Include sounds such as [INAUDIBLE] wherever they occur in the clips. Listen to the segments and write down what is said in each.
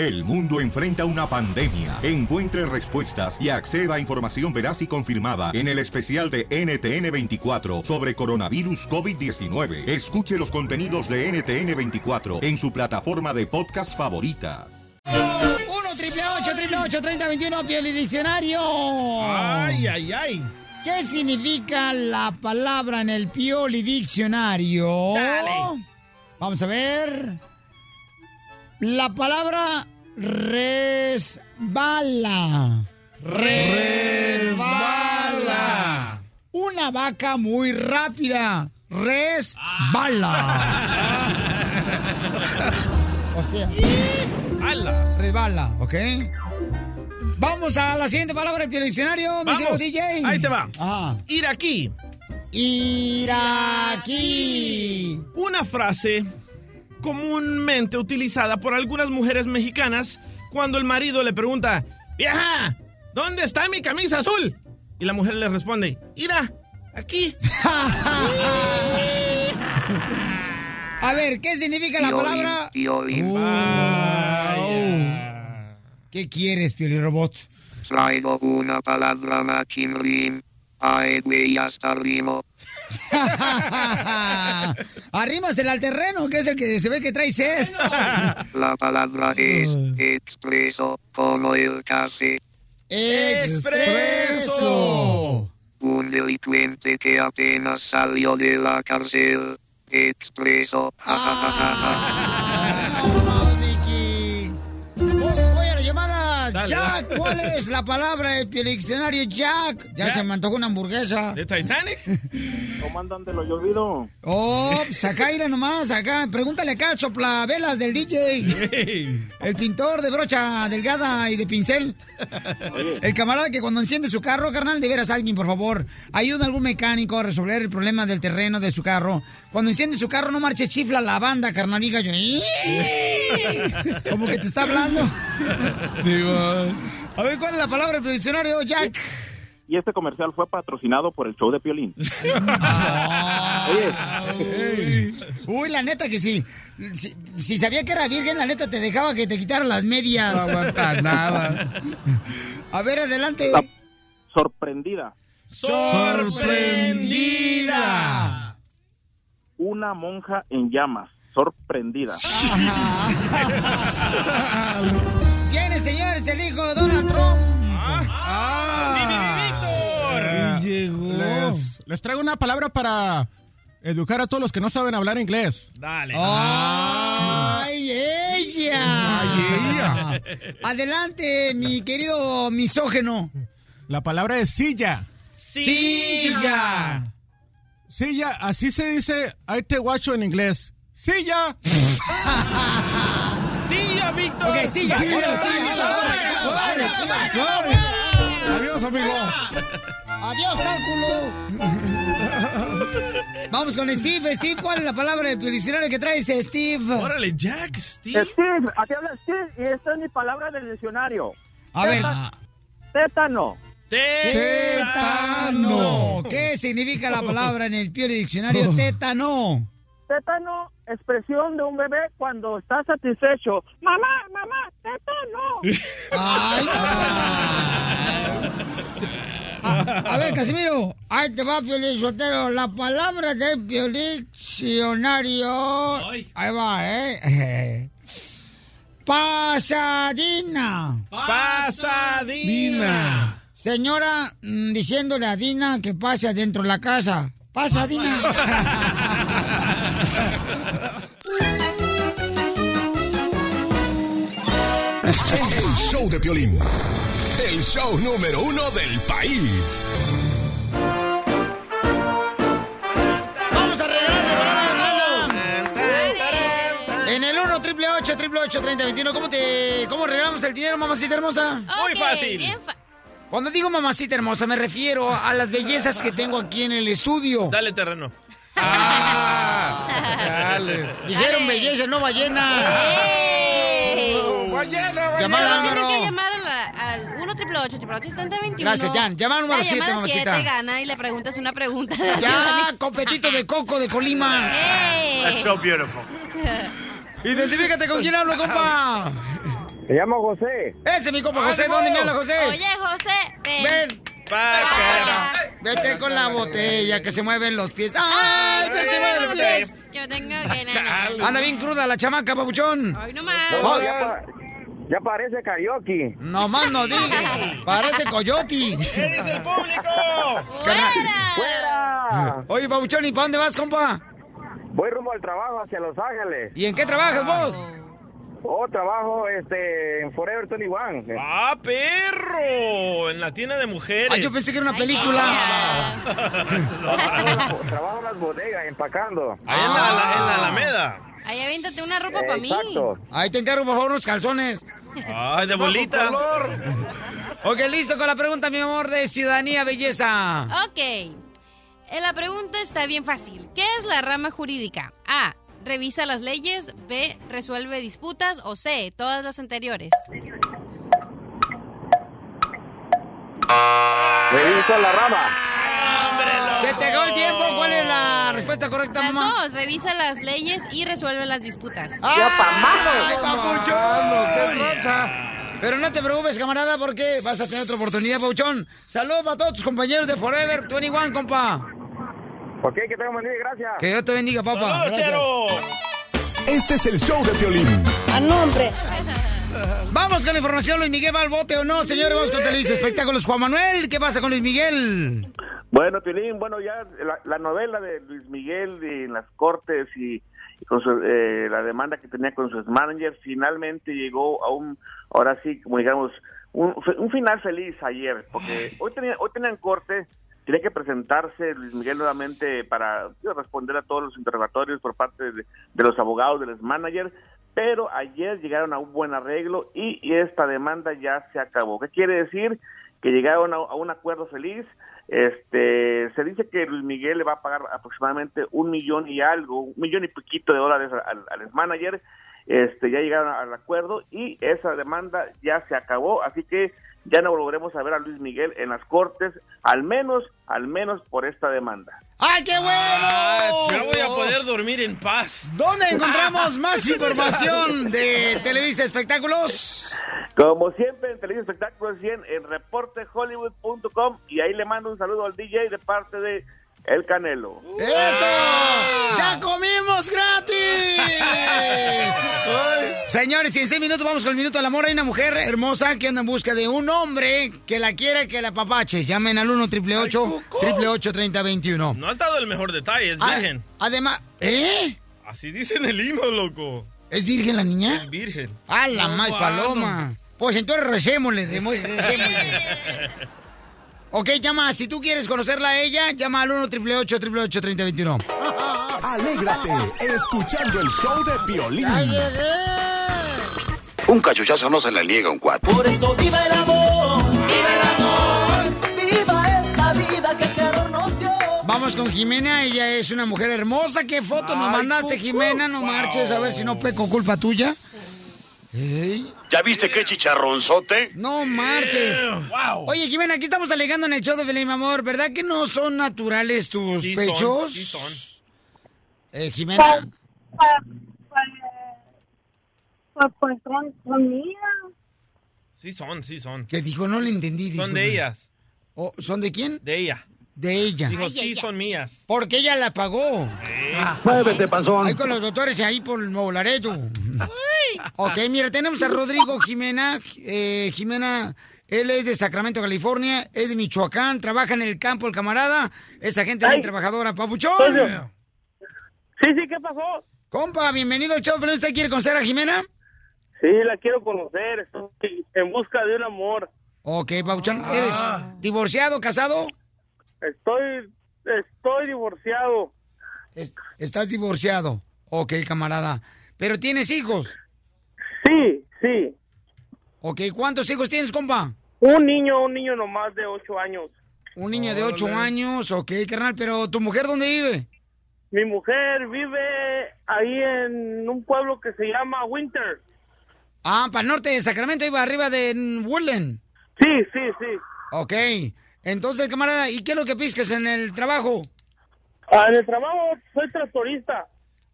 El mundo enfrenta una pandemia. Encuentre respuestas y acceda a información veraz y confirmada en el especial de NTN24 sobre coronavirus COVID-19. Escuche los contenidos de NTN24 en su plataforma de podcast favorita. 1 triple 8 triple 8 30 21 piel y diccionario. Ay, ay, ay. ¿Qué significa la palabra en el Pioli Diccionario? Dale. Vamos a ver. La palabra resbala. Resbala. Una vaca muy rápida. Resbala. o sea, ¡Hala! resbala, ¿ok? Vamos a la siguiente palabra del diccionario, mi querido. DJ. Ahí te va. Ajá. Ir aquí. Iraquí. Una frase comúnmente utilizada por algunas mujeres mexicanas cuando el marido le pregunta, vieja, ¿dónde está mi camisa azul? Y la mujer le responde, ira, aquí. [LAUGHS] A ver, ¿qué significa la palabra? Vaya. ¿Qué quieres, Pioli Robot? Traigo una palabra machinrim. Ay, güey, hasta rimo. [LAUGHS] Arrímasela al terreno, que es el que se ve que trae sed. La palabra es expreso, como el café. ¡Expreso! Un delincuente que apenas salió de la cárcel. Expreso. Vamos, Dale, Jack. ¿cuál es la palabra del Diccionario, Jack? Ya Jack. se me antojó una hamburguesa. ¿De Titanic? [LAUGHS] Comandante, lo olvido. Oh, pues acá, irá nomás, acá. Pregúntale acá al soplavelas del DJ. Hey. El pintor de brocha delgada y de pincel. El camarada que cuando enciende su carro, carnal, de veras alguien, por favor, ayuda a algún mecánico a resolver el problema del terreno de su carro. Cuando enciende su carro, no marche chifla la banda, carnal, diga yo. "Ih". [LAUGHS] Como que te está hablando. A ver, ¿cuál es la palabra del diccionario, Jack? Y este comercial fue patrocinado por el show de Piolín. [LAUGHS] Uy, la neta que sí. Si, si sabía que era virgen, la neta te dejaba que te quitaran las medias. No aguanta nada. A ver, adelante. La- Sorprendida. Sorprendida. Una monja en llamas. Sorprendida. [LAUGHS] Viene, señores, el hijo de Donald Trump. ¡Ah! Llegó. Les, les traigo una palabra para educar a todos los que no saben hablar inglés. Dale. ¡Ay, ella! Ay, Adelante, mi querido misógeno. La palabra es silla. Silla. Silla, así se dice ahí te guacho en inglés. Silla. ¡Sí, ya, Víctor! Ok, silla. Silla, Órale, silla. órale, órale. Adiós, amigo. Adiós, cálculo. Vamos con Steve. Steve, ¿cuál es la palabra del diccionario que traes, Steve? Órale, Jack, Steve. Steve, aquí habla Steve y esta es mi palabra del diccionario. A ver. Tétano. Tétano. ¿Qué significa la palabra en el Piori Diccionario? [LAUGHS] Tétano. Tétano, expresión de un bebé cuando está satisfecho. Mamá, mamá, tétano. Ay, a, a ver, Casimiro, ahí te va, Piolín Sotero. La palabra del Diccionario. Ahí va, ¿eh? Pasadina. Pasadina. Señora, mm, diciéndole a Dina que pasa dentro de la casa. Pasadina. El show de Piolín. El show número uno del país. Vamos a regalar de En el 1 triple 8 triple 8 30 21. ¿Cómo te cómo regalamos el dinero, mamacita hermosa? Muy fácil. bien fa- Cuando digo mamacita hermosa me refiero a las bellezas que tengo aquí en el estudio. Dale terreno. Ah, chales. Dijeron belleza, no ballena. ¡Ey! Ballena, Llamada Pero número- tienes que llamar a la- al 1 triple 8 21 Gracias, Jan. Llamada número La siete, llamada mamacita. siete gana y le preguntas una pregunta Ya, [LAUGHS] copetito de coco de Colima. ¡Ey! so beautiful. Identifícate con quién hablo, compa. [LAUGHS] Me llamo José. Ese es mi compa José. ¿Dónde me habla José? Oye, José, ven. Ven. Vete con la botella, que se mueven los pies. ¡Ay, pero se mueven los pies! Yo tengo que... Anda bien cruda la chamaca, papuchón. Hoy nomás. No, ya, pa- ya parece karaoke. No más no digas. [LAUGHS] Parece coyote. ¿Qué dice el público? ¡Fuera! Oye, papuchón, ¿y para dónde vas, compa? Voy rumbo al trabajo hacia Los Ángeles. ¿Y en qué trabajas vos? Oh, trabajo este, en Forever 21. ¡Ah, perro! En la tienda de mujeres. Ay, yo pensé que era una película. Trabajo en las bodegas, empacando. Ahí en la, la- en la Alameda. Ahí aviéntate una ropa para mí. Exacto. Ahí te encargo, por favor, unos calzones. Ay, de bolita. Ok, listo con la pregunta, mi amor, de ciudadanía, belleza. Ok. Eh, La pregunta está bien fácil. ¿Qué es la rama jurídica? A. Revisa las leyes. B. Resuelve disputas. O C. Todas las anteriores. Reviso la rama. Se te acabó el tiempo. ¿Cuál es la respuesta correcta, Las mamá? dos. Revisa las leyes y resuelve las disputas. ¡Ay, papuchón! ¡Qué tranza! Pero no te preocupes, camarada, porque vas a tener otra oportunidad, Pauchón. Saludos para todos tus compañeros de Forever 21, compa. Ok, que tengan buen día, gracias. Que Dios te bendiga, papá. Este es el show de Piolín. Vamos con la información, Luis Miguel va al bote o no, señores. Vamos con Televisa Espectáculos. Juan Manuel, ¿qué pasa con Luis Miguel? Bueno, Piolín, bueno, ya la, la novela de Luis Miguel de- en las cortes y, y con su, eh, la demanda que tenía con sus managers finalmente llegó a un, ahora sí, como digamos, un, un final feliz ayer, porque hoy, tenía, hoy tenían corte, tenía que presentarse Luis Miguel nuevamente para responder a todos los interrogatorios por parte de, los abogados, de los managers, pero ayer llegaron a un buen arreglo y, esta demanda ya se acabó. ¿Qué quiere decir? Que llegaron a, a un acuerdo feliz. Este, se dice que Luis Miguel le va a pagar aproximadamente un millón y algo, un millón y poquito de dólares al, al manager. Este, ya llegaron al acuerdo y esa demanda ya se acabó, así que ya no volveremos a ver a Luis Miguel en las cortes, al menos, al menos por esta demanda. ¡Ay, qué bueno! Ya voy a poder dormir en paz. ¿Dónde [LAUGHS] encontramos más información de Televisa Espectáculos? Como siempre en Televisión Espectáculos 100 en reportehollywood.com y ahí le mando un saludo al DJ de parte de El Canelo. ¡Eso! ¡Ya comimos gratis! [LAUGHS] Señores, y en seis minutos vamos con el minuto del amor. Hay una mujer hermosa que anda en busca de un hombre que la quiera, que la papache. Llamen al 1 888 3021 No has dado el mejor detalle, es Ah, virgen. Además, ¿eh? Así dice en el himno, loco. ¿Es virgen la niña? Es virgen. ¡Ah, la No, más ¿cuándo? paloma! Pues entonces recémosle, recémosle. [LAUGHS] ok, llama, si tú quieres conocerla a ella, llama al 1 888 3021 Alégrate escuchando el show de Piolín. Un cachuchazo no se le niega a un cuatro. Por eso viva el amor, viva el amor, viva esta vida que nos dio. Vamos con Jimena, ella es una mujer hermosa. ¿Qué foto nos mandaste. Jimena? No marches, a ver si no peco culpa tuya. Ey, ¿Ya viste qué chicharronzote? no marches. Oye, Jimena, aquí estamos alegando en el show de Belén, mi amor. ¿Verdad que no son naturales tus Sí son, pechos? sí son. Eh, Jimena. Pues, pues son, son mías. Sí son, sí son. Que dijo, no le entendí. Son de ellas. Oh, ¿Son de quién? De ella. De ella. Dijo, sí, son mías. Porque ella la pagó. Muévete, panzón. Ahí con los doctores ahí por el Nuevo Laredo. ok, mira, tenemos a Rodrigo Jimena. Eh, Jimena, él es de Sacramento, California, es de Michoacán, trabaja en el campo, el camarada. Esa gente bien Ay. trabajadora. ¡Papuchón! Socio. Sí, sí, ¿qué pasó? Compa, bienvenido al show. ¿Pero usted quiere conocer a Jimena? Sí, la quiero conocer. Estoy en busca de un amor. Ok, Papuchón. ¿Eres divorciado, casado? Estoy, estoy divorciado. Es- estás divorciado. Ok, camarada. ¿Pero tienes hijos? Sí, sí. Ok, ¿cuántos hijos tienes, compa? Un niño, un niño nomás de ocho años. Un niño de ocho años, ok, carnal, pero ¿tu mujer dónde vive? Mi mujer vive ahí en un pueblo que se llama Winter. Ah, para el norte de Sacramento, iba arriba de Woodland. Sí, sí, sí. Ok, entonces, camarada, ¿y qué es lo que piscas en el trabajo? Ah, en el trabajo soy tractorista.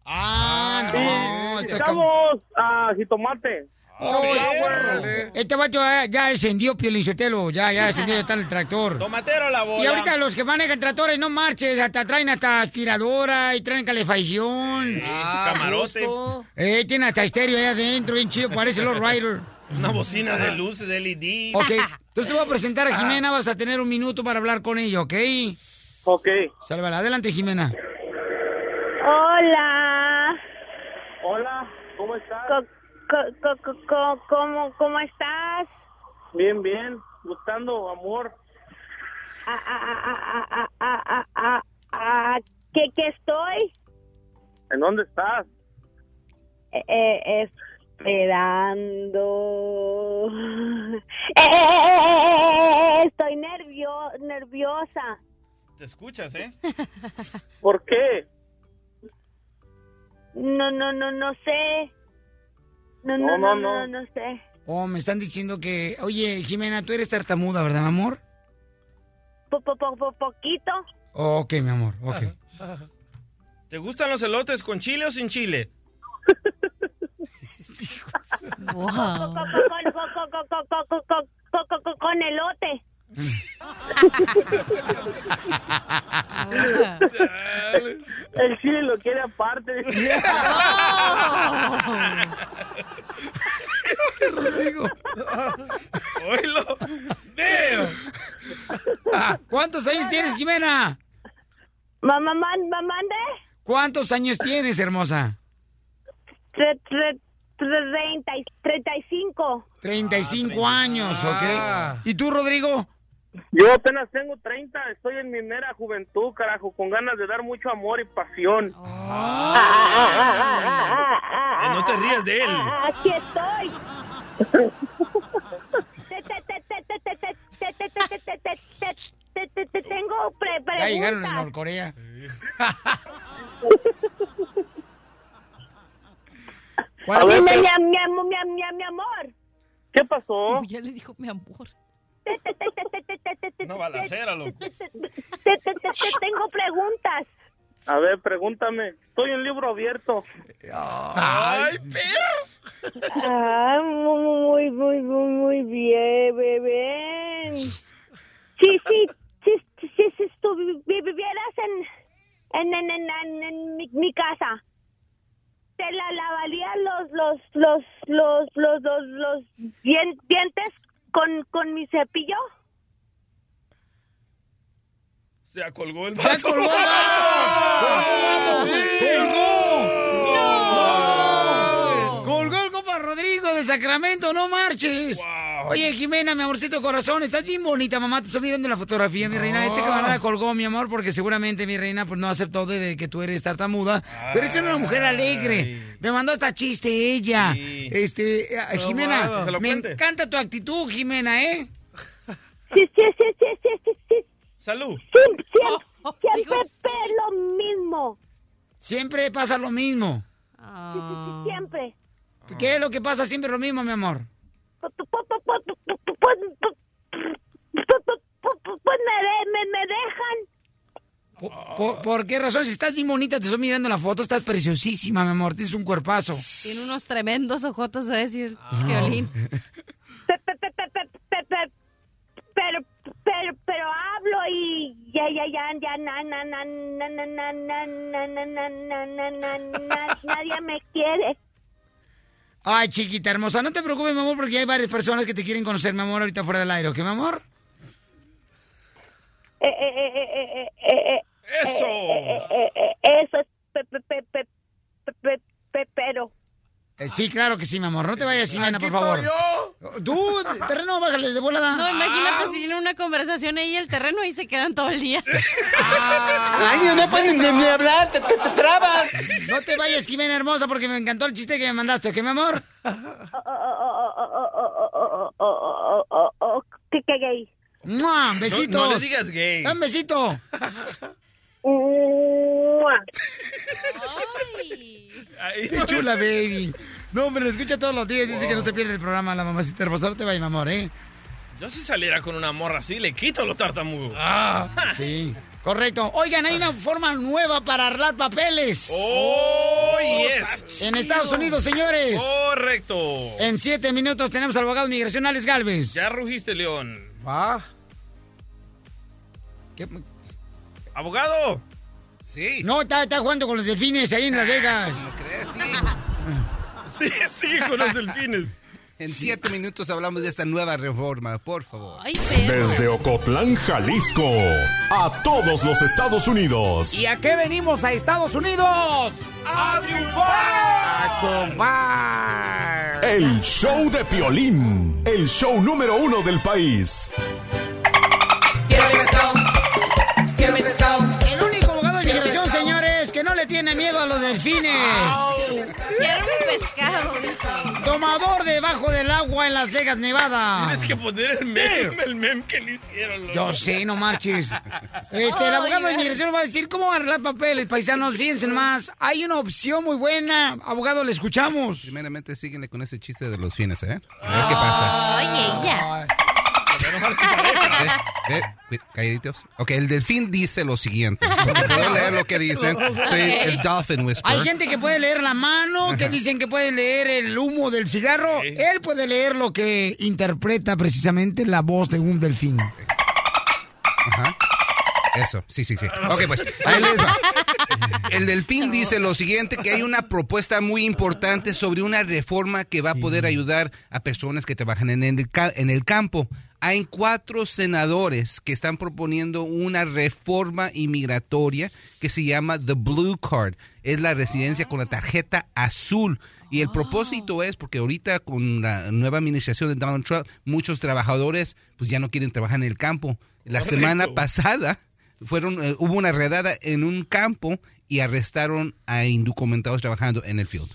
Ah, Sí, no, está Estamos a jitomate. Oh, este vato ya, ya descendió, Piolinsotelo. Ya, ya descendió, ya está en el tractor. Tomatero la bola. Y ahorita los que manejan tractores no marches, hasta traen hasta aspiradora y traen calefacción. Ah, camarote. Eh, tiene hasta estéreo ahí adentro, bien chido, parece los Rider. Una bocina de luces LED. Ok, entonces te voy a presentar a Jimena, vas a tener un minuto para hablar con ella, ¿ok? Ok. Sálvala, adelante Jimena. Hola. Hola, ¿cómo estás? Co co co ¿Cómo, ¿Cómo estás? Bien, bien, gustando, amor. Ah, ah, ah, ah, ¿qué, ¿Qué estoy? ¿En dónde estás? Eh, eh, esperando. [LAUGHS] Eh, estoy nervio, nerviosa. Te escuchas, ¿eh? [LAUGHS] ¿Por qué? No, no, no, no sé. No, No, no, no, no, sé. Oh, me están diciendo que... Oye, Jimena, tú eres tartamuda, ¿verdad, mi amor? Po, po, po, po- poquito. Ok, mi amor, ok. [LAUGHS] ¿Te gustan los elotes con chile o sin chile? Con elote. El chile lo quiere aparte. Ah, ¿Cuántos años tienes, Jimena? Mamá, mamá, ¿de? ¿Cuántos años tienes, hermosa? Treinta y, 35. 35 ah, años, ¿ok? ¿Y tú, Rodrigo? Yo apenas tengo 30, estoy en mi mera juventud, carajo, con ganas de dar mucho amor y pasión. Ah, no te rías de él. Aquí estoy. Te tengo preguntas. Ya llegaron en Norcorea. A mi amor. ¿Qué pasó? Ya le dijo mi amor. No balacera, loco. Tengo preguntas. A ver, pregúntame. Estoy en libro abierto. ¡Ay, Ah, muy, muy, muy, muy bien, bebé. Sí, sí, sí, sí, si estuvieras en, en, en, en, en- en mi, mi casa, ¿te la lavarías los, los, los, los, los, los, los dien- dientes con, con mi cepillo? Se acolgó el ¡Se acolgó el vato! [LAUGHS] ¡Colgó! ¡Colgó el compa Rodrigo de Sacramento! ¡No marches! Oye, Jimena, mi amorcito corazón, estás bien bonita, mamá. Te estoy mirando la fotografía, mi reina. Este camarada colgó, mi amor, porque seguramente mi reina pues no aceptó de que tú eres tartamuda. Pero es una mujer alegre. Me mandó hasta chiste ella. Este, eh, Jimena, bueno. Me encanta tu actitud, Jimena, ¿eh? Sí, sí, sí, sí, sí, sí, sí. Salud. Siempre, siempre, siempre es lo mismo. Siempre pasa lo mismo. Sí, sí, sí, siempre. ¿Qué es lo que pasa siempre lo mismo, mi amor? Pues, pues, pues, pues, pues, pues me, de- me, me dejan. ¿Por, por qué razón? Si estás bien bonita, te estoy mirando la foto, estás preciosísima, mi amor. Tienes un cuerpazo. Tiene unos tremendos ojotos, va a decir Violín. Pe- pe- pe- pe- pe- pe- pe- Pero, pero, pero hablo y ya, ya, ya, ya, na, na, na, na, na, na, na, na, na, na, na, na, na, na, nadie me quiere. Ay, chiquita hermosa, no te preocupes, mi amor, porque hay varias personas que te quieren conocer, mi amor, ahorita fuera del aire, ¿ok, mi amor? Eh, eh, eh, eh, eh, eh, eh, Eso. eh, eh, eh, eh, Eso es pe- pe- pe- pe- pe- pe- pe- pero. Eh, sí, claro que sí, mi amor. No te vayas, Simena, por favor. Yo? Tú, terreno, bájale de volada. No, imagínate ah. si tienen una conversación ahí el terreno y se quedan todo el día. Ah, Ay, no pueden ni, hablar, te, te, te, trabas. No te vayas, Jimena hermosa, porque me encantó el chiste que me mandaste, ¿ok, mi amor? Qué gay. ¡Mua! Besitos. No, no le digas gay. Dame besito. Ay. Qué chula, baby. No, hombre, lo escucha todos los días. Dice que no se pierde el programa, la mamacita hermosa. No te vayas, mi amor, ¿eh? Yo si saliera con una morra así, le quito los tartamudos. Ah, [LAUGHS] sí. Correcto. Oigan, hay una forma nueva para arreglar papeles. ¡Oh, yes! En Estados Unidos, señores. Correcto. En siete minutos tenemos al abogado de migración, Alex Galvez. Ya rugiste, León. Va. ¡Abogado! Sí. No, está, está jugando con los delfines ahí en Las Vegas. ¿No crees? Sí, Sí. sí, con los delfines. [LAUGHS] En siete minutos hablamos de esta nueva reforma, por favor. Desde Ocotlán, Jalisco, a todos los Estados Unidos. ¿Y a qué venimos a Estados Unidos? ¡A triunfar! El show de Piolín, el show número uno del país. Tiene miedo a los delfines. Quiero mi pescado. Tomador debajo del agua en Las Vegas, Nevada. Tienes que poner el meme, el meme que le hicieron. Yo sé, no marches. Este, el abogado de inmigración va a decir cómo arreglar papeles, paisanos. Fíjense más. Hay una opción muy buena. Abogado, le escuchamos. Primeramente, síguenle con ese chiste de los fines, ¿eh? A ver qué pasa. Oye, ya. Ve, ve, calladitos. Ok, el delfín dice lo siguiente. Puedo leer lo que dicen. [LAUGHS] Soy el Dolphin Whisperer. Hay gente que puede leer la mano, que dicen que puede leer el humo del cigarro. Él puede leer lo que interpreta precisamente la voz de un delfín. Ajá. Eso, sí, sí, sí. Ok, pues, ahí les va. El delfín dice lo siguiente, que hay una propuesta muy importante sobre una reforma que va a poder ayudar a personas que trabajan en el, en el campo. Hay cuatro senadores que están proponiendo una reforma inmigratoria que se llama The Blue Card. Es la residencia con la tarjeta azul. Y el propósito es porque ahorita con la nueva administración de Donald Trump, muchos trabajadores pues ya no quieren trabajar en el campo. La Correcto. semana pasada fueron eh, hubo una redada en un campo y arrestaron a indocumentados trabajando en el field.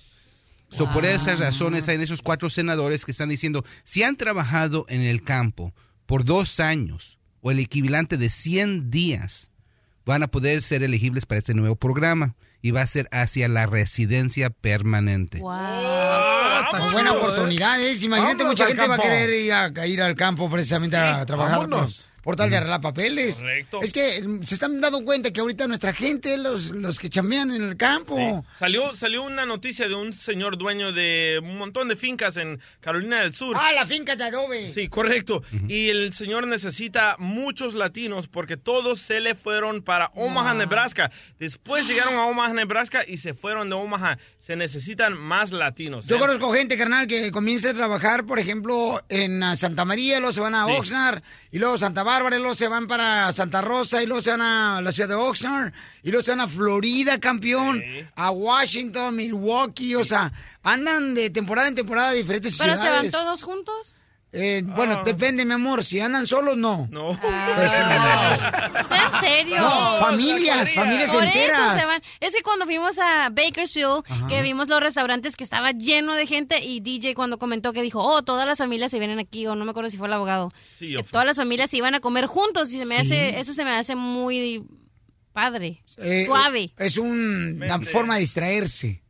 So, por esas razones hay esos cuatro senadores que están diciendo, si han trabajado en el campo por dos años o el equivalente de 100 días, van a poder ser elegibles para este nuevo programa y va a ser hacia la residencia permanente. Pues buena oportunidad, ¿eh? Imagínate, Vámonos mucha gente va a querer ir, a, a ir al campo precisamente a trabajar por, vámonos. Por tal de arreglar papeles. Correcto. Es que mm, se están dando cuenta que ahorita nuestra gente, los, los que chambean en el campo. Salió, salió una noticia de un señor dueño de un montón de fincas en Carolina del Sur. Ah, la finca de adobe. Sí, correcto. Y el señor necesita muchos latinos porque todos se le fueron para Omaha, Nebraska. Después llegaron a Omaha, Nebraska y se fueron de Omaha. Se necesitan más latinos. Yo ¿eh? conozco gente, carnal, que comienza a trabajar, por ejemplo, en ah, Santa María, luego se van a Sí. Oxnard, y luego Santa Bárbara, y luego se van para Santa Rosa, y luego se van a la ciudad de Oxnard, y luego se van a Florida, campeón, a Washington, Milwaukee, o sea, andan de temporada en temporada a diferentes ¿Pero se van todos juntos? Eh, bueno, depende, mi amor, si andan solos, no. No. Pues, ¿Es en serio? No, familias, familias Por enteras. eso se van. Es que cuando fuimos a Bakersfield, que vimos los restaurantes que estaba lleno de gente y DJ cuando comentó que dijo, oh, todas las familias se vienen aquí, o no me acuerdo si fue el abogado. Sí, yo que todas las familias se iban a comer juntos y se me Sí. hace, eso se me hace muy padre, Eh, suave. Es un- una forma de distraerse,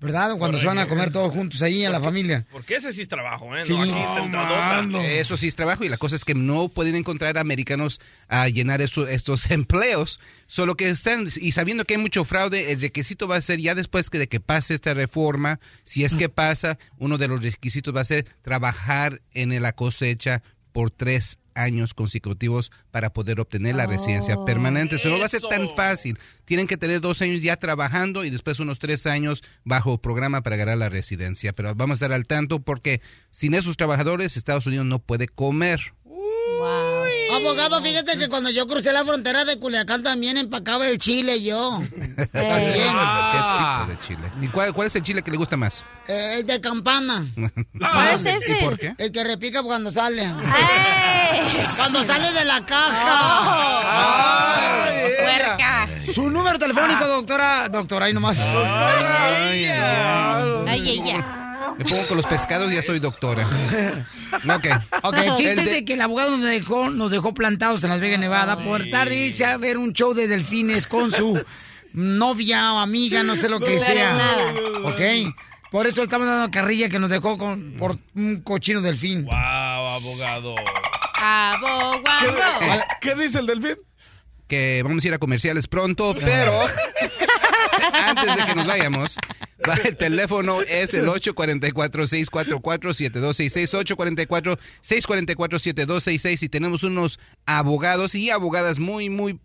¿verdad? Cuando se van a comer todos juntos ahí a la familia. Porque ese sí es trabajo, ¿eh? Sí. No, aquí No. Eso sí es trabajo y la cosa es que no pueden encontrar americanos a llenar eso- estos [LAUGHS] empleos. Solo que están, y sabiendo que hay mucho fraude, el requisito va a ser ya después que de que pase esta reforma, si es que pasa, uno de los requisitos va a ser trabajar en la cosecha por tres años consecutivos para poder obtener la residencia Oh. permanente. Eso no va a ser tan fácil. Tienen que tener dos años ya trabajando y después unos tres años bajo programa para ganar la residencia. Pero vamos a estar al tanto porque sin esos trabajadores Estados Unidos no puede comer. Abogado, fíjate que cuando yo crucé la frontera de Culiacán también empacaba el chile yo. [LAUGHS] También. ¿Qué tipo de chile? ¿Y cuál, cuál es el chile que le gusta más? Eh, el de campana. [LAUGHS] ¿Cuál es ese? ¿Y por qué? El que repica cuando sale. [LAUGHS] Cuando sale de la caja. Puerca. Su número telefónico, doctora. Doctora, ahí nomás. Ay, Ay, ella. Me pongo con los pescados y ya soy doctora. Ok. Ok, el chiste El es de- de que el abogado nos dejó, nos dejó plantados en Las Vegas, Nevada, por tarde irse a ver un show de delfines con su novia o amiga, no sé lo que No sea. nada. Ok. Por eso estamos dando carrilla que nos dejó con, por un cochino delfín. Wow, abogado. Abogado. ¿Qué dice el delfín? que vamos a ir a comerciales pronto, pero antes de que nos vayamos, [LAUGHS] va, el teléfono es el 844-644-7266, 844-644-7266 y tenemos unos abogados y abogadas muy, muy,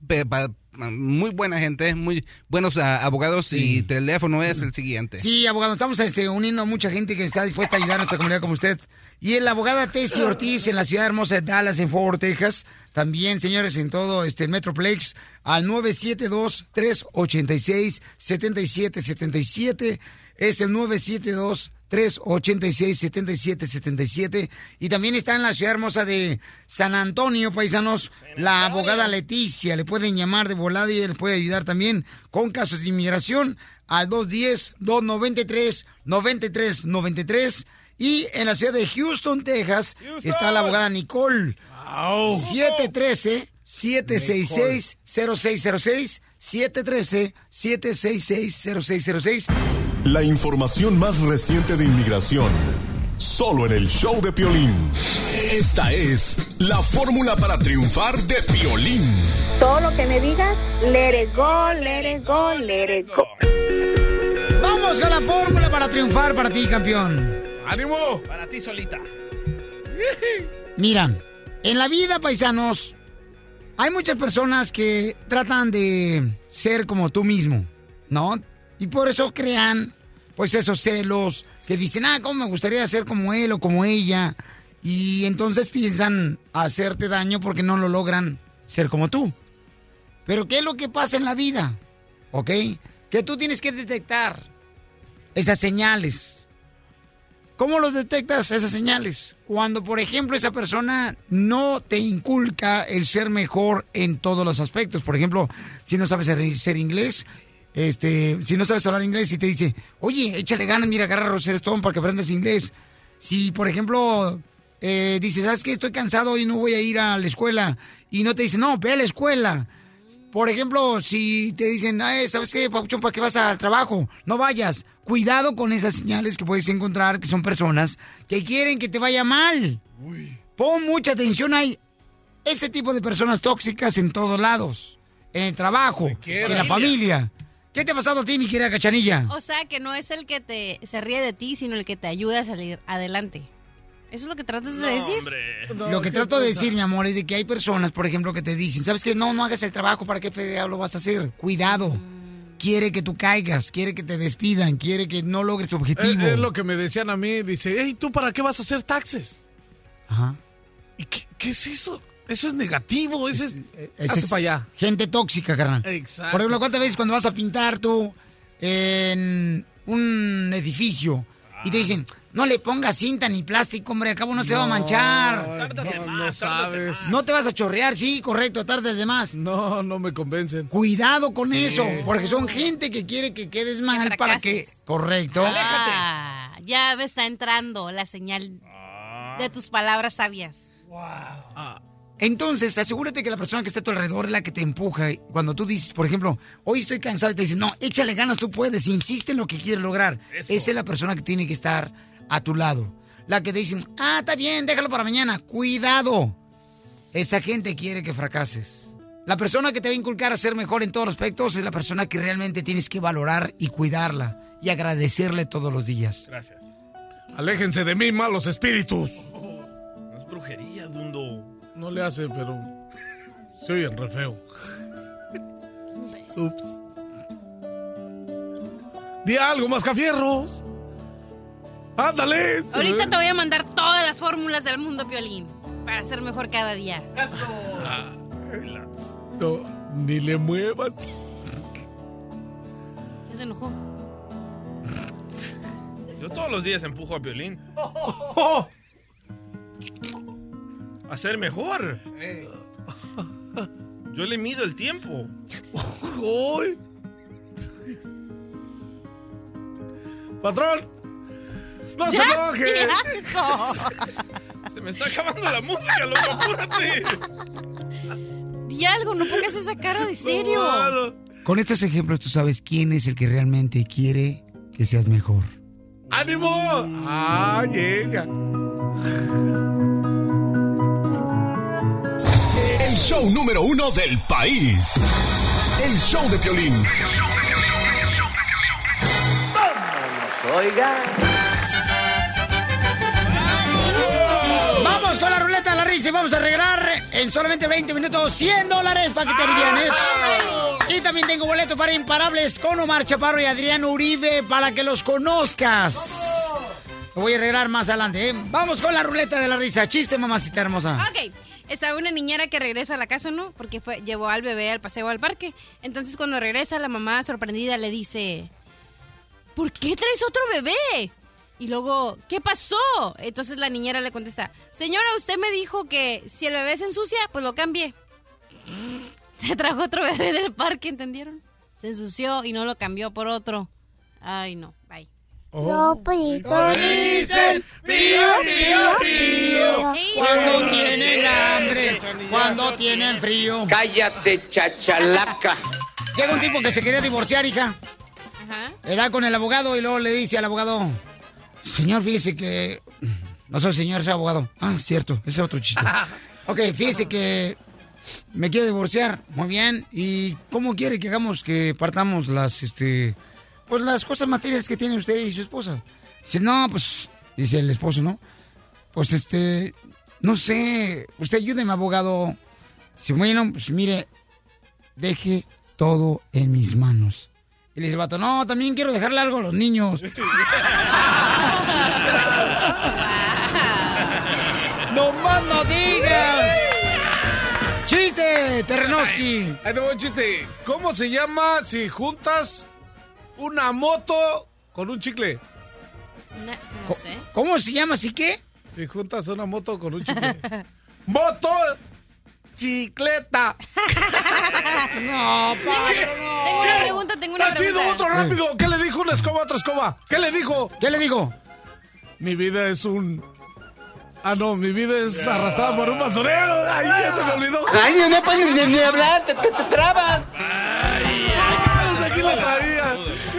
muy buena gente, muy buenos ah, abogados y teléfono es el siguiente. Sí, abogado, estamos este, uniendo a mucha gente que está dispuesta a ayudar a nuestra comunidad como usted. Y la abogada Tessie Ortiz en la ciudad hermosa de Dallas, en Fort Worth, Texas. También, señores, en todo este el Metroplex al 972-386-7777. Es el 972-386-7777. Y también está en la ciudad hermosa de San Antonio, paisanos, la abogada Leticia. Le pueden llamar de volada y les puede ayudar también con casos de inmigración al 210-293-9393. Y en la ciudad de Houston, Texas, está la abogada Nicole. 713-766-0606. 713-766-0606. La información más reciente de inmigración. Solo en el show de Piolín. Esta es la fórmula para triunfar de Piolín. Todo lo que me digas, let it go, let it go, let it go. Vamos con la fórmula para triunfar para ti, campeón. ¡Ánimo! Para ti solita. Mira, en la vida, paisanos, hay muchas personas que tratan de ser como tú mismo, ¿no? Y por eso crean, pues, esos celos que dicen, ah, ¿cómo me gustaría ser como él o como ella? Y entonces piensan hacerte daño porque no lo logran ser como tú. Pero ¿qué es lo que pasa en la vida? ¿Ok? Que tú tienes que detectar esas señales. ¿Cómo los detectas esas señales? Cuando, por ejemplo, esa persona no te inculca el ser mejor en todos los aspectos. Por ejemplo, si no sabes ser, ser inglés, este, si no sabes hablar inglés y te dice, oye, échale ganas, mira, agarra Roser Stone para que aprendas inglés. Si, por ejemplo, eh, dices, ¿sabes qué? Estoy cansado y no voy a ir a la escuela. Y no te dice, no, ve a la escuela. Por ejemplo, si te dicen, Ay, ¿sabes qué, Papuchón, para qué vas al trabajo? No vayas. Cuidado con esas señales que puedes encontrar, que son personas que quieren que te vaya mal. Pon mucha atención, hay ese tipo de personas tóxicas en todos lados. En el trabajo, en la familia. ¿Qué te ha pasado a ti, mi querida Cachanilla? O sea, que no es el que te se ríe de ti, sino el que te ayuda a salir adelante. ¿Eso es lo que tratas de decir? Lo que trato de decir, mi amor, es de que hay personas, por ejemplo, que te dicen, ¿sabes qué? No, no hagas el trabajo, ¿para qué fregado lo vas a hacer? Cuidado. Quiere que tú caigas, quiere que te despidan, quiere que no logres tu Es, objetivo. es lo que me decían a mí. Dice, hey, ¿tú para qué vas a hacer taxes? Ajá. ¿Y qué, qué es eso? Eso es negativo. Eso es... Es para allá. Gente tóxica, carnal. Exacto. Por ejemplo, ¿cuántas veces cuando vas a pintar tú en un edificio y te dicen, no le pongas cinta ni plástico, hombre, al cabo no, se va a manchar. No, no sabes. No te vas a chorrear, sí, correcto, tardes de más. No, no me convencen. Cuidado con Sí. eso, porque son gente que quiere que quedes mal para que... Correcto. Ah, ya me está entrando la señal de tus palabras sabias. Entonces, asegúrate que la persona que está a tu alrededor es la que te empuja. Cuando tú dices, por ejemplo, hoy estoy cansado y te dicen, no, échale ganas, tú puedes, insiste en lo que quieres lograr. Esa es la persona que tiene que estar a tu lado. La que te dicen, ah, está bien, déjalo para mañana. Cuidado. Esa gente quiere que fracases. La persona que te va a inculcar a ser mejor en todos los aspectos es la persona que realmente tienes que valorar y cuidarla y agradecerle todos los días. Gracias. Aléjense de mí, malos espíritus. Es brujería, Dundo. No le hace, pero se oye re feo. Ups. Di algo, mascafierros. Ándale. Ahorita te voy a mandar todas las fórmulas del mundo, Piolín, para ser mejor cada día. No, ni le muevan. Ya se enojó. Yo todos los días empujo a Violín. A ser mejor. Yo le mido el tiempo. [LAUGHS] Patrón, no se ¡Ya, enoje. [LAUGHS] Se me está acabando la música, loco, apúrate. Di algo, no pongas esa cara de serio. Con estos ejemplos tú sabes quién es el que realmente quiere que seas mejor. ¡Ánimo! ¡Ah, llega! Show número uno del país. El show de Piolín. Oiga. Vamos con la ruleta de la risa y vamos a regalar en solamente 20 minutos 100 dólares para que te alivianes. Y también tengo boleto para Imparables con Omar Chaparro y Adrián Uribe para que los conozcas. Lo voy a regalar más adelante. ¿eh? Vamos con la ruleta de la risa. Chiste, mamacita hermosa. Ok. Estaba una niñera que regresa a la casa, ¿no? Porque fue, llevó al bebé al paseo al parque. Entonces cuando regresa, la mamá sorprendida le dice, ¿por qué traes otro bebé? Y luego, ¿qué pasó? Entonces la niñera le contesta, señora, usted me dijo que si el bebé se ensucia, pues lo cambie. [LAUGHS] Se trajo otro bebé del parque, ¿entendieron? Se ensució y no lo cambió por otro. Ay, no, bye. Los dicen, pío, pío, pío. Cuando tienen hambre, cuando tienen frío. Cállate, chachalaca. Llega un tipo que se quería divorciar, hija. Ajá. Le da con el abogado y luego le dice al abogado, señor, fíjese que... No soy señor, soy abogado. Ah, cierto, ese es otro chiste. [LAUGHS] Ok, fíjese que me quiero divorciar. Muy bien. ¿Y cómo quiere que hagamos que partamos las, este... Pues las cosas materiales que tiene usted y su esposa? Dice, no, pues... Dice el esposo, ¿no? Pues este... No sé, usted ayúdeme, abogado. Si bueno, pues mire, deje todo en mis manos. Y le dice el vato, no, también quiero dejarle algo a los niños. [LAUGHS] ¡No más no digas! ¡Chiste, Terrenoski! Ahí te voy un chiste. ¿Cómo se llama si juntas una moto con un chicle? No, Co- ¿Cómo se llama así qué? Si juntas una moto con un chicle. ¡Moto! ¡Chicleta! no, Tengo una pregunta, tengo una ¡Está chido! pregunta. ¡Otro rápido! ¿Qué le dijo una escoba a otra escoba? ¿Qué le dijo? ¿Qué le dijo? Mi vida es un... Ah, no, mi vida es arrastrada por un basurero. ¡Ay, ya se me olvidó! Ay, no pueden ni, ni hablar, te, te, te traban. Ah, desde aquí la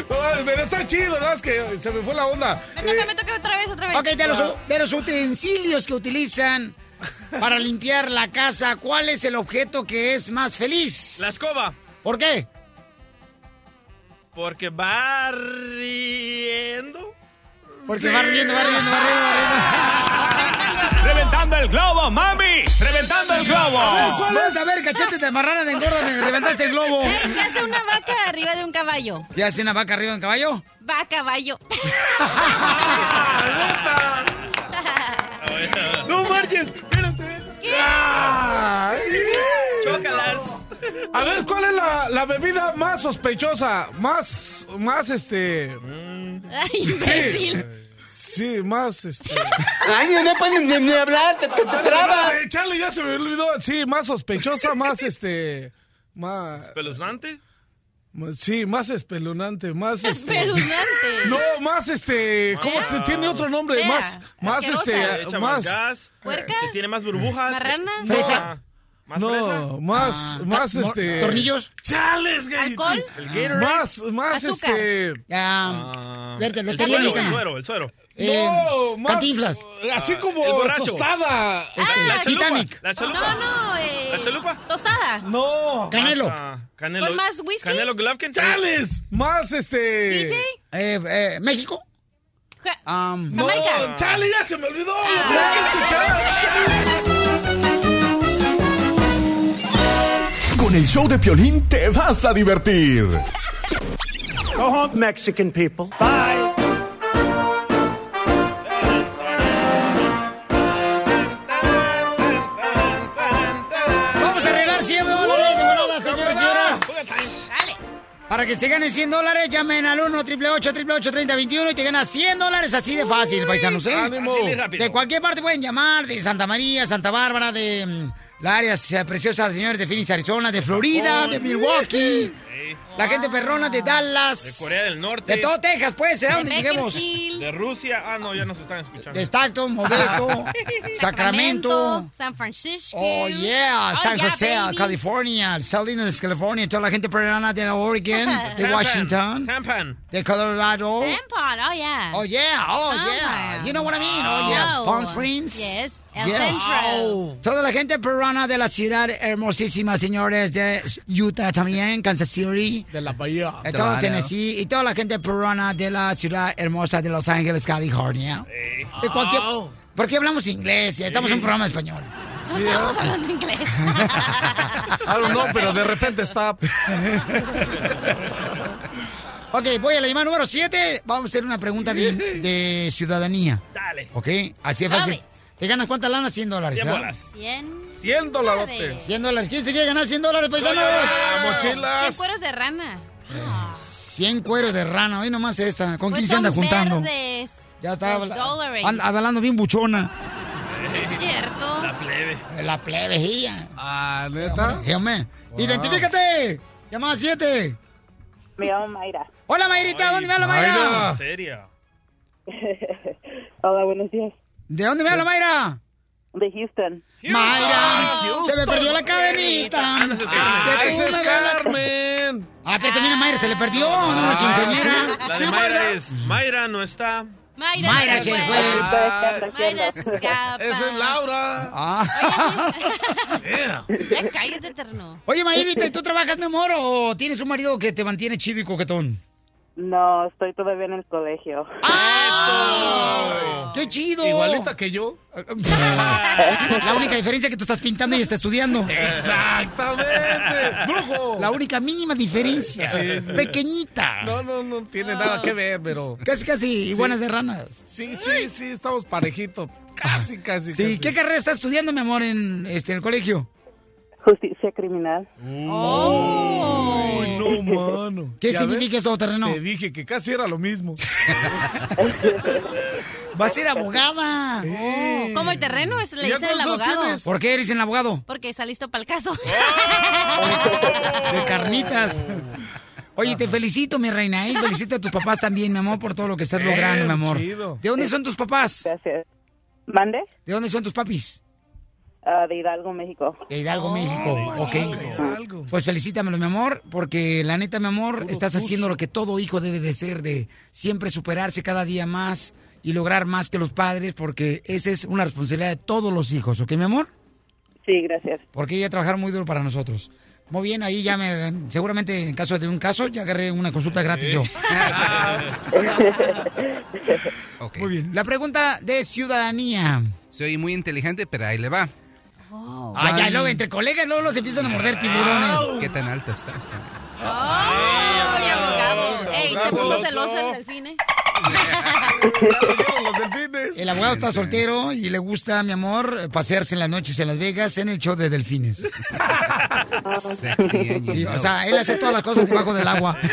Pero está chido, ¿verdad? Es que se me fue la onda. Me toca, me toca otra vez, otra vez. Ok, de los, de los utensilios que utilizan para limpiar la casa, ¿cuál es el objeto que es más feliz? La escoba. ¿Por qué? Porque va riendo. Porque va riendo, va riendo, va riendo, va riendo. [LAUGHS] ¡Reventando el globo, mami! ¡Reventando el globo! Vamos a ver, cachete de marrana de engorda, me reventaste el globo. ¿Qué hace una vaca arriba de un caballo? ¿Qué hace una vaca arriba de un caballo? Va a caballo. [LAUGHS] [LAUGHS] ¡No marches! Espérate. Chócalas. A ver, ¿cuál es la, la bebida más sospechosa? Más, más este... Ay, imbécil. Sí, más este... Ay, no pueden ni, ni hablar, te, te, te traban. Eh, Charlie, ya se me olvidó. Sí, más sospechosa, más este... Más... ¿Espeluznante? Sí, más espeluznante, más este... Espeluznante. No, más este... ¿Cómo se tiene otro nombre? Fea, Más, más asquerosa. este... Echa más Más... gas. ¿Puerca? Que tiene más burbujas. ¿Marrana? No. Fresa. ¿Más fresa? No, más, más ¿Tor- este... ¿Tornillos? ¡Chales, gay! ¿Alcohol? El Gatorade. Más, más Azúcar. este... Ya, Ah. verte, el suero, el suero, el suero. Eh, no, más... Cantinflas. Así Ah, como tostada. Ah, la chalupa. Titanic. La chalupa. No, no, eh. ¿La chalupa? Tostada. No. Canelo. Ah, Canelo. ¿Con más whisky? Canelo Golovkin. ¡Chales! Más este... DJ. Eh, eh, México. Ja- Am, No, Jamaica. Ya se me olvidó. Ah. Lo tengo que escuchar. Con el show de Piolín te vas a divertir. Go home, Mexican people. Bye. Para que se ganen 100 dólares, llamen al 1 888 3021 y te ganas 100 dólares así de fácil, paisanos, ¿eh? Así de cualquier parte pueden llamar, de Santa María, Santa Bárbara, de mm, la área eh, preciosa señores de Phoenix, Arizona, de Florida, de Milwaukee. La gente perrona de Dallas. De Corea del Norte. De todo Texas, pues, ¿eh? ¿Dónde lleguemos? De Rusia. Ah, no, ya nos están escuchando. De Stockton, Modesto, [LAUGHS] [LAUGHS] Sacramento. San Francisco. Oh, yeah, Oh, San yeah, José, baby. California, Salinas, California, toda la gente perrona de Oregon, [LAUGHS] de Tampan, Washington, Tampan. de Colorado. Tampon, oh yeah. Oh, yeah, oh, yeah. You know what I mean? Oh, yeah. Oh. Palm Springs. Yes, El Yes. Centro. Toda la gente perrona de la ciudad hermosísima, señores, de Utah también, Kansas City. De la bahía. De todo Tennessee y toda la gente perrona de la ciudad hermosa de Los Ángeles, California. De cualquier... ¿Por qué hablamos inglés? Estamos en un programa de español. No estamos hablando inglés. [LAUGHS] Algo no, pero de repente está. [LAUGHS] Ok, voy a la llamada número 7. Vamos a hacer una pregunta de, de ciudadanía. Dale. Ok, así es fácil. It. ¿Te ganas cuántas lanas? 100 dólares. Cien ¿verdad? bolas. 100. 100 dolarotes. 100 dólares. ¿Quién se quiere ganar 100 dólares, paisanos? Mochilas. 100 cueros de rana. 100 cueros de rana. Hoy nomás esta. ¿Con Pues quién se anda juntando? verdes. Ya está. Dólares. hablando bien buchona. Es cierto. La plebe. La plebejilla. Ah, neta. Dígame. Identifícate. Llamada 7. Me llamo Mayra. Hola, Mayrita. ¿Dónde me habla, Mayra? Mayra. ¿En serio? [LAUGHS] Hola, buenos días. ¿De dónde me habla, Mayra? De Houston. Mayra, Houston. se me perdió la cadenita. Ah, no, es Ah, es Carmen. Ah, pero también a Mayra se le perdió, ¿no? Una quinceañera. La Sí, de Mayra Mayra. es. Mayra no está. Mayra, Mayra se fue. fue. Mayra escapa. Esa es Laura. Ah. [LAUGHS] Ya cállate, terno. Oye, Mayrita, ¿y ¿tú trabajas, mi amor, o tienes un marido que te mantiene chido y coquetón? No, estoy todavía en el colegio. ¡Ah! ¡Qué chido! Igualita que yo. [LAUGHS] La única diferencia es que tú estás pintando y está estudiando. Exactamente. ¡Brujo! La única mínima diferencia. Sí, sí. Pequeñita. No, no, no tiene nada que ver, pero. Casi, casi iguanas de ranas. Sí, sí, sí, estamos parejitos. Casi, casi, Sí, casi. ¿qué carrera estás estudiando, mi amor, en este, el colegio? Justicia criminal. Ay, no, mano. ¿Qué significa ves, eso, terreno? Te dije que casi era lo mismo. [LAUGHS] Va a ser abogada. Oh, como el terreno es, le ¿Y ya dicen el abogado. tienes? ¿Por qué eres el abogado? Porque está listo para el caso. [LAUGHS] De carnitas. [LAUGHS] Oye, te felicito, mi reina, y felicito a tus papás también, mi amor, por todo lo que estás logrando, mi amor. chido. ¿De dónde son tus papás? Gracias. ¿Mande? ¿De dónde son tus papis? Ah, de Hidalgo, México. De Hidalgo, México. Ok. Algo. Pues felicítamelo, mi amor, porque la neta, mi amor, estás haciendo lo que todo hijo debe de ser, de siempre superarse cada día más y lograr más que los padres, porque esa es una responsabilidad de todos los hijos, ¿ok, mi amor? Sí, gracias. Porque ella trabajar muy duro para nosotros. Muy bien, ahí ya me, seguramente en caso de un caso, ya agarré una consulta gratis yo. [LAUGHS] Muy bien. La pregunta de ciudadanía. Soy muy inteligente, pero ahí le va. Ah, ya, luego entre colegas, luego los empiezan a morder tiburones. ¿Qué tan alta estás? ¡Ay, abogado! ¡Ey, se puso celoso el delfín, eh! [LAUGHS] Los delfines. El abogado está soltero y le gusta, mi amor, pasearse en las noches en Las Vegas en el show de delfines. [LAUGHS] Sexy, eh, Sí, o sea, él hace todas las cosas debajo del agua. [LAUGHS]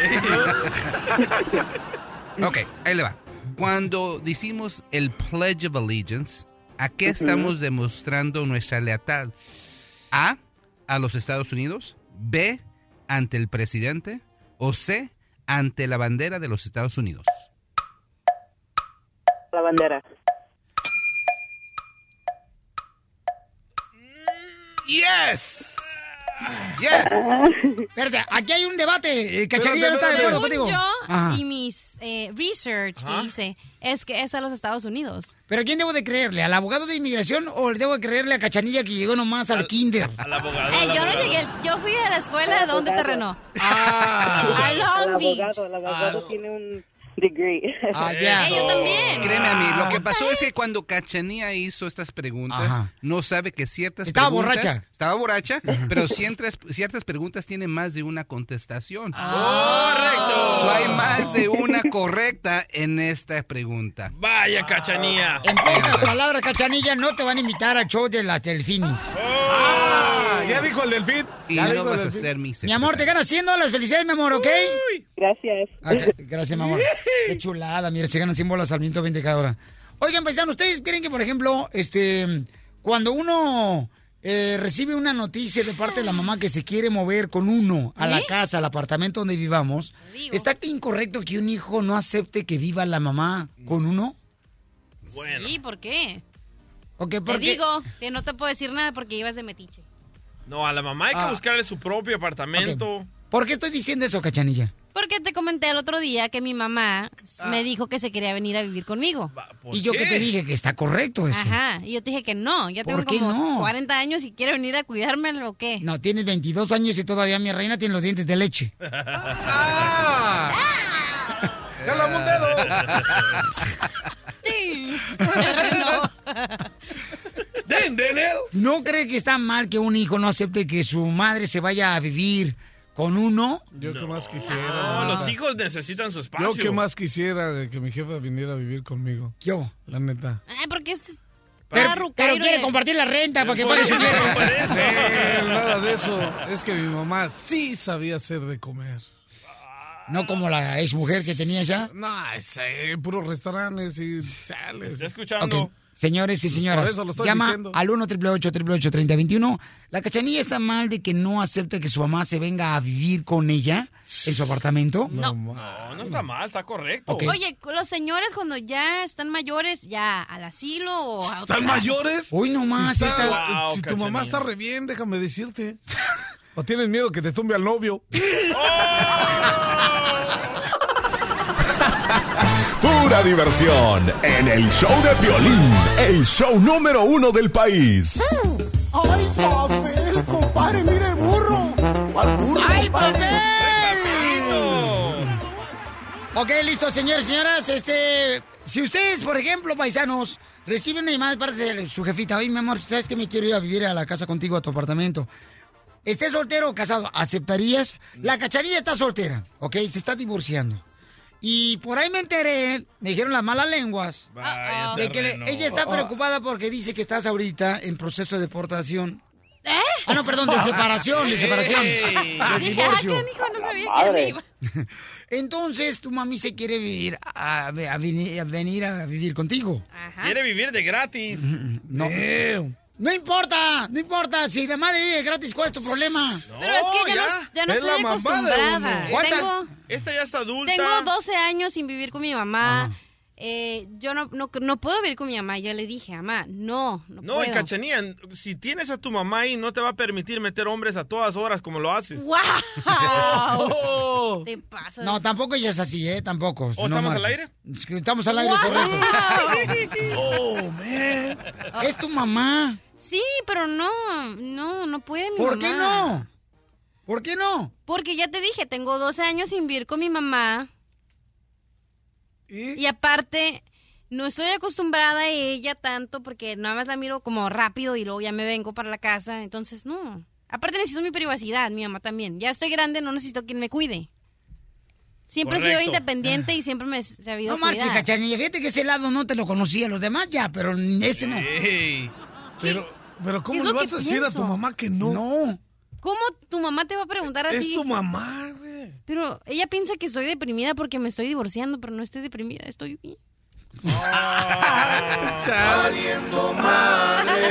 Ok, ahí le va. Cuando decimos el Pledge of Allegiance, ¿a qué estamos demostrando nuestra lealtad? A, a los Estados Unidos, B, ante el presidente, o C, ante la bandera de los Estados Unidos. La bandera. Yes. Yes. [LAUGHS] Espérate, aquí hay un debate. eh, Cachanilla no está de acuerdo contigo. yo Ajá. y mis eh, research que hice, es que es a los Estados Unidos. ¿Pero a quién debo de creerle? ¿Al abogado de inmigración o le debo de creerle a Cachanilla que llegó nomás al kinder? [LAUGHS] Al abogado. Eh, al yo no abogado. llegué, yo fui a la escuela, ¿dónde terrenó? Ah, A El Long Beach. abogado, el abogado tiene un degree. ah, ya. Eh, yo también. Créeme a mí, lo que pasó es que cuando Cachanía hizo estas preguntas, Ajá. no sabe que ciertas Estaba preguntas... borracha. Estaba borracha, pero ciertas, ciertas preguntas tienen más de una contestación. ¡Correcto! So, hay más de una correcta en esta pregunta. Vaya, cachanía. En pocas palabras, Cachanilla, no te van a invitar al show de las delfines. Ah, ya dijo el delfín. Y Ya no vas a ser mi Mi amor, te ganas 100 dólares. Felicidades, mi amor, ¿ok? Gracias. Ah, ca- gracias, mi amor. Qué chulada, mira, se ganan 100 bolas al minuto 20 cada hora. Oigan, paisanos, ¿ustedes creen que, por ejemplo, este, cuando uno eh, recibe una noticia de parte de la mamá que se quiere mover con uno a la ¿Eh? casa, al apartamento donde vivamos. ¿está incorrecto que un hijo no acepte que viva la mamá con uno? Sí, ¿por qué? Ok, Te porque... digo que no te puedo decir nada porque ibas de metiche. No, a la mamá hay que Ah. buscarle su propio apartamento. ¿Por qué estoy diciendo eso, cachanilla? Porque te comenté el otro día que mi mamá Ah. me dijo que se quería venir a vivir conmigo. Y yo que te dije que está correcto eso. Ajá, y yo te dije que no, ya tengo ¿Por qué como no? 40 años y quiere venir a cuidarme o qué. No, tienes 22 años y todavía mi reina tiene los dientes de leche. [LAUGHS] ¡Jálame un dedo! Sí. [LAUGHS] ¿No cree que está mal que un hijo no acepte que su madre se vaya a vivir con uno? Yo que más quisiera. No, los hijos necesitan su espacio. Yo que más quisiera que mi jefa viniera a vivir conmigo. Yo. La neta. Ay, porque este es Pero, rucairo pero quiere de- compartir la renta para que pague su. Sí, nada de eso. Es que mi mamá sí sabía hacer de comer. No como la ex mujer que tenía ya. No, ese, puros restaurantes y chales. Está escuchando. Ok, Señores y Pues señoras, por eso lo estoy llama diciendo. al 1 888 3021 La cachanilla está mal de que no acepte que su mamá se venga a vivir con ella en su apartamento. No. No, no está mal, está correcto. Oye, los señores cuando ya están mayores, ya al asilo o a otro ¿Están mayores? Uy, no más. Si, esta- está- Wow, si tu mamá está re bien, déjame decirte. [LAUGHS] ¿O tienes miedo que te tumbe al novio? [LAUGHS] Pura diversión en el show de Piolín, el show número uno del país. ¡Ay, papel, compadre! ¡Mira el burro! ¿Cuál burro, ¡Ay, compadre? Ok, listo, señores, señoras. Este, si ustedes, por ejemplo, paisanos, reciben una llamada de parte de su jefita, oye, mi amor, ¿sabes que me quiero ir a vivir a la casa contigo, a tu apartamento? ¿Estés soltero o casado? ¿Aceptarías? La cacharilla está soltera, ¿ok? Se está divorciando. Y por ahí me enteré, me dijeron las malas lenguas, Vaya de que ella está preocupada porque dice que estás ahorita en proceso de deportación. ¿Eh? Ah, no, perdón, de separación, de separación. De Dije, divorcio. ah, qué hijo, no sabía quién me iba. [LAUGHS] Entonces, tu mami se quiere vivir a, a a venir a vivir contigo. Ajá. Quiere vivir de gratis. [LAUGHS] No. No importa, no importa. Si la madre vive gratis, ¿cuál es tu problema? Pero es que ya, ya. no, ya no Es la estoy acostumbrada. uno. ¿Cuánta- Tengo, Esta ya está adulta. tengo 12 años sin vivir con mi mamá. Eh, yo no, no, no puedo vivir con mi mamá. Yo le dije, mamá, no, no, No, y. Cachanilla, si tienes a tu mamá ahí, no te va a permitir meter hombres a todas horas como lo haces. [LAUGHS] ¡Wow! Oh. Te pasas. No, tampoco ella es así, ¿eh? Tampoco. ¿O No estamos al aire? Estamos al aire, correcto. [LAUGHS] Oh, man. [LAUGHS] Es tu mamá. Sí, pero no, no, no puede mi ¿Por mamá. qué no? ¿Por qué no? Porque ya te dije, tengo 12 años sin vivir con mi mamá. ¿Y? Y aparte, no estoy acostumbrada a ella tanto porque nada más la miro como rápido y luego ya me vengo para la casa. Entonces, no. Aparte necesito mi privacidad, mi mamá también. Ya estoy grande, no necesito quien me cuide. Siempre he sido Correcto. independiente y siempre me he sabido No marches, cuidar. cachanilla. Fíjate que ese lado no te lo conocía. Los demás ya, pero ese no. Ey. Pero, pero ¿Qué ¿cómo le vas a decir a tu pienso? mamá que no? No. ¿Cómo tu mamá te va a preguntar a Es ti? tu mamá, güey. Pero ella piensa que estoy deprimida porque me estoy divorciando, pero no estoy deprimida, estoy bien. Saliendo [LAUGHS] madre.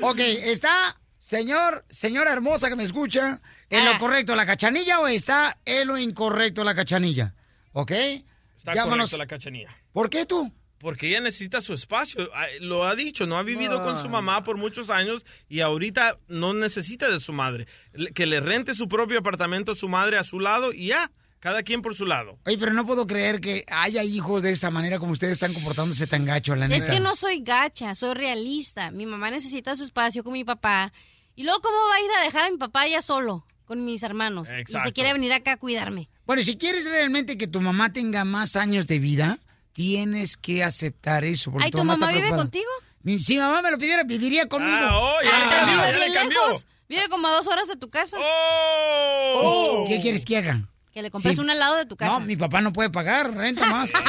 Ok, está, señor, señora hermosa que me escucha, en Ah. lo correcto la cachanilla o está en lo incorrecto la cachanilla. ¿Ok? Está Llámanos. correcto la Cachanilla. ¿Por qué tú? Porque ella necesita su espacio. Lo ha dicho, no ha vivido con su mamá por muchos años y ahorita no necesita de su madre. Que le rente su propio apartamento a su madre a su lado y ya, cada quien por su lado. Oye, pero no puedo creer que haya hijos de esa manera como ustedes están comportándose tan gacho, la Es neta. que no soy gacha, soy realista. Mi mamá necesita su espacio con mi papá. Y luego, ¿cómo va a ir a dejar a mi papá ya solo con mis hermanos? Y Exacto. se quiere venir acá a cuidarme. Bueno, si quieres realmente que tu mamá tenga más años de vida, tienes que aceptar eso. Porque Ay, ¿tu mamá vive contigo? Si mamá me lo pidiera, viviría conmigo. Ah, oh, ya Pero cambió, vive ya bien le cambió. lejos. Vive como a dos horas de tu casa. ¡Oh! ¿Qué quieres que haga? Que le compres Sí. un helado de tu casa. No, mi papá no puede pagar, renta más. [LAUGHS]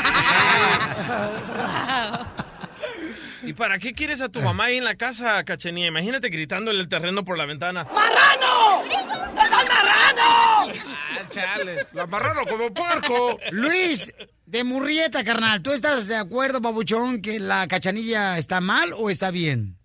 ¿Y para qué quieres a tu mamá ahí en la casa, Cachanilla? Imagínate gritándole el terreno por la ventana. ¡Marrano! ¡Es el marrano! Ah, chales. La marrano como puerco. Luis, de Murrieta, carnal. ¿Tú estás de acuerdo, babuchón, que la cachanilla está mal o está bien?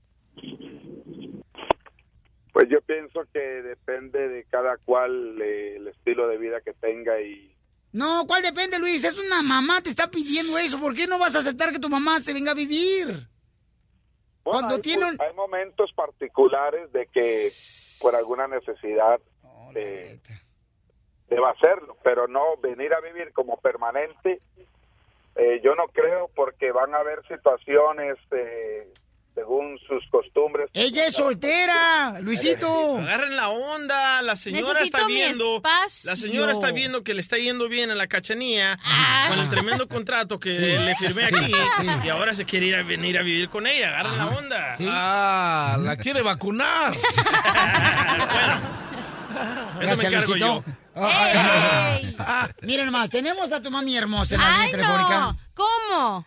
Pues yo pienso que depende de cada cual eh, el estilo de vida que tenga y No, ¿cuál depende, Luis? Es una mamá, te está pidiendo eso. ¿Por qué no vas a aceptar que tu mamá se venga a vivir? Bueno, Cuando hay, tiene un- hay momentos particulares de que por alguna necesidad eh, deba hacerlo, pero no venir a vivir como permanente. eh, yo no creo porque van a haber situaciones eh, según sus costumbres. Ella es soltera, Luisito. Agarren la onda, la señora Necesito está mi viendo. espacio. La señora está viendo que le está yendo bien a la cachanía Ah. con el tremendo contrato que Sí. le firmé aquí sí. y ahora se quiere ir a venir a vivir con ella. Agarren la onda. Ah, la quiere vacunar. [LAUGHS] Eso me Gracias, encargo Luisito. yo. Ah, Miren nomás, tenemos a tu mami hermosa en la línea ¡Ay, telefónica. no! ¿Cómo?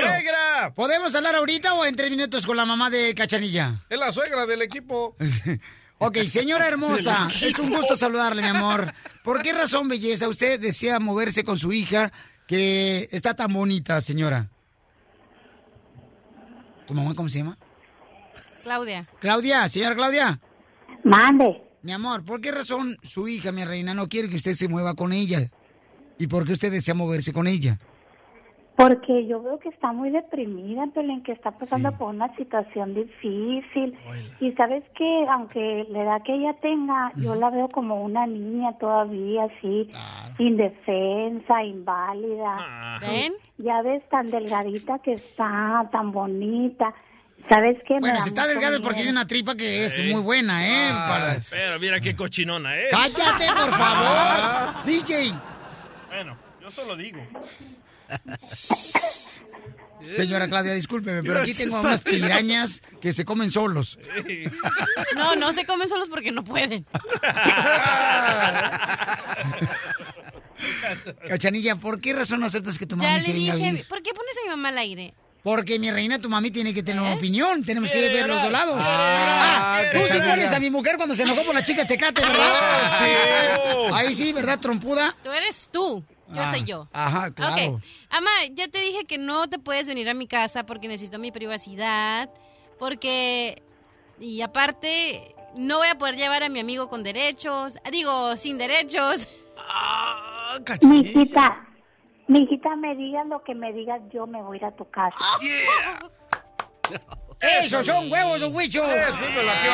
¡Suegra! ¿Podemos hablar ahorita o en tres minutos con la mamá de Cachanilla? Es la suegra del equipo. [LAUGHS] Ok, señora hermosa, es un gusto saludarle, mi amor. ¿Por qué razón, belleza, usted desea moverse con su hija que está tan bonita, señora? ¿Tu mamá cómo se llama? Claudia. Claudia, señora Claudia. Mande. Mi amor, ¿por qué razón su hija, mi reina, no quiere que usted se mueva con ella? ¿Y por qué usted desea moverse con ella? Porque yo veo que está muy deprimida, Pelín, que está pasando por una situación difícil. Y sabes que, aunque la edad que ella tenga, yo la veo como una niña todavía, así, indefensa, inválida. ¿Ven? Ya ves tan delgadita que está, tan bonita. ¿Sabes qué? Bueno, si está delgada es porque tiene una tripa que es muy buena, ¿eh? Ah, Para- Pero mira qué cochinona, ¿eh? ¡Cállate, por favor! [LAUGHS] DJ. Bueno, yo solo digo. Señora Claudia, discúlpeme, pero aquí tengo unas pirañas que se comen solos. No, no se comen solos porque no pueden. [LAUGHS] Cachanilla, ¿por qué razón no aceptas que tu Ya mami le se venga a dije, vivir? ¿por qué pones a mi mamá al aire? Porque mi reina, tu mami tiene que tener una opinión. Tenemos que ¿Qué ver los dos lados. Ah, Ah, tú sí pones a mi mujer cuando se enojó por la chica Tecate, ¿verdad? Ah, sí. Ahí sí, ¿verdad, trompuda? Tú eres tú. Yo Ah, soy yo. Ajá, claro. Ok. Ama, ya te dije que no te puedes venir a mi casa porque necesito mi privacidad. Porque. Y aparte, no voy a poder llevar a mi amigo con derechos. Digo, sin derechos. Mi hijita, mi hijita, me digas lo que me digas, yo me voy a ir a tu casa. [LAUGHS] ¡Esos son huevos, don Huicho! Eso me latió.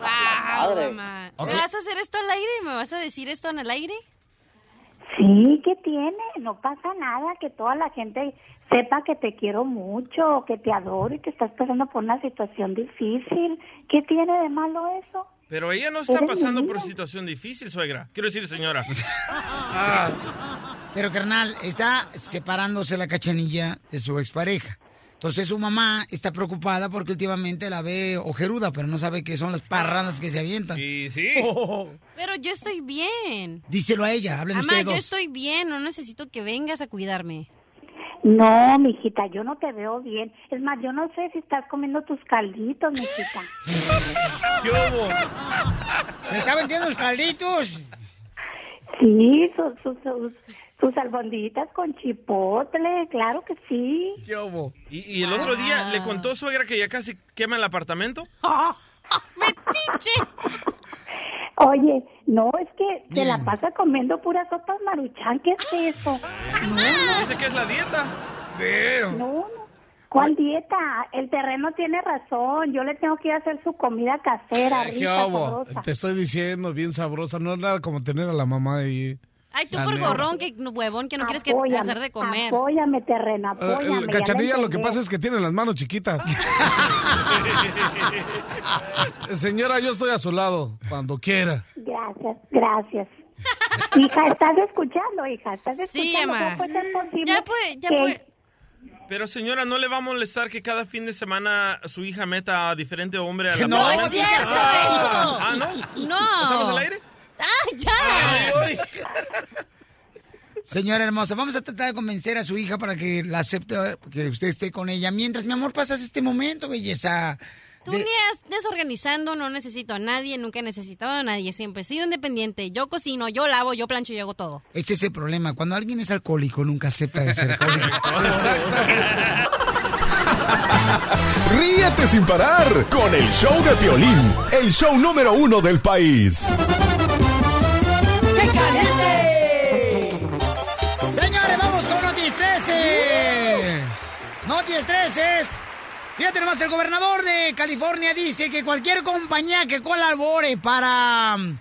Wow, Madre. mamá. Ok. ¿Me vas a hacer esto al aire? ¿Me vas a decir esto en el aire? Sí, ¿qué tiene? No pasa nada, que toda la gente sepa que te quiero mucho, que te adoro y que estás pasando por una situación difícil. ¿Qué tiene de malo eso? Pero ella no está pasando por situación difícil, suegra. Quiero decir, señora. [LAUGHS] Pero, carnal, está separándose la cachanilla de su expareja. Entonces su mamá está preocupada porque últimamente la ve ojeruda, pero no sabe qué son las parrandas que se avientan. Y sí. [LAUGHS] Pero yo estoy bien. Díselo a ella, hablen Ama, ustedes yo dos. estoy bien. No necesito que vengas a cuidarme. No, mijita, yo no te veo bien. Es más, yo no sé si estás comiendo tus calditos, mijita. [LAUGHS] ¿Qué hubo? ¿Se está vendiendo los calditos? Sí, sus, sus, sus, sus albondiguitas con chipotle, claro que sí. ¿Qué hubo? ¿Y, y el otro día le contó suegra que ya casi quema el apartamento? [LAUGHS] Oye, no, es que se la pasa comiendo puras sopas maruchan, ¿qué es eso? Dice que es la dieta. No, no. ¿Cuál dieta? El terreno tiene razón. Yo le tengo que ir a hacer su comida casera, ¿Qué rica, sabrosa. Te estoy diciendo, bien sabrosa. No es nada como tener a la mamá ahí. Ay, tú por gorrón, que huevón, que no quieres que hacer de comer. Apóyame, terreno, Eh, apóyame. Cachanilla, lo que pasa es que tiene las manos chiquitas. [LAUGHS] Señora, yo estoy a su lado, cuando quiera. Gracias, gracias. hija, ¿estás escuchando, hija? ¿Estás Sí, escuchando? mamá. ¿Cómo puede ser posible Ya puede, ya que- puede. Pero señora, ¿no le va a molestar que cada fin de semana su hija meta a diferente hombre a Que la no, es cierto eso. Ah, ¿no? No. ¿Estamos al aire? ¡Ah, ya! Señora hermosa, vamos a tratar de convencer a su hija para que la acepte, que usted esté con ella. Mientras, mi amor, pasas este momento, belleza. Tú ni has desorganizando, no necesito a nadie, nunca he necesitado a nadie, siempre he sido independiente. Yo cocino, yo lavo, yo plancho, yo hago todo. Ese es el problema. Cuando alguien es alcohólico, nunca acepta de ser alcohólico. [LAUGHS] Ríete sin parar con el show de Piolín, el show número uno del país. ¡Qué caliente! Señores, vamos con Noticias 13. Noticias 13. Fíjate nomás, el gobernador de California dice que cualquier compañía que colabore para mm,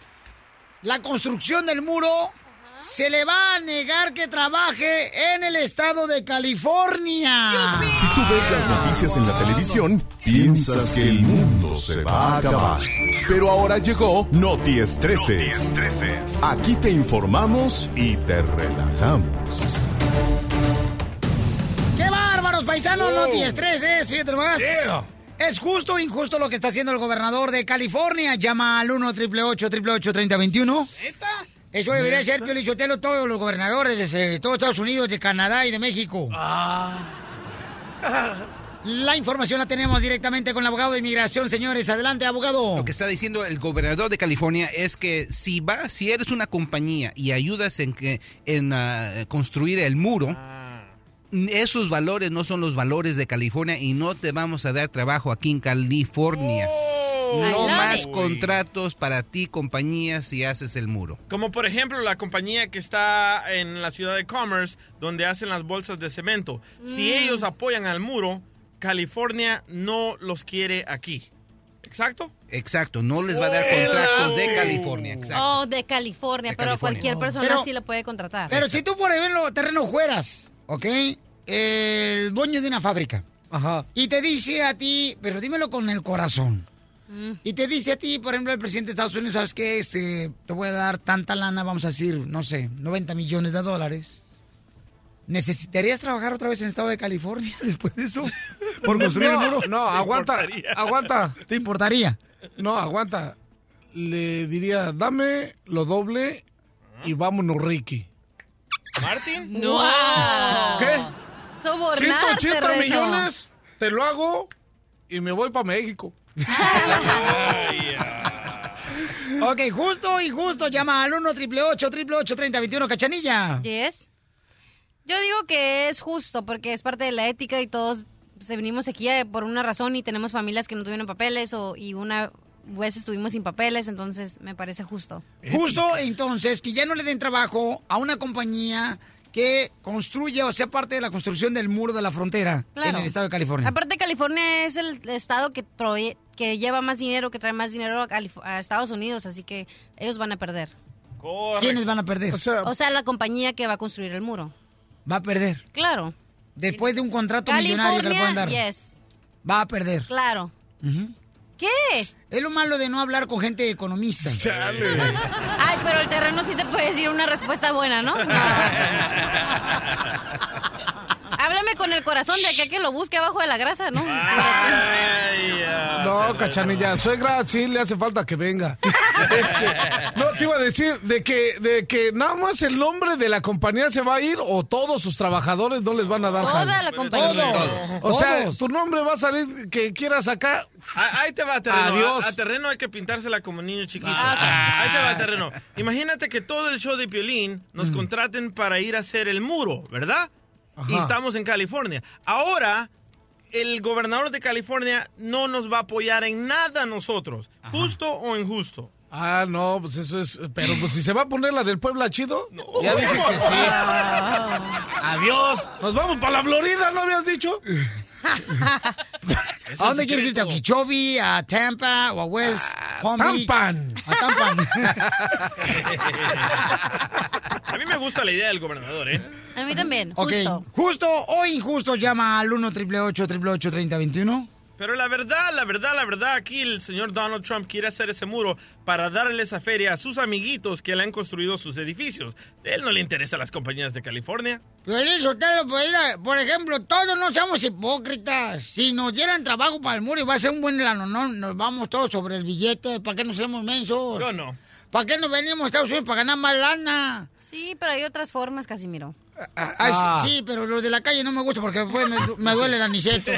la construcción del muro se le va a negar que trabaje en el estado de California. Si tú ves las noticias en la televisión, piensas que el mundo se va a acabar. Pero ahora llegó Noties 13. Aquí te informamos y te relajamos. ¡Qué bárbaros, paisanos! No tienes tres, es, fíjate nomás. Es justo o injusto lo que está haciendo el gobernador de California. Llama al 1 888 3021 Eso debería ser, Pio Lichotelo, todos los gobernadores de todos Estados Unidos, de Canadá y de México. La información la tenemos directamente con el abogado de inmigración, señores. Adelante, abogado. Lo que está diciendo el gobernador de California es que si va, si eres una compañía y ayudas en que en ah, construir el muro, esos valores no son los valores de California y no te vamos a dar trabajo aquí en California. I No más it. contratos para ti, compañía, si haces el muro. Como por ejemplo la compañía que está en la ciudad de Commerce, donde hacen las bolsas de cemento. Si Mm. ellos apoyan al muro, California no los quiere aquí. ¿Exacto? Exacto, no les va a dar contratos de California. Exacto. Oh, de California, De pero California. cualquier persona Pero- sí le puede contratar. Pero si tú, por ejemplo, terreno fueras, ¿ok? El dueño de una fábrica. Ajá. Y te dice a ti, pero dímelo con el corazón. Mm. Y te dice a ti, por ejemplo, el presidente de Estados Unidos, ¿sabes qué? Este, te voy a dar tanta lana, vamos a decir, no sé, 90 millones de dólares. ¿Necesitarías trabajar otra vez en el estado de California [LAUGHS] después de eso? [LAUGHS] Por construir no, el muro. No, aguanta, aguanta. ¿Te importaría? No, aguanta. Le diría, dame lo doble y vámonos, Ricky. ¿Martín? No. ¿Qué? Sobornar 180 terreno. millones, te lo hago y me voy para México. [LAUGHS] Ok, justo y justo, llama al 1 888 3021 Cachanilla. Yes. Yo digo que es justo porque es parte de la ética y todos se venimos aquí por una razón y tenemos familias que no tuvieron papeles o y una vez estuvimos sin papeles, entonces me parece justo. Justo entonces que ya no le den trabajo a una compañía que construya o sea parte de la construcción del muro de la frontera Claro. en el estado de California. Aparte California es el estado que que lleva más dinero, que trae más dinero a, Calif- a Estados Unidos, así que ellos van a perder. ¿Quiénes van a perder? O sea, la compañía que va a construir el muro. Va a perder. Claro. Después de un contrato millonario que le pueden California, dar. yes. Va a perder. Claro. ¿Qué? Es lo malo de no hablar con gente economista. [LAUGHS] Ay, pero el terreno sí te puede decir una respuesta buena, ¿no? [LAUGHS] Háblame con el corazón de acá que lo busque abajo de la grasa, ¿no? No, cachanilla, suegra sí le hace falta que venga. Este, no, te iba a decir de que, de que nada más el nombre de la compañía se va a ir o todos sus trabajadores no les van a dar Toda jale? la compañía. Todos. O sea, tu nombre va a salir que quieras acá. Ah, Ahí te va terreno. Adiós. A, a terreno hay que pintársela como niño chiquito. Ah, Ahí te va terreno. Imagínate que todo el show de Piolín Mm. nos contraten para ir a hacer el muro, ¿verdad? Y estamos en California. Ahora, el gobernador de California no nos va a apoyar en nada a nosotros. ¿Justo o injusto? Ah, no, pues eso es. Pero pues si se va a poner la del Puebla chido, ya dije que sí. [LAUGHS] Adiós. Nos vamos para la Florida, ¿no habías dicho? [LAUGHS] ¿A dónde quieres irte? ¿A Okeechobee, a Tampa o a West Palm Beach? Tampan. A Tampan. [LAUGHS] A mí me gusta la idea del gobernador, ¿eh? A mí también, justo. justo o injusto, llama al 1 888 3021 Pero la verdad, la verdad, la verdad, aquí el señor Donald Trump quiere hacer ese muro para darle esa feria a sus amiguitos que le han construido sus edificios. A él no le interesa las compañías de California. Sotelo, por ejemplo, todos no somos hipócritas. Si nos dieran trabajo para el muro y va a ser un buen lano, no, nos vamos todos sobre el billete. ¿Para qué nos hacemos mensos? Yo no. ¿Para qué nos venimos a Estados Unidos para ganar más lana? Sí, pero hay otras formas, Casimiro. Ay, sí, sí, pero los de la calle no me gusta porque después me, me duele el aniceto.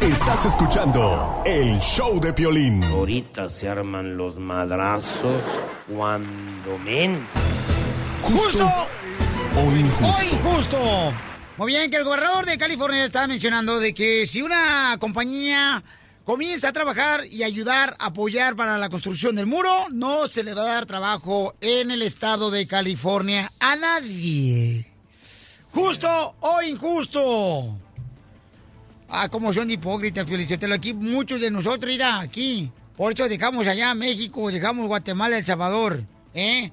Estás escuchando el show de Piolín. Ahorita se arman los madrazos cuando men. Justo o injusto. o injusto. Muy bien, que el gobernador de California está mencionando de que si una compañía comienza a trabajar y ayudar, apoyar para la construcción del muro, no se le va a dar trabajo en el estado de California a nadie. ¿Justo o injusto? Ah, como son hipócritas, Piolichotelo. Aquí muchos de nosotros, mira, aquí. Por eso dejamos allá México, dejamos Guatemala, El Salvador. ¿Eh?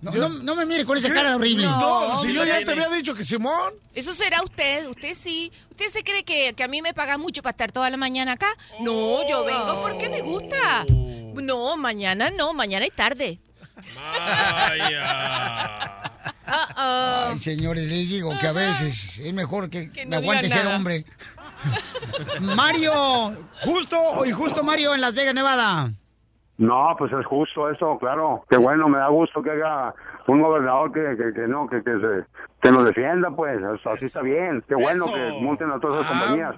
No, no, no me mire con esa ¿Qué? cara horrible. No, si yo ya te había dicho que Simón. Eso será usted, usted sí. ¿Usted se cree que, que a mí me paga mucho para estar toda la mañana acá? No, yo vengo porque me gusta. No, mañana no, mañana y tarde. [LAUGHS] Uh-oh. Ay, señores, les digo que a veces es mejor que, Que no me aguante ser hombre. [LAUGHS] Mario, ¿justo o injusto, Mario, en Las Vegas, Nevada? No, pues es justo eso, claro. Qué bueno, me da gusto que haya un gobernador que, que, que no, que, que, se, que nos defienda, pues. Eso, así está bien. Qué bueno Eso. que monten a todas esas Ah. compañías.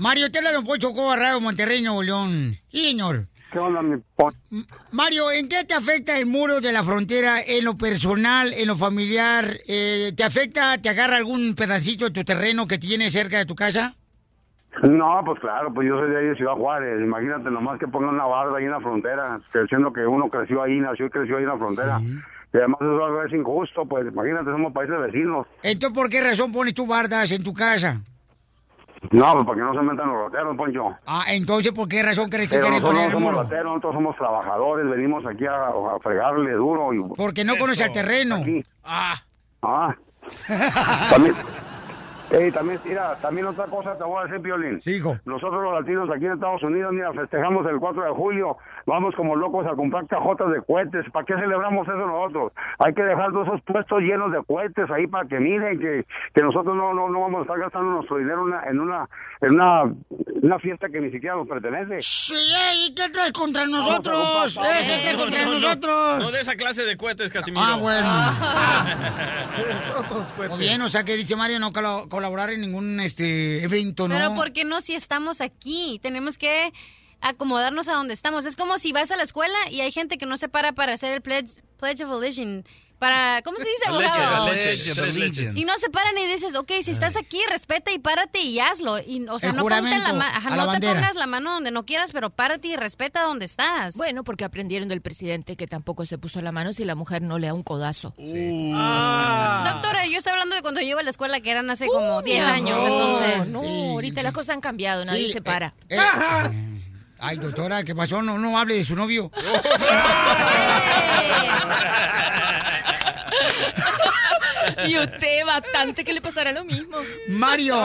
Mario, te habla Don Poncho Coba Radio, Monterrey, Nuevo León. Señor. ¿Qué onda, mi? Mario, ¿en qué te afecta el muro de la frontera en lo personal, en lo familiar? Eh, ¿Te afecta, te agarra algún pedacito de tu terreno que tienes cerca de tu casa? No, pues claro, pues yo soy de ahí de Ciudad Juárez. Imagínate nomás que pongan una barda ahí en la frontera, siendo que uno creció ahí, nació y creció ahí en la frontera. Y además eso es injusto, pues imagínate, somos países vecinos. Entonces, ¿por qué razón pones tú bardas en tu casa? No, pues para que no se metan los roteros, Poncho. Ah, entonces, ¿por qué razón crees que nosotros poner el somos muro? rateros, nosotros somos trabajadores, venimos aquí a, a fregarle duro. Y, Porque no conoce el terreno. Ah. Ah. también, Ey, también, mira, también otra cosa te voy a decir, Piolín. Sigo. Nosotros los latinos aquí en Estados Unidos, mira, festejamos el 4 de julio, vamos como locos a comprar cajotas de cohetes. ¿Para qué celebramos eso nosotros? Hay que dejar todos esos puestos llenos de cohetes ahí para que miren que, que nosotros no, no, no vamos a estar gastando nuestro dinero en una, en una, en una, una fiesta que ni siquiera nos pertenece. Sí, ¿y qué traes contra nosotros? comprar- ¿Eh? ¿Qué traes contra No, no, nosotros? No de esa clase de cohetes, Casimiro. Ah, bueno. [LAUGHS] otros Muy bien, o sea que dice Mario no colo- colaborar en ningún este evento, ¿no? Pero ¿por qué no si estamos aquí? Tenemos que acomodarnos a donde estamos. Es como si vas a la escuela y hay gente que no se para para hacer el pledge, pledge of allegiance. Para, ¿cómo se dice, Leche, abogado? leche, tres leches. Y no se paran y dices, ok, si estás aquí, respeta y párate y hazlo. Y, o sea, El no, ponte la ajá, la no te bandera. pongas la mano donde no quieras, pero párate y respeta donde estás. Bueno, porque aprendieron del presidente que tampoco se puso la mano si la mujer no le da un codazo. Doctora, yo estoy hablando de cuando yo iba a la escuela, que eran hace como 10 mi años, entonces. No, ahorita las cosas han cambiado, nadie Sí, se para. eh, Ay, doctora, ¿qué pasó? No, no hable de su novio. [LAUGHS] [LAUGHS] y usted bastante que le pasará lo mismo. Mario,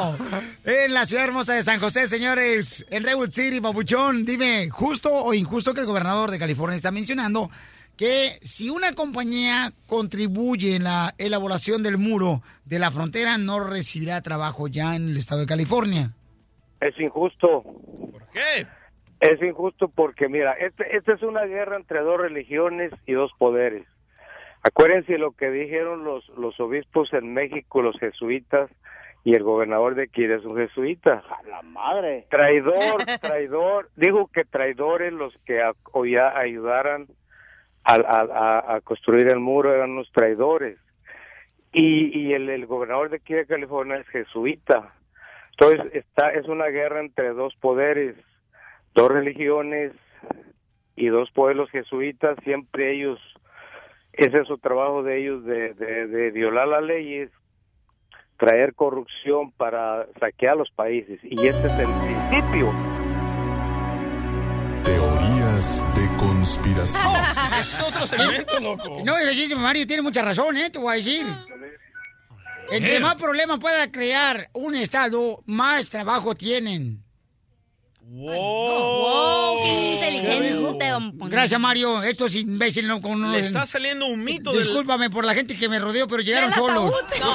en la ciudad hermosa de San José, señores, en Redwood City, Papuchón, dime, ¿justo o injusto que el gobernador de California está mencionando que si una compañía contribuye en la elaboración del muro de la frontera, no recibirá trabajo ya en el estado de California? Es injusto. ¿Por qué? Es injusto porque, mira, este, esta es una guerra entre dos religiones y dos poderes. Acuérdense lo que dijeron los, los obispos en México, los jesuitas, y el gobernador de aquí es un jesuita. La madre. Traidor, [LAUGHS] traidor. Digo que traidores los que a- o ya ayudaran a, a- a- a construir el muro eran los traidores. Y, y el, el gobernador de aquí de California es jesuita. Entonces está es una guerra entre dos poderes, dos religiones y dos pueblos jesuitas. Siempre ellos, ese es su trabajo de ellos de, de, de violar las leyes, traer corrupción para saquear los países. Y ese es el principio. Teorías de conspiración. [LAUGHS] Es otro segmento, loco. No, es decir, Mario tiene mucha razón, ¿eh? Te voy a decir. Entre más problemas pueda crear un estado, más trabajo tienen. Wow, qué inteligente, don Poncho. Gracias, Mario. Estos imbéciles no. Le está saliendo un mito del... Discúlpame por la gente que me rodeó, pero llegaron solos. ataúd.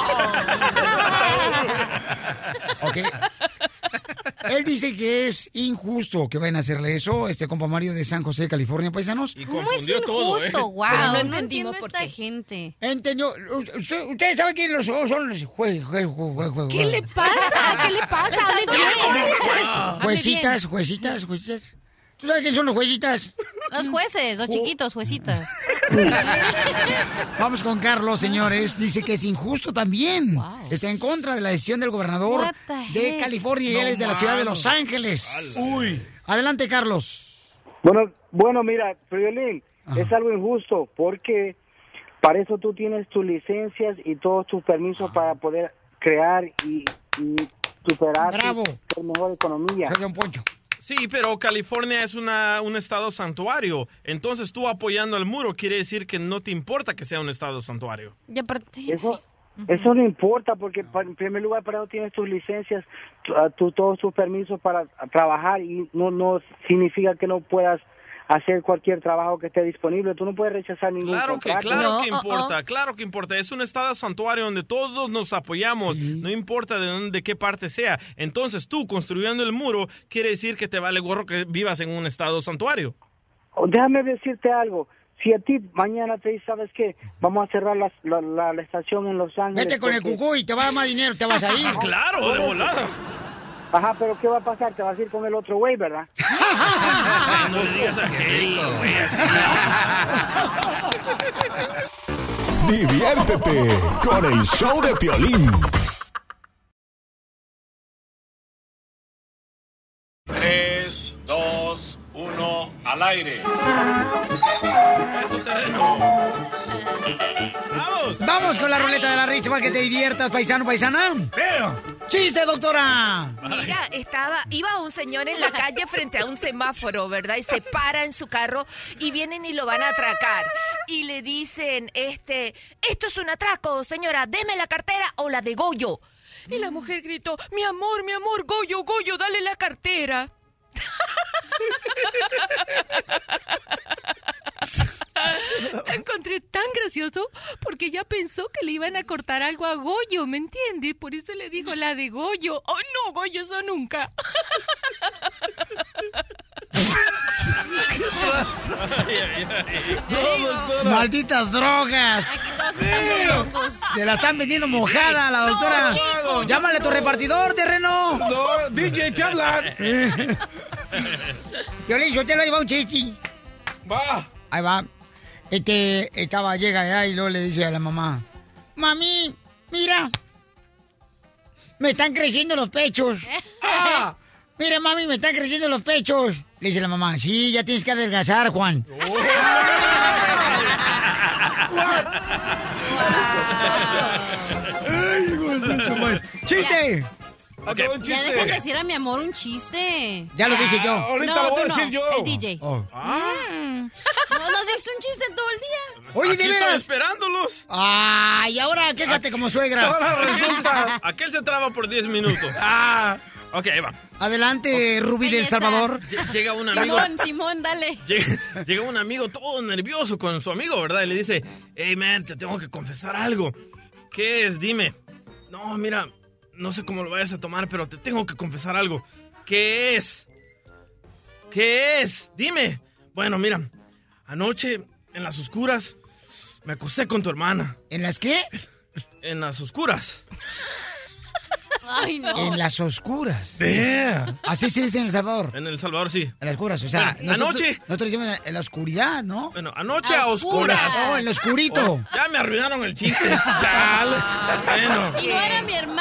[LAUGHS] Ok. Él dice que es injusto que vayan a hacerle eso, este compa Mario de San José, California, paisanos. ¿Cómo es injusto? Wow, Pero no no, entendimos entiendo por esta qué. gente. Entendió. Usted- Ustedes saben quiénes los son los jue- jue- jue- jue- jue- ¿Qué le pasa? ¿Qué le pasa? Hable bien. Juecitas, juecitas, juecitas. ¿Tú sabes quiénes son los juecitas? Los jueces, los chiquitos, juecitas. [LAUGHS] Vamos con Carlos, señores. Dice que es injusto también. Está en contra de la decisión del gobernador de? California y No él es de la ciudad de. Los Ángeles. Uy. Adelante, Carlos. Bueno, bueno, mira, Friolín, es algo injusto porque para eso tú tienes tus licencias y todos tus permisos para poder crear y, y superar Bravo. tu mejor economía. Sí, pero California es una, un estado santuario. Entonces tú apoyando el muro quiere decir que no te importa que sea un estado santuario. Y aparte... Eso, eso no importa porque en primer lugar para eso tienes tus licencias, tu- tu- todos tus permisos para trabajar y no no significa que no puedas hacer cualquier trabajo que esté disponible. Tú no puedes rechazar ningún Claro que, claro que importa, claro que importa. Es un estado santuario donde todos nos apoyamos, no importa de dónde, de qué parte sea. Entonces tú construyendo el muro quiere decir que te vale gorro que vivas en un estado santuario. Déjame decirte algo. Si a ti mañana te dice, ¿sabes qué? Vamos a cerrar la, la- la estación en Los Ángeles. Vete con el cucú y te va a dar más dinero, te vas a ir. [LAUGHS] Claro, de volada. Ajá, pero ¿qué va a pasar? Te vas a ir con el otro güey, ¿verdad? [LAUGHS] no le digas a aquel, güey, [LAUGHS] Diviértete con el show de Piolín. 3, 2, 1, al aire. Eso terreno. Vamos. Vamos con la ruleta de la risa para que te diviertas, paisano, paisana. ¡Chiste, doctora! Mira, estaba, iba un señor en la calle frente a un semáforo, ¿verdad? Y se para en su carro y vienen y lo van a atracar. Y le dicen, este, esto es un atraco, señora, deme la cartera o la de Goyo. Y la mujer gritó, mi amor, mi amor, Goyo, Goyo, dale la cartera. [LAUGHS] [LAUGHS] La encontré tan gracioso porque ella pensó que le iban a cortar algo a Goyo, ¿me entiendes? Por eso le dijo la de Goyo. ¡Oh, no, Goyo, eso nunca! [LAUGHS] ¡Malditas drogas! Se la están vendiendo mojada la doctora. chico. Llámale a tu repartidor, terreno. No, DJ, ¿qué hablan? [LAUGHS] Violín, yo te lo llevo un chiste. Va. Ahí va. Este, estaba, llega allá y luego le dice a la mamá, mami, mira, me están creciendo los pechos. [LAUGHS] Ah, [LAUGHS] mira, mami, me están creciendo los pechos. Le dice la mamá, sí, ya tienes que adelgazar, Juan. [LAUGHS] Ay, de Ya dejen de decir a mi amor un chiste. Ya lo dije yo. No, ahorita tú lo voy a no, decir yo. El DJ. Oh. Mm. No nos dices un chiste todo el día. Oye, Aquí de estoy veras. esperándolos. Ay, ahora quéjate como suegra. Ahora resulta. Aquel se traba por 10 minutos. [LAUGHS] Ah. Ok, ahí va. Adelante, Rubí del. Salvador. Lle- Llega un amigo. Simón, Simón, dale. Llega, llega un amigo todo nervioso con su amigo, ¿verdad? Y le dice, hey, man, te tengo que confesar algo. ¿Qué es? Dime. No, mira, no sé cómo lo vayas a tomar, pero te tengo que confesar algo. ¿Qué es? ¿Qué es? Dime. Bueno, mira, anoche en las oscuras me acosté con tu hermana. ¿En las qué? [LAUGHS] En las oscuras. Ay, no. En las oscuras. Yeah. Así se dice en El Salvador. En El Salvador, sí. En las oscuras. O sea, Bueno, nosotros, anoche. Nosotros decimos en la oscuridad, ¿no? Bueno, anoche a oscuras. Oh, en lo oscurito. Oh, ya me arruinaron el chiste. [LAUGHS] Chale. Bueno. Y no era mi hermana,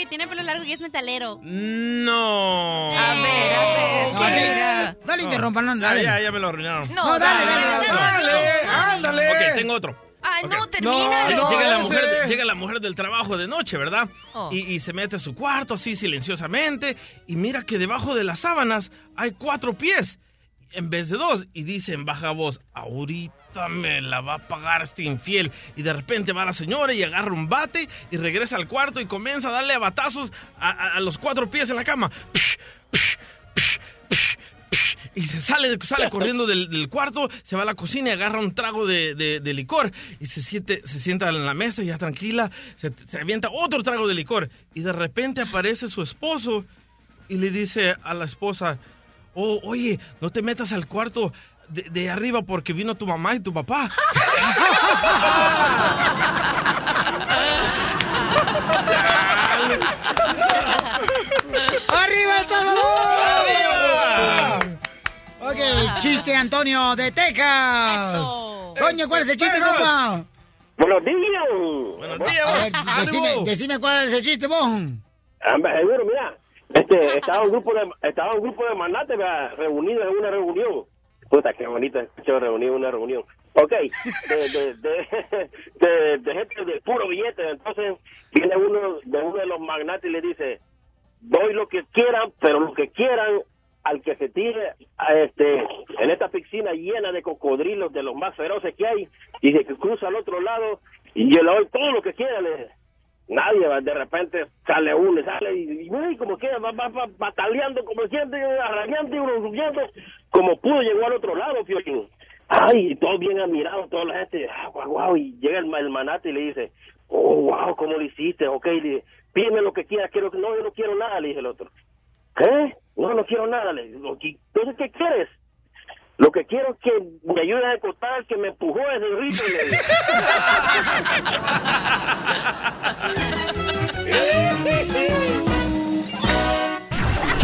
que tiene pelo largo y es metalero. No. A ver, a ver. No, dale, no le interrumpan, no, Ya, dale. ya, ya me lo arruinaron. No, dale, dale, dale. ándale. Ok, tengo otro. Ay, no, Ok. termina. Llega, no, llega la mujer, llega la mujer del trabajo de noche, ¿verdad? Oh. Y, y se mete a su cuarto así silenciosamente y mira que debajo de las sábanas hay cuatro pies en vez de dos. Y dice en baja voz, ahorita me la va a pagar este infiel. Y de repente va la señora y agarra un bate y regresa al cuarto y comienza a darle a batazos a, a- a los cuatro pies en la cama. Y se sale, sale [LAUGHS] corriendo del, del cuarto, se va a la cocina y agarra un trago de, de- de licor. Y se, siente, se sienta en la mesa ya tranquila, se, se avienta otro trago de licor. Y de repente aparece su esposo y le dice a la esposa, oh, oye, no te metas al cuarto de, arriba porque vino tu mamá y tu papá. [LAUGHS] ¡Arriba El Salvador! Ok, chiste Antonio de Texas. Coño, ¿cuál es el chiste, compa? Buenos días. Buenos días. Decime, cuál es el chiste, vos. Ah, seguro, mira. Este, estaba un grupo de, estaba un grupo de ¿verdad? reunidos en una reunión. Puta, qué bonito escuchar reunión, una reunión. Ok, de gente de puro billete. Entonces, viene uno de uno de los magnates y le dice, doy lo que quieran, pero lo que quieran al que se tire a este en esta piscina llena de cocodrilos de los más feroces que hay y de que cruza al otro lado y yo le doy todo lo que quiera le nadie de repente sale uno y sale y, y como queda va, va, va bataleando como siente arañando y huyendo como pudo llegó al otro lado Piolín ay y todo bien admirado toda la gente ah, guau, guau, y llega el, el manate y le dice oh wow cómo lo hiciste ok le pídeme lo que quieras quiero no yo no quiero nada le dice el otro ¿Qué? No, no quiero nada. Le "¿Qué- Entonces, ¿qué quieres? Lo que quiero es que me ayudes a al que me empujó desde el digo.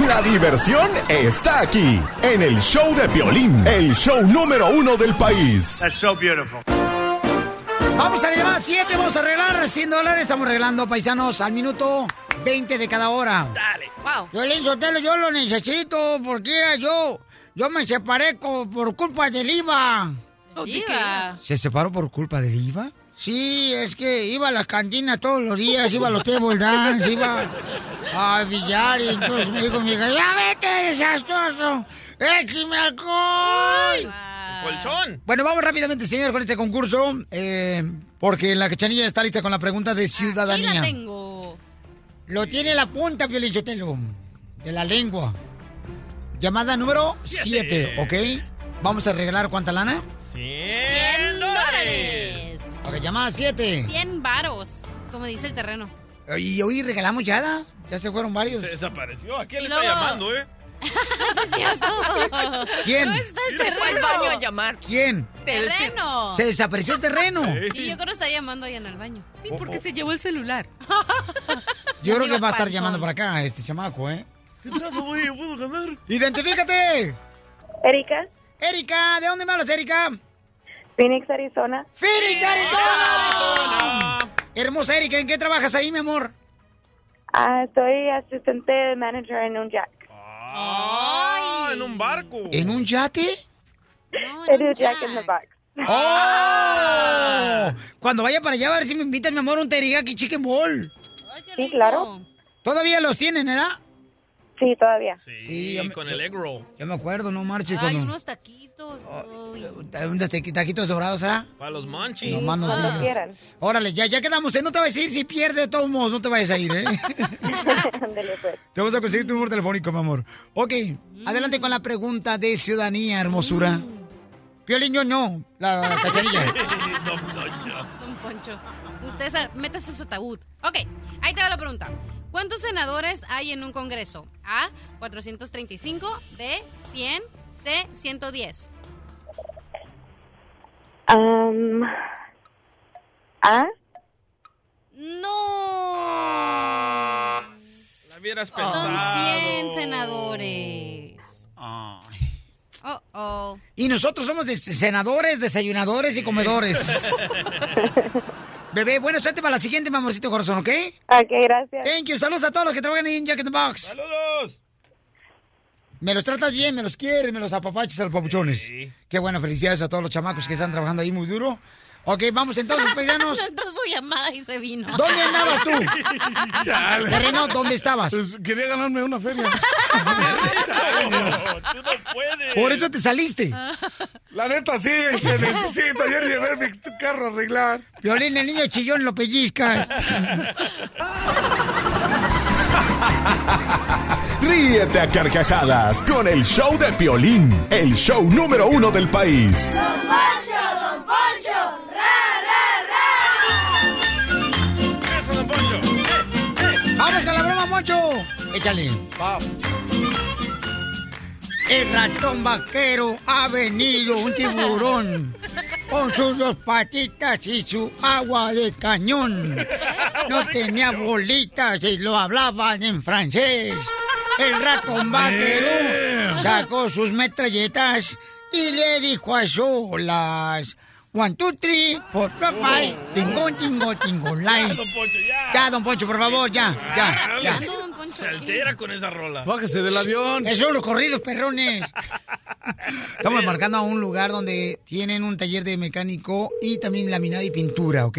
La diversión está aquí, en el show de Piolín, el show número uno del país. That's so beautiful. Vamos a la llamada 7, vamos a arreglar 100 dólares. Estamos regalando paisanos al minuto 20 de cada hora. Dale. Wow. Yo, Sotelo, yo lo necesito porque yo, yo me separé por culpa del IVA. Iba. ¿Se separó por culpa del IVA? Sí, es que iba a las cantinas todos los días, iba a los table dance, iba a billar y entonces me dijo mi hija, ya vete, desastroso, échame alcohol. Colchón. Bueno, vamos rápidamente, señor, con este concurso, eh, porque la cachanilla está lista con la pregunta de ciudadanía. la tengo. Lo tiene la punta, Piolín Sotelo, de la lengua. Llamada número 7, ¿ok? Vamos a regalar cuánta lana. 100 dólares. Ok, llamada 7. 100 varos, como dice el terreno. Y hoy regalamos ya, ¿da? ya se fueron varios. Se desapareció. ¿A quién le está llamando, eh? [LAUGHS] ¿Quién? No está el Se fue al terreno. baño a llamar. ¿Quién? Terreno. Se desapareció el terreno. Sí, yo creo que está llamando ahí en el baño. Sí, porque se llevó el celular. [LAUGHS] Yo creo que va a estar llamando para acá este chamaco, ¿eh? ¿Qué trazo, puedo ganar? ¡Identifícate! Erika, Erika, ¿de dónde me hablas, Erika? Phoenix, Arizona. ¡Phoenix, Arizona! Hermosa Erika, ¿en qué trabajas ahí, mi amor? Ah, soy asistente manager en un jack. Ah, en un barco. ¿En un yate? No, no, do jack in the box. ¡Oh! Cuando vaya para allá, a ver si me invitan, mi amor, un teriyaki chicken ball. Ay, qué Sí, claro. ¿Todavía los tienen, edad? Sí, todavía. Sí, Sí, yo me- con el egg roll. Yo me acuerdo, no marches. Ay, cuando... unos taquitos. Uy. Un taqui- taquitos dorados, ¿ah? Para los munchies. No más no Cuando digas. quieran. Órale, ya, ya quedamos, ¿eh? No te vayas a ir si pierde de todos modos, no te vayas a ir, ¿eh? [LAUGHS] Pues. te vamos a conseguir tu número telefónico, mi amor. Ok, adelante con la pregunta de ciudadanía, hermosura. Piolín, yo no, la cacharilla. [LAUGHS] Don Poncho. Don Poncho. Usted métase su ataúd. Ok, ahí te va la pregunta. ¿Cuántos senadores hay en un congreso? A, 435, B, 100, C, 110. Um, ¿Ah? No. La hubieras pensado. Son 100 senadores. Oh, oh. Y nosotros somos de senadores, desayunadores y comedores. [LAUGHS] Bebé, buena suerte para la siguiente, mi amorcito corazón, ¿ok? Ok, gracias. Thank you. Saludos a todos los que trabajan en Jack in the Box. ¡Saludos! Me los tratas bien, me los quieres, me los apapachas a los papuchones. Qué bueno, felicidades a todos los chamacos que están trabajando ahí muy duro. Ok, vamos entonces, paisanos. No [LAUGHS] entró su llamada y se vino. ¿Dónde andabas tú? [LAUGHS] Chale. Terreno, ¿dónde estabas? Pues, quería ganarme una feria. [LAUGHS] Tú no puedes. Por eso te saliste. La neta, sí, se necesito. Ayer llevé mi carro a arreglar. Violín, el niño chillón lo pellizca. Ríete a carcajadas con el show de Piolín, el show número uno del país. Eso, Échale. El ratón vaquero ha venido un tiburón con sus dos patitas y su agua de cañón. No tenía bolitas y lo hablaban en francés. El ratón vaquero sacó sus metralletas y le dijo a solas. One, two, three, four, five, five. Tingo, tingo, tingo, line. don Poncho, ya. Ya, don Poncho, por favor, ya, ya, ya. Se altera con esa rola. Bájese del avión. Esos son los corridos, perrones. Estamos marcando a un lugar donde tienen un taller de mecánico y también laminado y pintura, ¿ok?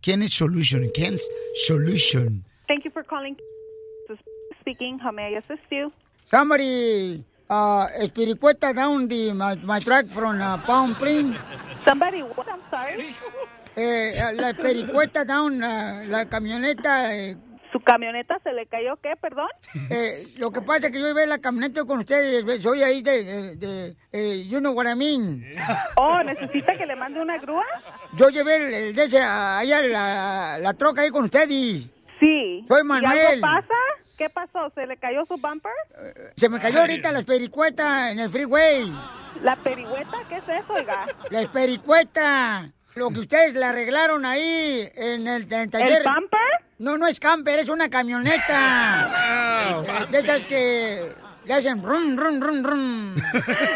Ken's Solution, Ken's Solution. Thank you for calling. Speaking, how may I assist you? Somebody, uh, Espiricueta down the, my, my truck from uh, Palm Springs. Somebody, what? I'm sorry. Eh, la Espiricueta down, uh, la camioneta. eh, ¿Su camioneta se le cayó qué, perdón? eh, lo que pasa es que yo iba en la camioneta con ustedes, soy ahí de, de, de, eh, you know what I mean. Oh, ¿necesita que le mande una grúa? Yo llevé el, el de ese, allá la, la troca ahí con ustedes. Sí. Soy ¿Y Manuel. algo pasa? ¿Qué pasó? ¿Se le cayó su bumper? Se me cayó ahorita la espericueta en el freeway. ¿La perigüeta? ¿Qué es eso, oiga? La espericueta. Lo que ustedes le arreglaron ahí en el, en el taller. ¿El bumper? No, no es camper, es una camioneta. Eh, de esas que le hacen rum, rum, rum, rum.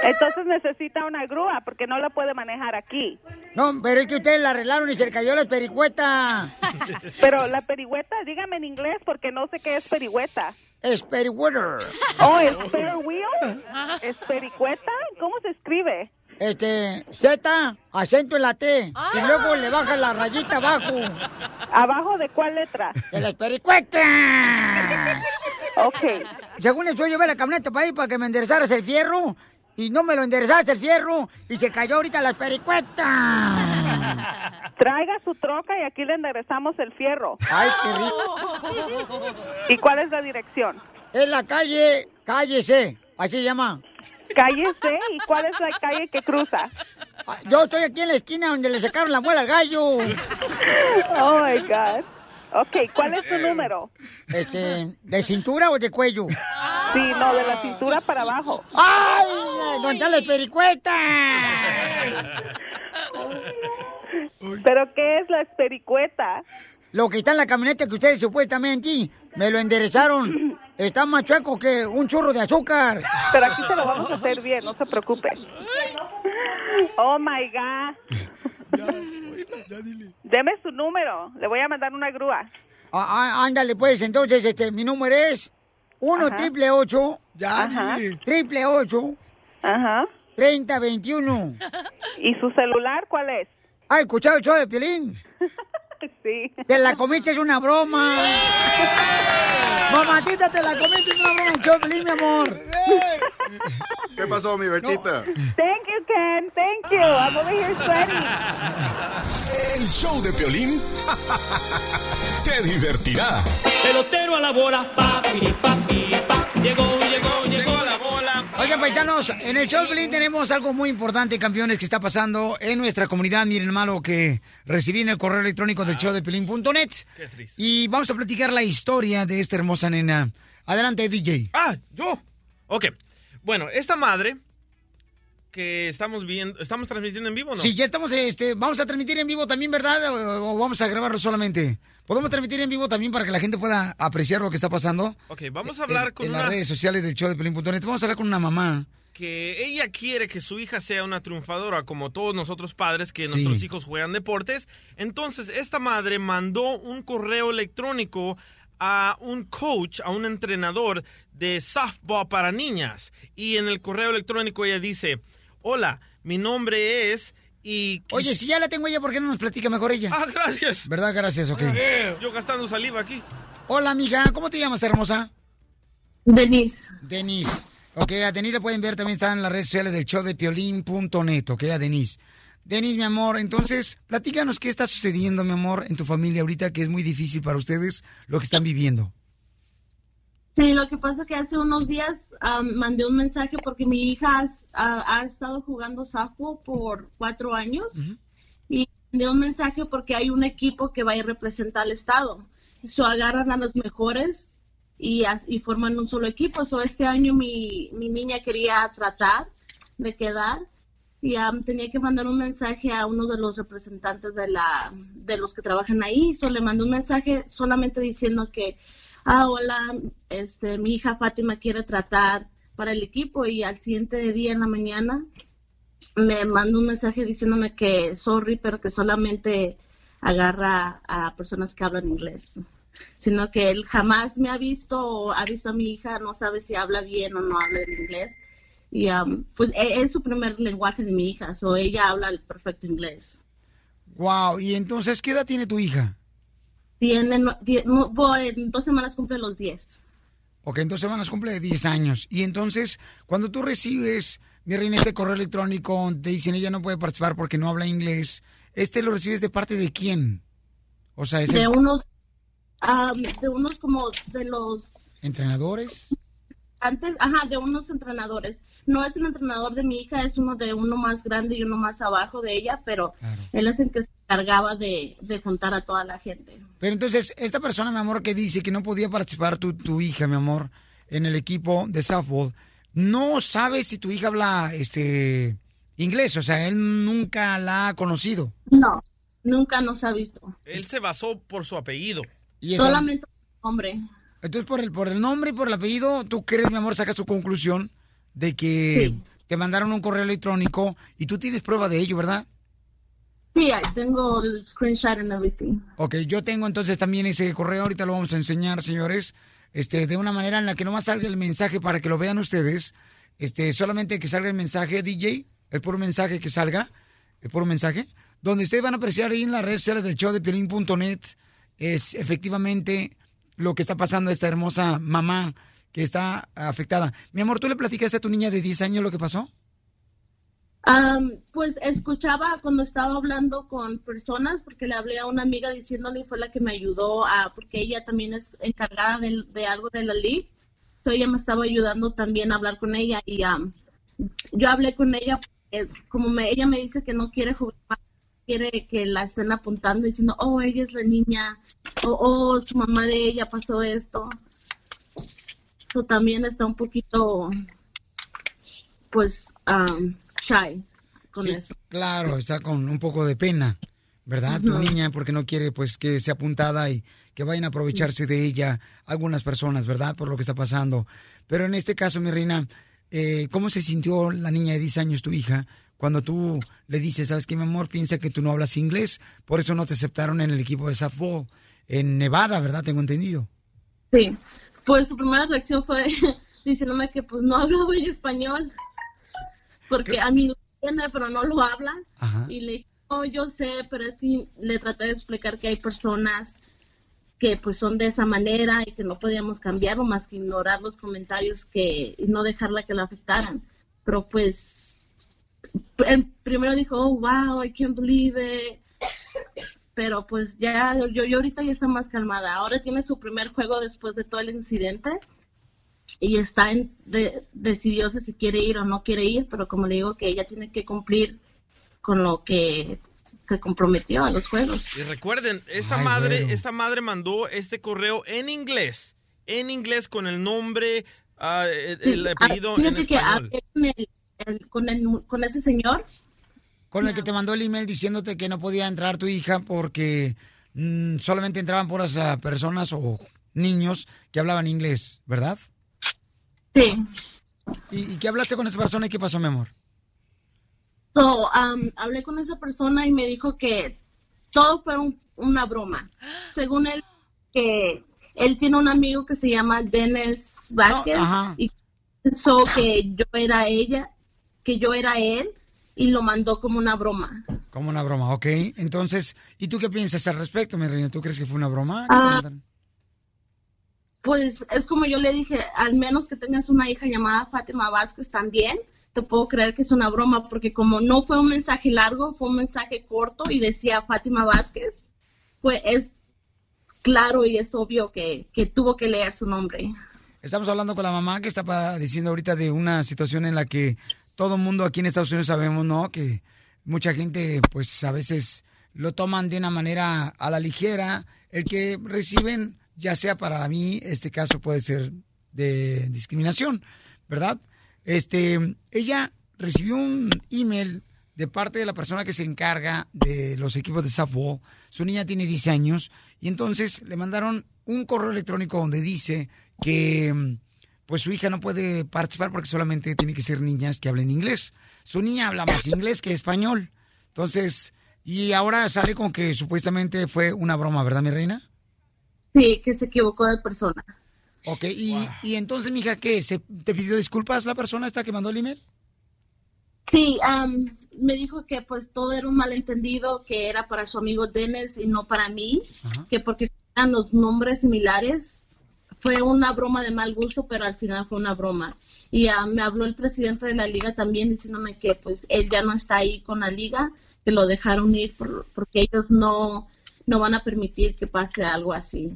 Entonces necesita una grúa porque no la puede manejar aquí. No, pero es que ustedes la arreglaron y se le cayó la espericueta. [LAUGHS] Pero la perigüeta, dígame en inglés porque no sé qué es perigüeta. Espericueta. Oh, ¿es wheel? ¿Es pericueta? ¿Cómo se escribe? Este, Z, acento en la T. Y luego le baja la rayita abajo. ¿Abajo de cuál letra? De la espericueta. [LAUGHS] Ok. Según eso, yo llevé la camioneta para ahí para que me enderezaras el fierro. Y no me lo enderezaste el fierro. Y se cayó ahorita la espericueta. Traiga su troca y aquí le enderezamos el fierro. Ay, qué rico. ¿Y cuál es la dirección? Es la calle, calle C. Así se llama. Calle C. ¿Y cuál es la calle que cruza? Ah, Yo estoy aquí en la esquina donde le sacaron la muela al gallo. Oh, my God. Ok, ¿cuál es su número? Este, ¿de cintura o de cuello? Sí, no, de la cintura para abajo. ¡Ay! ¿Dónde está la espericueta? ¿Pero qué es la espericueta? Lo que está en la camioneta que ustedes supuestamente me lo enderezaron. Está más chueco que un churro de azúcar. Pero aquí se lo vamos a hacer bien, no se preocupe. Oh, my God. Deme su número. Le voy a mandar una grúa. Ah, ah, ándale, pues, entonces, este, mi número es 1 Ajá. triple 8 Ajá. triple 8 Ajá. 30 21. ¿Y su celular cuál es? ¿Ha escuchado el show de Piolín? [LAUGHS] [LAUGHS] Sí. Te la comiste, es una broma. Mamacita, te la comiste, es una broma Piolín, mi amor. ¿Qué pasó, mi Bertita? Thank you, Ken. Thank you. I'm over here sweating. El show de Piolín te divertirá. Pelotero a la bola, papi, papi. Llegó, llegó, llegó la bola. Oigan, paisanos, en el show tenemos algo muy importante, campeones, que está pasando en nuestra comunidad. Miren, malo, que recibí en el correo electrónico del show de Piolín.net. Y vamos a platicar la historia de esta hermosa nena. Adelante, DJ. Ah, yo. Ok. Bueno, esta madre que estamos viendo, estamos transmitiendo en vivo, ¿no? Sí, ya estamos, este, vamos a transmitir en vivo también, ¿verdad? O, o vamos a grabarlo solamente. Podemos transmitir en vivo también para que la gente pueda apreciar lo que está pasando. Ok, vamos a hablar en, con en una las redes sociales del show de Pelín.net. Vamos a hablar con una mamá. que ella quiere que su hija sea una triunfadora, como todos nosotros padres que Sí. nuestros hijos juegan deportes. Entonces, esta madre mandó un correo electrónico a un coach, a un entrenador de softball para niñas. Y en el correo electrónico ella dice, hola, mi nombre es... Y Oye, si ya la tengo ella, ¿por qué no nos platica mejor ella? Ah, gracias. ¿Verdad? Gracias, ok. Yo gastando saliva aquí. Hola, amiga. ¿Cómo te llamas, hermosa? Denise. Denise. Ok, a Denise le pueden ver, también está en las redes sociales del show de piolín.net, ok, a Denise. Denise, mi amor, entonces, platícanos qué está sucediendo, mi amor, en tu familia ahorita, que es muy difícil para ustedes lo que están viviendo. Sí, lo que pasa es que hace unos días mandé un mensaje porque mi hija has- ha, ha estado jugando softball por cuatro años y mandé un mensaje porque hay un equipo que va a representar al estado. So agarran a los mejores y, forman un solo equipo. So este año mi, mi niña quería tratar de quedar y am, tenía que mandar un mensaje a uno de los representantes de la de los que trabajan ahí. So le mandé un mensaje solamente diciendo que ah, hola, este, mi hija Fátima quiere tratar para el equipo y al siguiente día en la mañana me mandó un mensaje diciéndome que sorry, pero que solamente agarra a personas que hablan inglés. Sino que él jamás me ha visto o ha visto a mi hija, no sabe si habla bien o no habla en inglés. Y um, pues e- es su primer lenguaje de mi hija, so ella habla el perfecto inglés. Wow, y entonces, ¿qué edad tiene tu hija? Tiene, en dos semanas cumple los 10. Ok, en dos semanas cumple 10 años. Y entonces, cuando tú recibes, mi reina, este correo electrónico, te dicen ella no puede participar porque no habla inglés, ¿este lo recibes de parte de quién? O sea, ¿es De el- unos, um, de unos como de los entrenadores? Antes, ajá, de unos entrenadores. No es el entrenador de mi hija, es uno de uno más grande y uno más abajo de ella, pero él es el que se encargaba de, de juntar a toda la gente. Pero entonces, esta persona, mi amor, que dice que no podía participar tu, tu hija, mi amor, en el equipo de softball, no sabe si tu hija habla este inglés, o sea, él nunca la ha conocido. No, nunca nos ha visto. Él se basó por su apellido. Y Solamente hombre. Entonces, por el, por el nombre y por el apellido, ¿tú crees, mi amor, sacas tu conclusión de que te mandaron un correo electrónico y tú tienes prueba de ello, ¿verdad? Sí, tengo el screenshot and everything. Ok, yo tengo entonces también ese correo, ahorita lo vamos a enseñar, señores, este, de una manera en la que nomás salga el mensaje para que lo vean ustedes, este, solamente que salga el mensaje, DJ, el puro mensaje que salga, el puro mensaje, donde ustedes van a apreciar ahí en las redes sociales del show de Piolín.net, es efectivamente lo que está pasando a esta hermosa mamá que está afectada. Mi amor, ¿tú le platicaste a tu niña de 10 años lo que pasó? Am, pues escuchaba cuando estaba hablando con personas, porque le hablé a una amiga diciéndole fue la que me ayudó a, porque ella también es encargada de, de algo de la league, entonces ella me estaba ayudando también a hablar con ella y am, yo hablé con ella, porque como me, ella me dice que no quiere jugar quiere que la estén apuntando diciendo, oh, ella es la niña, o oh, su mamá de ella pasó esto. So, también está un poquito, pues, am, shy con Sí, eso. Claro, está con un poco de pena, ¿verdad? Tu niña, porque no quiere pues que sea apuntada y que vayan a aprovecharse de ella algunas personas, ¿verdad? Por lo que está pasando. Pero en este caso, mi reina, eh, ¿cómo se sintió la niña de 10 años, tu hija, cuando tú le dices, sabes qué, mi amor, piensa que tú no hablas inglés, por eso no te aceptaron en el equipo de softball en Nevada, ¿verdad? Tengo entendido. Sí, pues su primera reacción fue [LAUGHS] diciéndome que pues no hablaba en español, porque a mí lo entiende, pero no lo habla. Y le dije, no, yo sé, pero es que le traté de explicar que hay personas que pues son de esa manera y que no podíamos cambiarlo más que ignorar los comentarios que y no dejarla que la afectaran. Pero pues primero dijo, oh, wow, I can't believe it. Pero pues ya, yo, yo ahorita ya está más calmada. Ahora tiene su primer juego después de todo el incidente y está en, de, decidióse si quiere ir o no quiere ir, pero como le digo que ella tiene que cumplir con lo que se comprometió a los juegos. Y recuerden, esta Ay, madre, esta madre mandó este correo en inglés, en inglés con el nombre, ah, el, Sí, el ah, apellido en fíjate que español. con, el- el- con, el- con ese señor Con el que te mandó el email diciéndote que no podía entrar tu hija porque mm, solamente entraban puras ah, personas o niños que hablaban inglés, ¿verdad? Sí. ¿Y, y qué hablaste con esa persona y qué pasó, mi amor? So, um, hablé con esa persona y me dijo que todo fue un- una broma. Según él, que él tiene un amigo que se llama Dennis Vázquez y pensó que yo era ella, que yo era él y lo mandó como una broma. Como una broma, ok. Entonces, ¿y tú qué piensas al respecto, mi reina? ¿Tú crees que fue una broma? Ah, Pues es como yo le dije, al menos que tengas una hija llamada Fátima Vázquez también, te puedo creer que es una broma, porque como no fue un mensaje largo, fue un mensaje corto y decía Fátima Vázquez, pues es claro y es obvio que, que tuvo que leer su nombre. Estamos hablando con la mamá que está pa- diciendo ahorita de una situación en la que todo el mundo aquí en Estados Unidos sabemos, ¿no? Que mucha gente, pues a veces lo toman de una manera a la ligera. El que reciben, ya sea para mí, este caso puede ser de discriminación, ¿verdad? Este, ella recibió un email de parte de la persona que se encarga de los equipos de softball. Su niña tiene 10 años y entonces le mandaron un correo electrónico donde dice que pues su hija no puede participar porque solamente tiene que ser niñas que hablen inglés. Su niña habla más inglés que español. Entonces, y ahora sale con que supuestamente fue una broma, ¿verdad, mi reina? Sí, que se equivocó de persona. Ok, y, y entonces, mija, ¿qué? ¿Se, ¿Te pidió disculpas la persona esta que mandó el email? Sí, am, me dijo que pues todo era un malentendido, que era para su amigo Dennis y no para mí, que porque eran los nombres similares. Fue una broma de mal gusto, pero al final fue una broma. Y ah, me habló el presidente de la liga también diciéndome que pues él ya no está ahí con la liga, que lo dejaron ir por- porque ellos no, no van a permitir que pase algo así.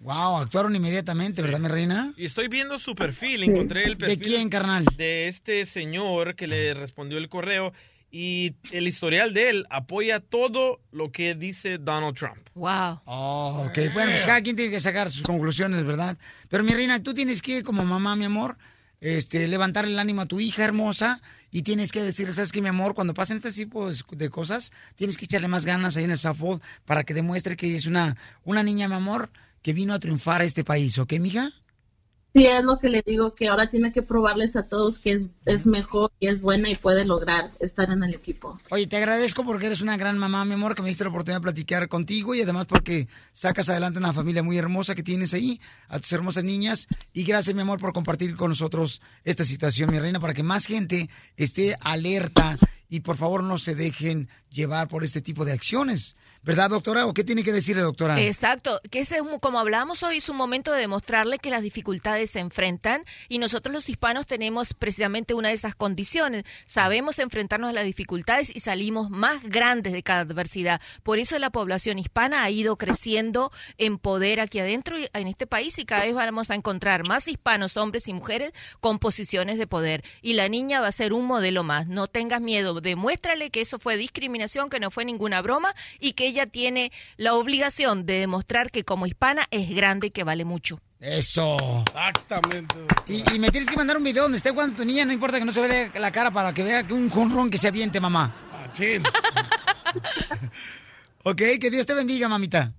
Wow, actuaron inmediatamente, ¿verdad, mi reina? Y estoy viendo su perfil, Sí. encontré el ¿De perfil. quién, carnal? De este señor que le respondió el correo y el historial de él apoya todo lo que dice Donald Trump. Wow. Oh, ok, bueno, pues cada quien tiene que sacar sus conclusiones, ¿verdad? Pero mi reina, tú tienes que, como mamá, mi amor, este, levantar el ánimo a tu hija hermosa y tienes que decirle, ¿sabes qué, mi amor? Cuando pasen este tipo de- cosas, tienes que echarle más ganas ahí en el softball para que demuestre que es una, una niña, mi amor, que vino a triunfar a este país, ¿ok, mija? Sí, es lo que le digo, que ahora tiene que probarles a todos que es, es mejor y es buena y puede lograr estar en el equipo. Oye, te agradezco porque eres una gran mamá, mi amor, que me diste la oportunidad de platicar contigo y además porque sacas adelante una familia muy hermosa que tienes ahí, a tus hermosas niñas. Y gracias, mi amor, por compartir con nosotros esta situación, mi reina, para que más gente esté alerta y por favor no se dejen llevar por este tipo de acciones. ¿Verdad, doctora? ¿O qué tiene que decirle, doctora? Exacto, que es como hablamos hoy, es un momento de demostrarle que las dificultades se enfrentan y nosotros los hispanos tenemos precisamente una de esas condiciones. Sabemos enfrentarnos a las dificultades y salimos más grandes de cada adversidad. Por eso la población hispana ha ido creciendo en poder aquí adentro y en este país y cada vez vamos a encontrar más hispanos, hombres y mujeres con posiciones de poder. Y la niña va a ser un modelo más. No tengas miedo, demuéstrale que eso fue discriminación, que no fue ninguna broma y que ella tiene la obligación de demostrar que como hispana es grande y que vale mucho. Eso. Exactamente. Y, y me tienes que mandar un video donde esté jugando tu niña, no importa que no se vea la cara para que vea que un jonrón que se aviente, mamá. [LAUGHS] ok, que Dios te bendiga, mamita.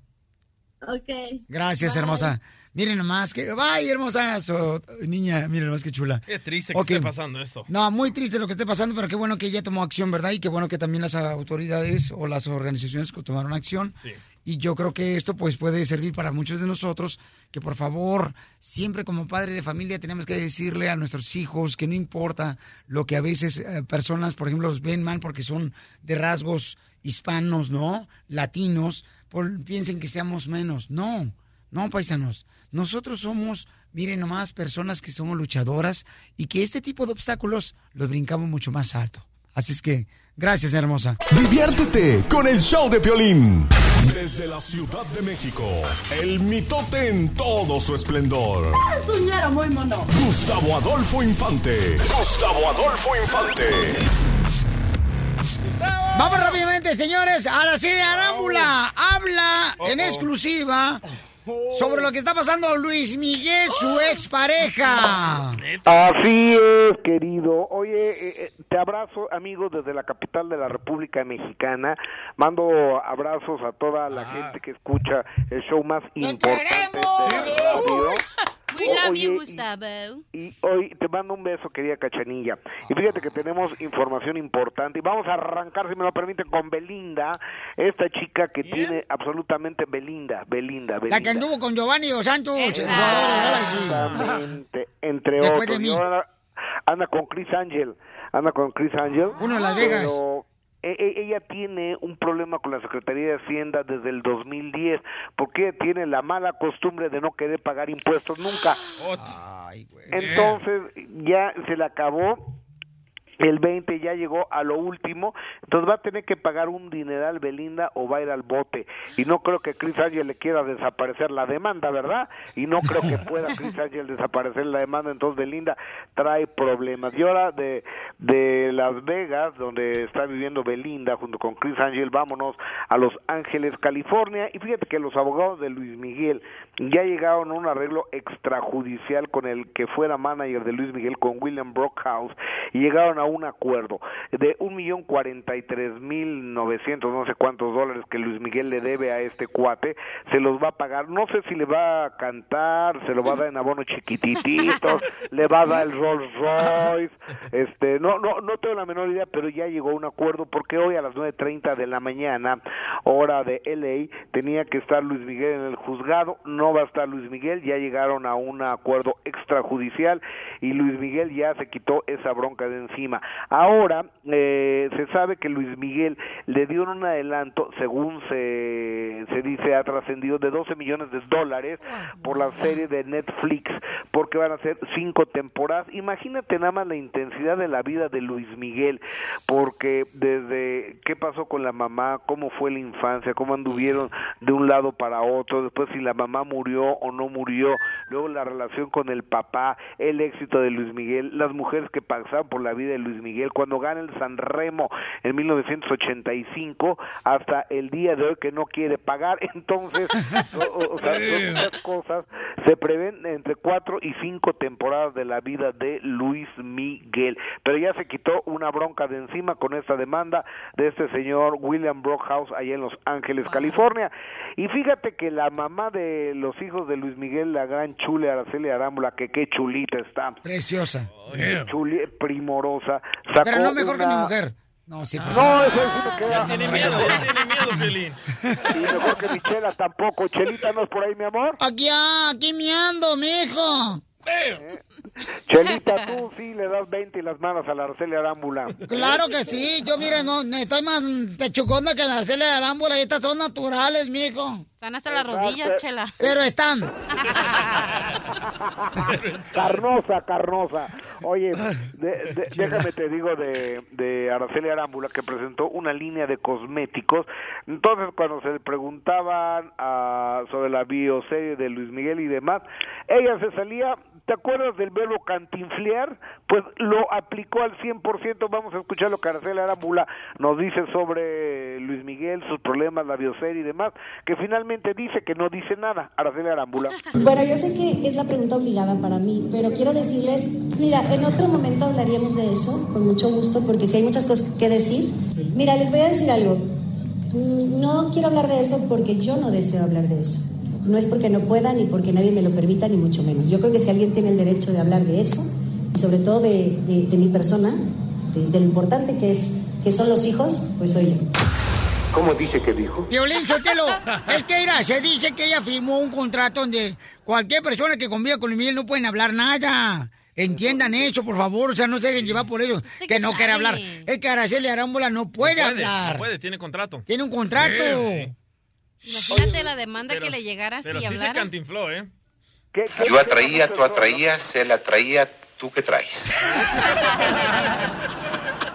Ok. Gracias, Bye. hermosa. Miren nomás que. ¡Ay, hermosa! So- niña, miren nomás qué chula. Qué triste que Ok. esté pasando esto. No, muy triste lo que esté pasando, pero qué bueno que ella tomó acción, ¿verdad? Y qué bueno que también las autoridades o las organizaciones que tomaron acción. Sí. Y yo creo que esto pues puede servir para muchos de nosotros que por favor, siempre como padres de familia tenemos que decirle a nuestros hijos que no importa lo que a veces eh, personas, por ejemplo, los ven mal porque son de rasgos hispanos, ¿no? Latinos, por- piensen que seamos menos. No, no, paisanos. Nosotros somos, miren nomás, personas que somos luchadoras y que este tipo de obstáculos los brincamos mucho más alto. Así es que, gracias, hermosa. Diviértete con el show de Piolín. Desde la Ciudad de México, el mitote en todo su esplendor. Suñero muy mono. Gustavo Adolfo Infante. Gustavo Adolfo Infante. Vamos rápidamente, señores. Ahora sí, Arámbula habla en exclusiva sobre lo que está pasando Luis Miguel, su expareja. Así es, querido. Oye, eh, eh, te abrazo, amigo, desde la capital de la República Mexicana. Mando abrazos a toda la gente que escucha el show más importante de la radio. We love Oye, you, y- Gustavo. Y hoy te mando un beso, querida Cachanilla. Y fíjate que tenemos información importante. Y vamos a arrancar, si me lo permiten, con Belinda, esta chica que tiene absolutamente Belinda, Belinda, Belinda. La que anduvo con Giovanni Dos Santos, de. Exactamente, entre Después otros. de mí. Anda con Chris Angel, anda con Chris Angel. Uno en Las Vegas. Pero ella tiene un problema con la Secretaría de Hacienda desde el 2010, porque tiene la mala costumbre de no querer pagar impuestos nunca. Entonces ya se le acabó. El 20 ya llegó a lo último, entonces va a tener que pagar un dineral Belinda o va a ir al bote. Y no creo que Chris Angel le quiera desaparecer la demanda, ¿verdad? Y no creo que pueda [LAUGHS] Chris Angel desaparecer la demanda, entonces Belinda trae problemas. Y ahora de, de Las Vegas, donde está viviendo Belinda junto con Chris Angel, vámonos a Los Ángeles, California. Y fíjate que los abogados de Luis Miguel ya llegaron a un arreglo extrajudicial con el que fuera manager de Luis Miguel, con William Brockhouse, y llegaron a un acuerdo de un millón cuarenta y tres mil novecientos no sé cuántos dólares que Luis Miguel le debe a este cuate, se los va a pagar, no sé si le va a cantar, se lo va a dar en abono chiquitititos, [LAUGHS] le va a dar el Rolls Royce, este, no, no, no tengo la menor idea, pero ya llegó a un acuerdo porque hoy a las nueve treinta de la mañana, hora de LA, tenía que estar Luis Miguel en el juzgado, no va a estar Luis Miguel, ya llegaron a un acuerdo extrajudicial y Luis Miguel ya se quitó esa bronca de encima. Ahora eh, se sabe que Luis Miguel le dio un adelanto, según se, se dice, ha trascendido de 12 millones de dólares por la serie de Netflix, porque van a ser cinco temporadas. Imagínate nada más la intensidad de la vida de Luis Miguel, porque desde qué pasó con la mamá, cómo fue la infancia, cómo anduvieron de un lado para otro, después si la mamá murió o no murió, luego la relación con el papá, el éxito de Luis Miguel, las mujeres que pasaron por la vida de Luis Miguel, cuando gana el San Remo en 1985 hasta el día de hoy que no quiere pagar, [LAUGHS] entonces, o, o- sea, son muchas cosas, se prevén entre cuatro y cinco temporadas de la vida de Luis Miguel, pero ya se quitó una bronca de encima con esta demanda de este señor William Brockhouse allá en Los Ángeles, California, y fíjate que la mamá de los hijos de Luis Miguel, la gran chule Araceli Arámbula, que qué chulita está, Preciosa. chuli, primorosa, sacó Pero no mejor que mi mujer. No, sí. por No, favor. eso sí me queda. Tiene miedo, ya tiene miedo, Piolín. Y mejor que mi chela tampoco. Chelita no es por ahí, mi amor. Aquí, ah, aquí miando, mijo. Chelita, tú sí le das 20 y las manos a la Araceli Arámbula. Claro que sí. Yo, mire, no, estoy más pechuconda que la de arámbula y estas son naturales, mijo. Están hasta las rodillas, chela. Pero están. [LAUGHS] Carnosa, carnosa. Oye, de- de- déjame te digo de, de Araceli Arámbula que presentó una línea de cosméticos. Entonces, cuando se le preguntaban ah, sobre la bioserie de Luis Miguel y demás, ella se salía, ¿te acuerdas del verbo cantinflear? Pues lo aplicó al 100%. Vamos a escuchar lo que Araceli Arámbula nos dice sobre Luis Miguel, sus problemas, la bioserie y demás, que finalmente dice que no dice nada. Araceli Arámbula. [LAUGHS] Bueno, yo sé que es la pregunta obligada para mí, pero quiero decirles, mira, en otro momento hablaríamos de eso, con mucho gusto, porque si hay muchas cosas que decir. Mira, les voy a decir algo. Mm, No quiero hablar de eso porque yo no deseo hablar de eso. No es porque no pueda ni porque nadie me lo permita, ni mucho menos. Yo creo que si alguien tiene el derecho de hablar de eso, y sobre todo de, de- de mi persona, de, de lo importante que, es, que son los hijos, pues soy yo. ¿Cómo dice que dijo? Violín, Sotelo, [LAUGHS] es que mira, se dice que ella firmó un contrato donde cualquier persona que conviva con Luis Miguel no pueden hablar nada. Entiendan eso, por favor, o sea, no se dejen llevar por ello, que que no sabe. quiere hablar. Es que Araceli Arámbula no puede, No puede, hablar. no puede, tiene contrato. Tiene un contrato. Sí. Imagínate la demanda Pero- que le llegara Pero si sí se hablara. cantinfló, ¿eh? Yo atraía, tú atraías, él atraía, tú que traes. [LAUGHS] [LAUGHS]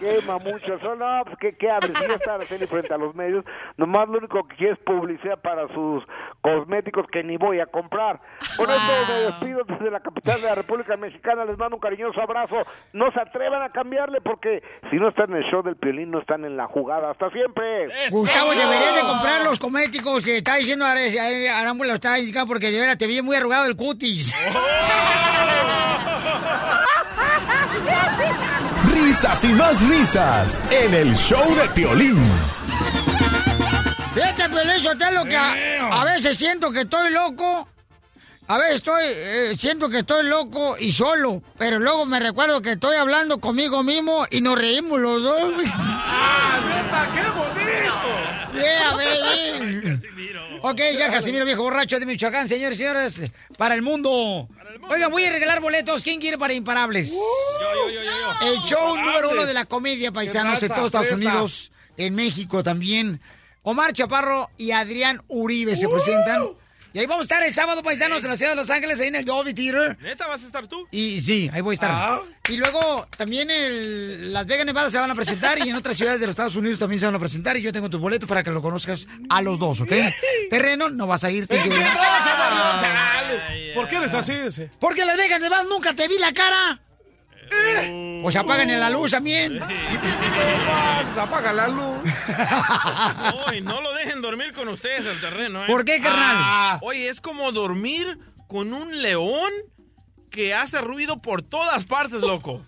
qué mamuchos son, no, pues qué, qué hables, si ya está Araceli frente a los medios, nomás lo único que quiere es publicidad para sus cosméticos que ni voy a comprar. Con esto me despido desde la capital de la República Mexicana, les mando un cariñoso abrazo, no se atrevan a cambiarle porque si no están en el show del Piolín, no están en la jugada, hasta siempre. Gustavo, deberías de comprar los cosméticos que está diciendo Arámbula, está indicando porque de veras te vi muy arrugado el cutis. [LAUGHS] Risas y más risas en el show de Piolín. Fíjate, Pelín Sotelo, que a, a veces siento que estoy loco. A veces estoy, eh, siento que estoy loco y solo, pero luego me recuerdo que estoy hablando conmigo mismo y nos reímos los dos. [LAUGHS] ¡Qué bonito! Yeah, [LAUGHS] baby. Ok, ya Casimiro, viejo borracho de Michoacán, señores y señores, para el mundo. Oiga, voy a regalar boletos. ¿Quién quiere para Imparables? Yo, yo, yo, yo. El show Imparables. número uno de la comedia, paisanos, en todos Estados fresa. Unidos, en México también. Omar Chaparro y Adrián Uribe se presentan. Y ahí vamos a estar el sábado, paisanos, en la ciudad de Los Ángeles, ahí en el Dolby Theater. ¿Neta vas a estar tú? Y sí, ahí voy a estar. Ah. Y luego también en Las Vegas, Nevada se van a presentar y en otras ciudades de los Estados Unidos también se van a presentar. Y yo tengo tus boletos para que lo conozcas a los dos, ¿ok? Terreno, no vas a ir. ¿En ¿Por qué eres así ese? Porque en Las Vegas, Nevada nunca te vi la cara. Pues apagan la luz también. Se apaga la luz. [LAUGHS] Uy, no lo dejen dormir con ustedes el terreno, ¿eh? ¿Por qué, carnal? Ah, oye, es como dormir con un león que hace ruido por todas partes, loco.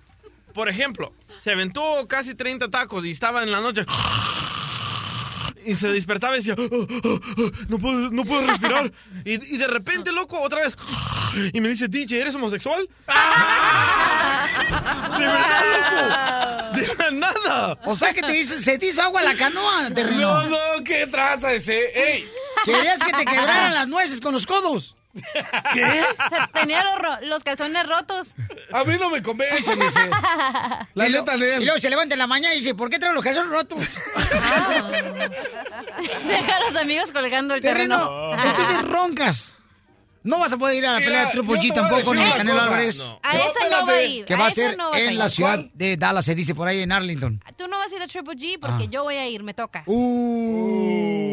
por ejemplo, se aventó casi 30 tacos y estaba en la noche. Y se despertaba y decía, "Ah, ah, ah, no, puedo, no puedo respirar. [LAUGHS] Y, y de repente, loco, otra vez. Y me dice, DJ, ¿eres homosexual? [LAUGHS] ¡De verdad, loco! ¡De [LAUGHS] la nada! O sea que te hizo- se te hizo agua la canoa, terreno. No, no, qué traza ese. ¡Ey! Querías que te quebraran las nueces con los codos. ¿Qué? Tenía los, ro- los calzones rotos. A mí no me convence, me dice. La y, neta, y luego se levanta en la mañana y dice, ¿por qué traigo los calzones rotos? Deja a los amigos colgando el Terreno, terreno. entonces roncas. No vas a poder ir a la Mira, pelea de Triple G tampoco, ni Canelo cosa. Álvarez. No. A esa no va a ir. Que a va a esa ser no vas a en la ciudad de Dallas, se dice por ahí en Arlington. Tú no vas a ir a Triple G porque Ah. yo voy a ir, me toca. Uh.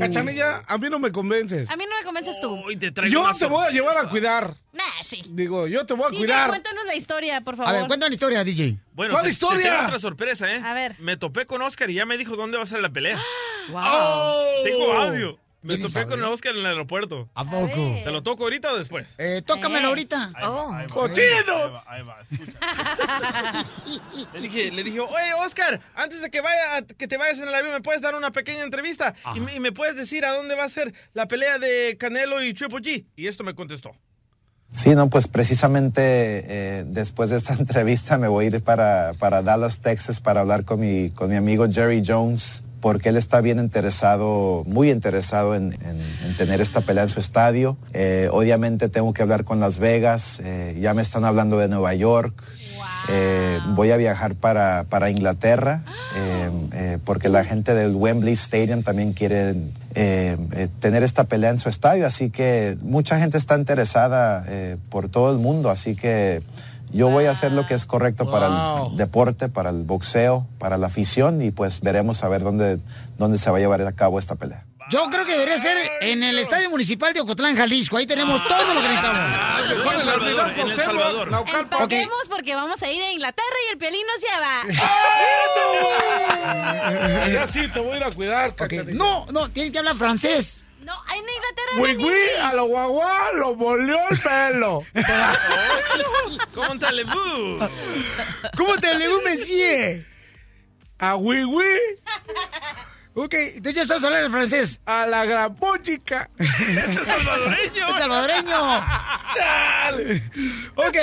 Cachanilla, a mí no me convences. A mí no me convences tú. Uy, te traigo Yo te voy a llevar a cuidar. Nah, sí. Digo, yo te voy a DJ, cuidar. cuéntanos la historia, por favor. A ver, cuéntame la historia, DJ. Bueno, ¿Cuál te- historia? te tengo otra sorpresa, ¿eh? A ver. Me topé con Oscar y ya me dijo dónde va a ser la pelea. [GASPS] Wow. Tengo audio. Me ¿Tienes topé con audio? Oscar en el aeropuerto. ¿A poco? ¿Te lo toco ahorita o después? Eh, tócamelo Eh. ahorita. Oh. ¡Cochinos! Ahí va, escucha. [LAUGHS] le dije, le dije, oye, Oscar, antes de que vaya, que te vayas en el avión, ¿me puedes dar una pequeña entrevista? Y me, y me puedes decir a dónde va a ser la pelea de Canelo y Triple G. Y esto me contestó. Sí, no, pues precisamente eh, después de esta [LAUGHS] entrevista me voy a ir para, para Dallas, Texas, para hablar con mi, con mi amigo Jerry Jones, porque él está bien interesado, muy interesado en, en- en tener esta pelea en su estadio. Eh, obviamente tengo que hablar con Las Vegas, eh, ya me están hablando de Nueva York. Eh, voy a viajar para, para Inglaterra [GASPS] porque la gente del Wembley Stadium también quiere tener esta pelea en su estadio, así que mucha gente está interesada por todo el mundo, así que yo voy a hacer lo que es correcto para el deporte, para el boxeo, para la afición y pues veremos a ver dónde, dónde se va a llevar a cabo esta pelea. Yo creo que debería ser en el Estadio Municipal de Ocotlán, Jalisco. Ahí tenemos todo lo que necesitamos. Ah, Mejor en en El Salvador, en El Salvador. Empaquemos porque vamos a ir a Inglaterra y el piolín nos lleva. Allá sí te voy a ir a cuidar, Ok, Cachanilla. No, no, tienes que hablar francés. No, en Inglaterra Güey, no güey, a lo guagua lo volvió el pelo. ¿Cómo [LAUGHS] talebú? ¿Cómo te le monsieur? A güey, Ok, entonces ya sabes hablar el francés. a la gran puchica. ¡Ese es salvadoreño! ¡Es salvadoreño! Ok.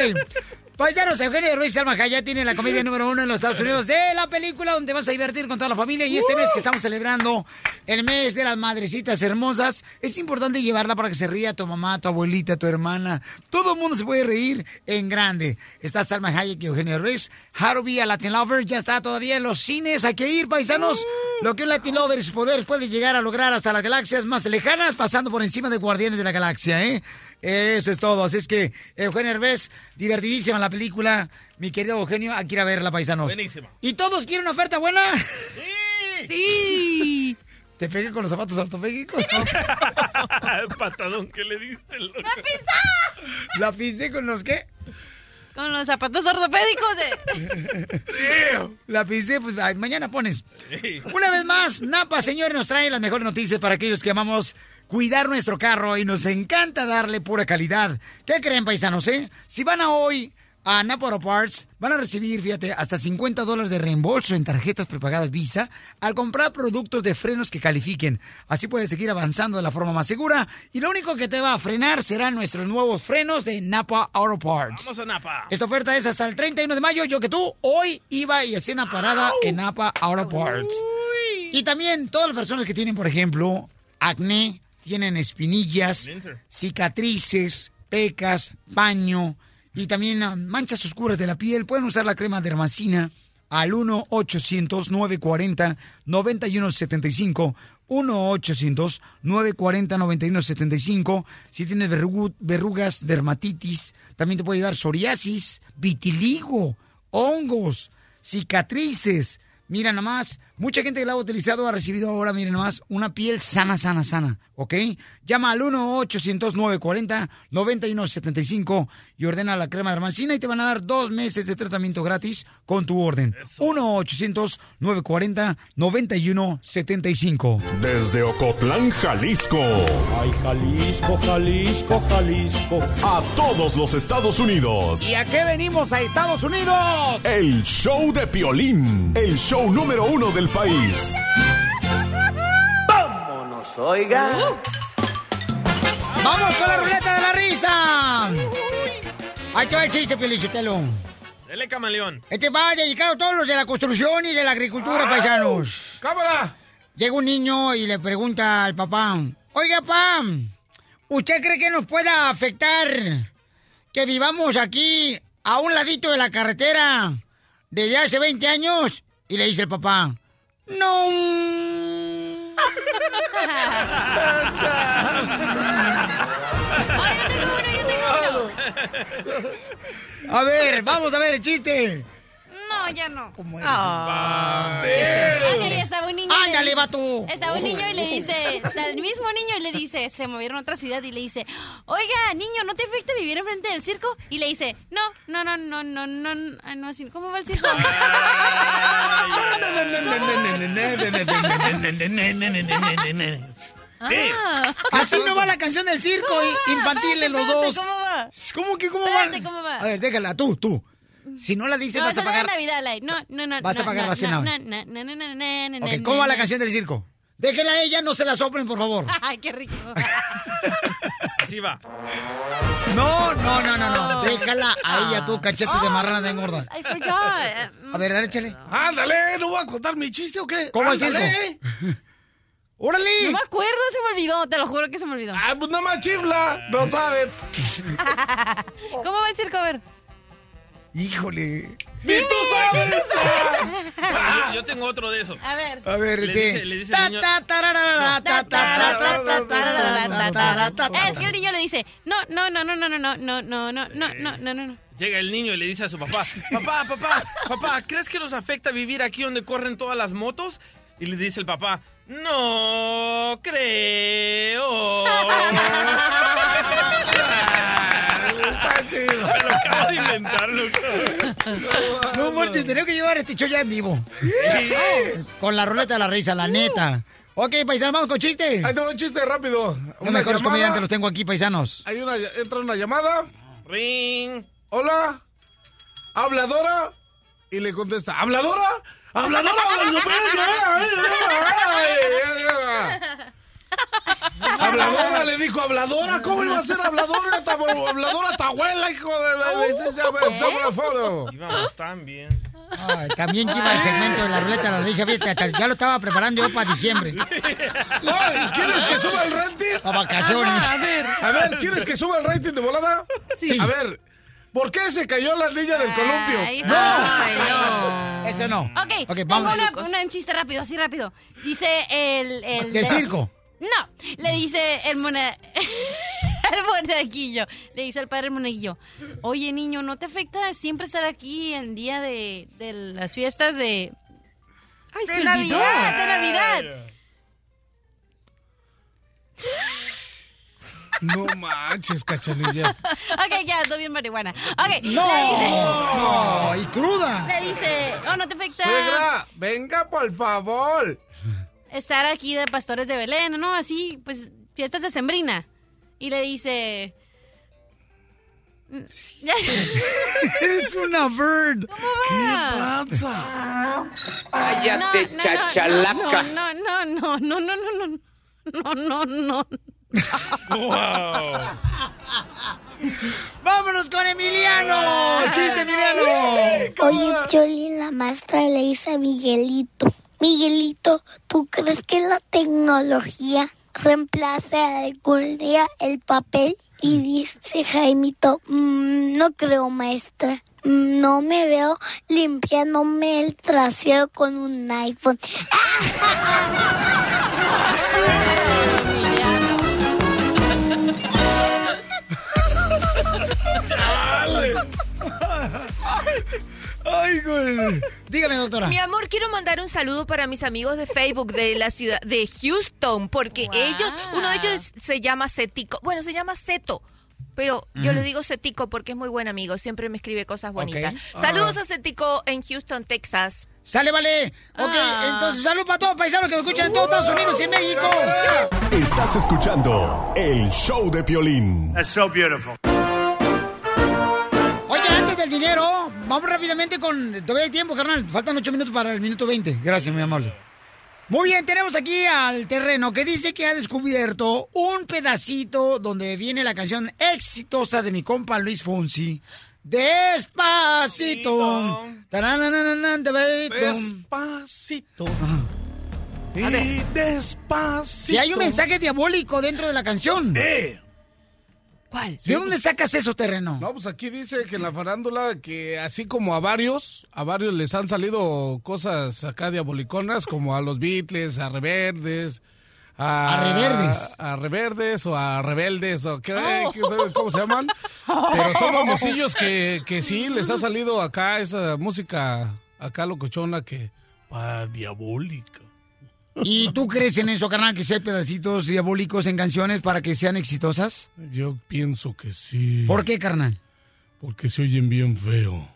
Paisanos, Eugenio Ruiz Salma Hayat tiene la comedia número uno en los Estados Unidos de la película donde vas a divertir con toda la familia. Y este mes que estamos celebrando el mes de las madrecitas hermosas, es importante llevarla para que se ría tu mamá, tu abuelita, tu hermana. Todo el mundo se puede reír en grande. Está Salma Hayek y Eugenio Ruiz. Be a Latin Lover ya está todavía en los cines. Hay que ir, paisanos. Lo que un Latin Lover y sus poderes puede llegar a lograr hasta las galaxias más lejanas, pasando por encima de Guardianes de la Galaxia, ¿eh? Eso es todo. Así es que, Eugenio Herbés, divertidísima la película. Mi querido Eugenio, hay que ir a verla, paisanos. Buenísima. ¿Y todos quieren una oferta buena? Sí. ¿Te pegué con los zapatos ortopédicos? [LAUGHS] El patadón que le diste, loco. ¿La pisé con los qué? Con los zapatos ortopédicos de... La pisé, pues ay, mañana pones. Una vez más, Napa, señores, nos trae las mejores noticias para aquellos que amamos cuidar nuestro carro y nos encanta darle pura calidad. ¿Qué creen, paisanos, eh? Si van a hoy a Napa Auto Parts, van a recibir, fíjate, hasta 50 dólares de reembolso en tarjetas prepagadas Visa al comprar productos de frenos que califiquen. Así puedes seguir avanzando de la forma más segura y lo único que te va a frenar serán nuestros nuevos frenos de Napa Auto Parts. Vamos a Napa. Esta oferta es hasta el 31 de mayo. Yo que tú hoy iba y hacía una parada en Napa Auto Parts. Y también todas las personas que tienen, por ejemplo, acné, tienen espinillas, cicatrices, pecas, paño y también ah, manchas oscuras de la piel, pueden usar la crema dermacina al 1-800-940-9175. 1-800-940-9175. Si tienes verrugas, dermatitis, también te puede dar psoriasis, vitiligo, hongos, cicatrices. Mira nomás, Mucha gente que la ha utilizado ha recibido ahora, miren nomás, una piel sana, sana, sana, ¿ok? Llama al 1-800-940-9175 y ordena la crema de hermancina y te van a dar dos meses de tratamiento gratis con tu orden. 1-800-940-9175. Desde Ocotlán, Jalisco. Ay, Jalisco, Jalisco, Jalisco. A todos los Estados Unidos. ¿Y a qué venimos a Estados Unidos? El show de Piolín. El show número uno del país. Vámonos, oiga. ¡Vamos con la ruleta de la risa! Ahí te va el chiste, Pielichotelo. Dele camaleón. Este va dedicado a todos los de la construcción y de la agricultura, paisanos. ¡Cámara! Llega un niño y le pregunta al papá, oiga, papá, ¿usted cree que nos pueda afectar que vivamos aquí a un ladito de la carretera desde hace 20 años? Y le dice el papá, no. Ay, yo tengo uno, yo tengo uno. A ver, vamos a ver el chiste. No, ya no. ¿Cómo Ah. Bien. Ok, estaba un niño. y le Ándale, dice- vato. Estaba un niño y le dice, el mismo niño y le dice, se movieron a otra ciudad y le dice, oiga, niño, ¿no te afecta vivir enfrente del circo? Y le dice, no, no, no, no, no, no, no, ah, no así, ¿cómo va el circo? [LAUGHS] Ah. Así no va la canción del circo ¿Cómo y- va? infantil en los dos. ¿Cómo va? ¿Cómo que cómo Espérate, va? ¿cómo va? A ver, déjala, tú, tú. Si no la dices, no, vas a pagar. Navidad. No, no, no. Vas a no, pagar no, la cena no, no, no, no, no, no, no, no, Ok, no, ¿cómo va no, la no. canción del circo? Déjenla a ella, no se la soplen, por favor. Ay, qué rico. Así va. No, no, no, no, no. No. Déjala a ella, tú, cachete de marrana de engorda. I forgot. A ver, dale, échale. Ándale, ¿no voy a contar mi chiste o qué? ¿Cómo el Ándale. circo? ¡Órale! No me acuerdo, se me olvidó. Te lo juro que se me olvidó. Ah, pues nada más chifla, no sabes. ¿Cómo va el circo? A ver. Híjole. ¡Ni tú sabes! Yo, yo tengo otro de esos. A ver. A ver, Le este. dice, le dice el niño. Es que el niño le dice, no, no, no, no, no, no, no, no, no, no, no, no, no, no, no. Llega el niño y le dice a su papá, papá, papá, papá, ¿crees que nos afecta vivir aquí donde corren todas las motos? Y le dice el papá, no creo. Chido. Me lo acabo de inventar, loco. No, marches, tenemos que llevar este show ya en vivo. Con la ruleta de la risa, la neta. Ok, paisanos, vamos con chiste. Ahí tengo un chiste rápido. Los Una mejores llamada. comediantes los tengo aquí, paisanos. Hay una, entra una llamada. Ring. Hola. ¿Habladora? Y le contesta, ¿habladora? ¿Habladora? Habladora le dijo, habladora, ¿cómo iba a ser habladora? Ta- Habladora tu abuela, hijo de la... Íbamos tan bien. Ay, también que iba el segmento de la ruleta de la risa, fíjate, hasta ya lo estaba preparando yo para diciembre. Ay, ¿Quieres que suba el rating? A vacaciones. A ver, a ver, ¿quieres que suba el rating de volada? Sí. A ver, ¿por qué se cayó la niña del columpio? Ay, eso No. no. Eso no. Ok, Ok, tengo vamos. una, una- un chiste rápido, así rápido. Dice el... el De circo. No, le dice el mona... [LAUGHS] el monaguillo. Le dice al padre el monaguillo. Oye, niño, ¿no te afecta siempre estar aquí el día de, de las fiestas de... Ay, de Navidad, de Navidad. No manches, cachanilla. [LAUGHS] ok, ya, ando bien marihuana. Ok, No, le dice... no, y cruda. Le dice, oh, ¿no te afecta Suegra, venga, por favor. Estar aquí de pastores de Belén, ¿no? Así, pues, fiestas de Sembrina. Y le dice... Eres una bird. ¿Cómo va? Tranza. Cállate, chachalaca. No, no, no, no, no, no, no, no, no, no, no. Wow. ¡Vámonos con Emiliano! ¡Chiste, Emiliano! Oye, Piolín, la maestra le dice a Miguelito. Miguelito, ¿tú crees que la tecnología reemplace algún día el papel? Y dice Jaimito, "Mm, no creo, maestra. Mm, No me veo limpiándome el trasero con un iPhone. [LAUGHS] Ay, güey. Dígame, doctora. Mi amor, quiero mandar un saludo para mis amigos de Facebook de la ciudad de Houston, porque ellos, uno de ellos se llama Cetico, bueno, se llama Ceto. Pero yo le digo Cetico porque es muy buen amigo, siempre me escribe cosas bonitas. Ok. Saludos Ah. a Cetico en Houston, Texas. Sale, vale. Ok, Ah. entonces salud para todos los paisanos que me escuchan en todos Estados Unidos y en México. Estás escuchando el show de Piolín. That's so beautiful. Del dinero, vamos rápidamente con... Todavía hay tiempo, carnal. Faltan ocho minutos para el minuto 20. Gracias, mi amable. Muy bien, tenemos aquí al terreno que dice que ha descubierto un pedacito donde viene la canción exitosa de mi compa Luis Fonsi. Despacito. Despacito. Y despacito. Y hay un mensaje diabólico dentro de la canción. ¿Cuál? ¿De dónde sacas eso, terreno? No, pues aquí dice que en la farándula que así como a varios, a varios les han salido cosas acá diaboliconas, como a los Beatles, a Reverdes. A, ¿A Reverdes? A Reverdes o a Rebeldes o qué, qué sé, cómo se llaman. Pero son famosillos que, que sí les ha salido acá esa música acá locochona que pa diabólica. ¿Y tú crees en eso, carnal, que sea pedacitos diabólicos en canciones para que sean exitosas? Yo pienso que sí. ¿Por qué, carnal? Porque se oyen bien feo.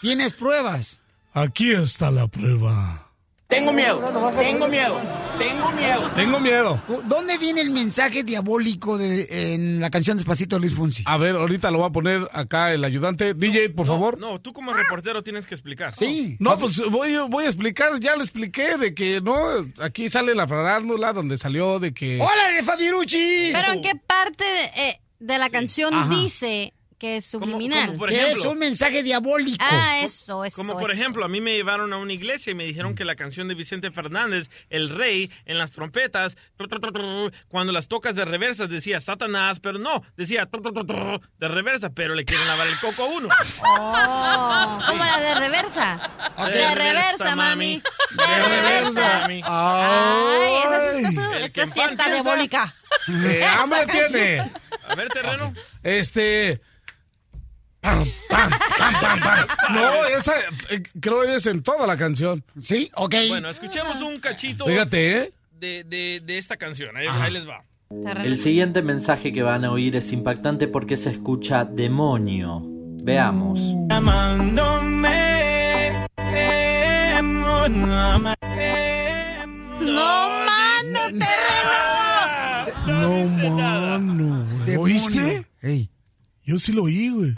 ¿Tienes pruebas? Aquí está la prueba. Tengo miedo, tengo miedo, tengo miedo. Tengo miedo. ¿Dónde viene el mensaje diabólico de, en la canción Despacito de Luis Fonsi? A ver, ahorita lo va a poner acá el ayudante. DJ, por favor. No, tú como reportero tienes que explicar. No, pues voy, voy a explicar, ya le expliqué de que no, aquí sale la farándula donde salió de que... ¡Hola, de Fabiruchis! Pero ¿en qué parte de, eh, de la canción Ajá. dice que es subliminal? como por ejemplo- es un mensaje diabólico. Ah, eso, eso. Como por eso. ejemplo, a mí me llevaron a una iglesia y me dijeron que la canción de Vicente Fernández, El Rey, en las trompetas, cuando las tocas de reversas decía Satanás, pero no, decía de reversa, pero le quieren lavar el coco a uno. Oh, como la de reversa. Ok. De reversa, mami. De reversa, mami. Ay, esa sí está, su- El esta que sí está piensa. diabólica. Eh, hambre tiene. A ver, terreno. Este... Pam, pam, pam, pam, pam. No, [LAUGHS] esa eh, creo es en toda la canción. Sí, ok. Bueno, escuchemos un cachito Fíjate, ¿eh? de, de, de esta canción. Ahí, ahí les va. El siguiente mensaje que van a oír es impactante porque se escucha demonio. Veamos. No, mano, terreno. No, mano, güey. ¿Oíste? Yo sí lo oí, güey.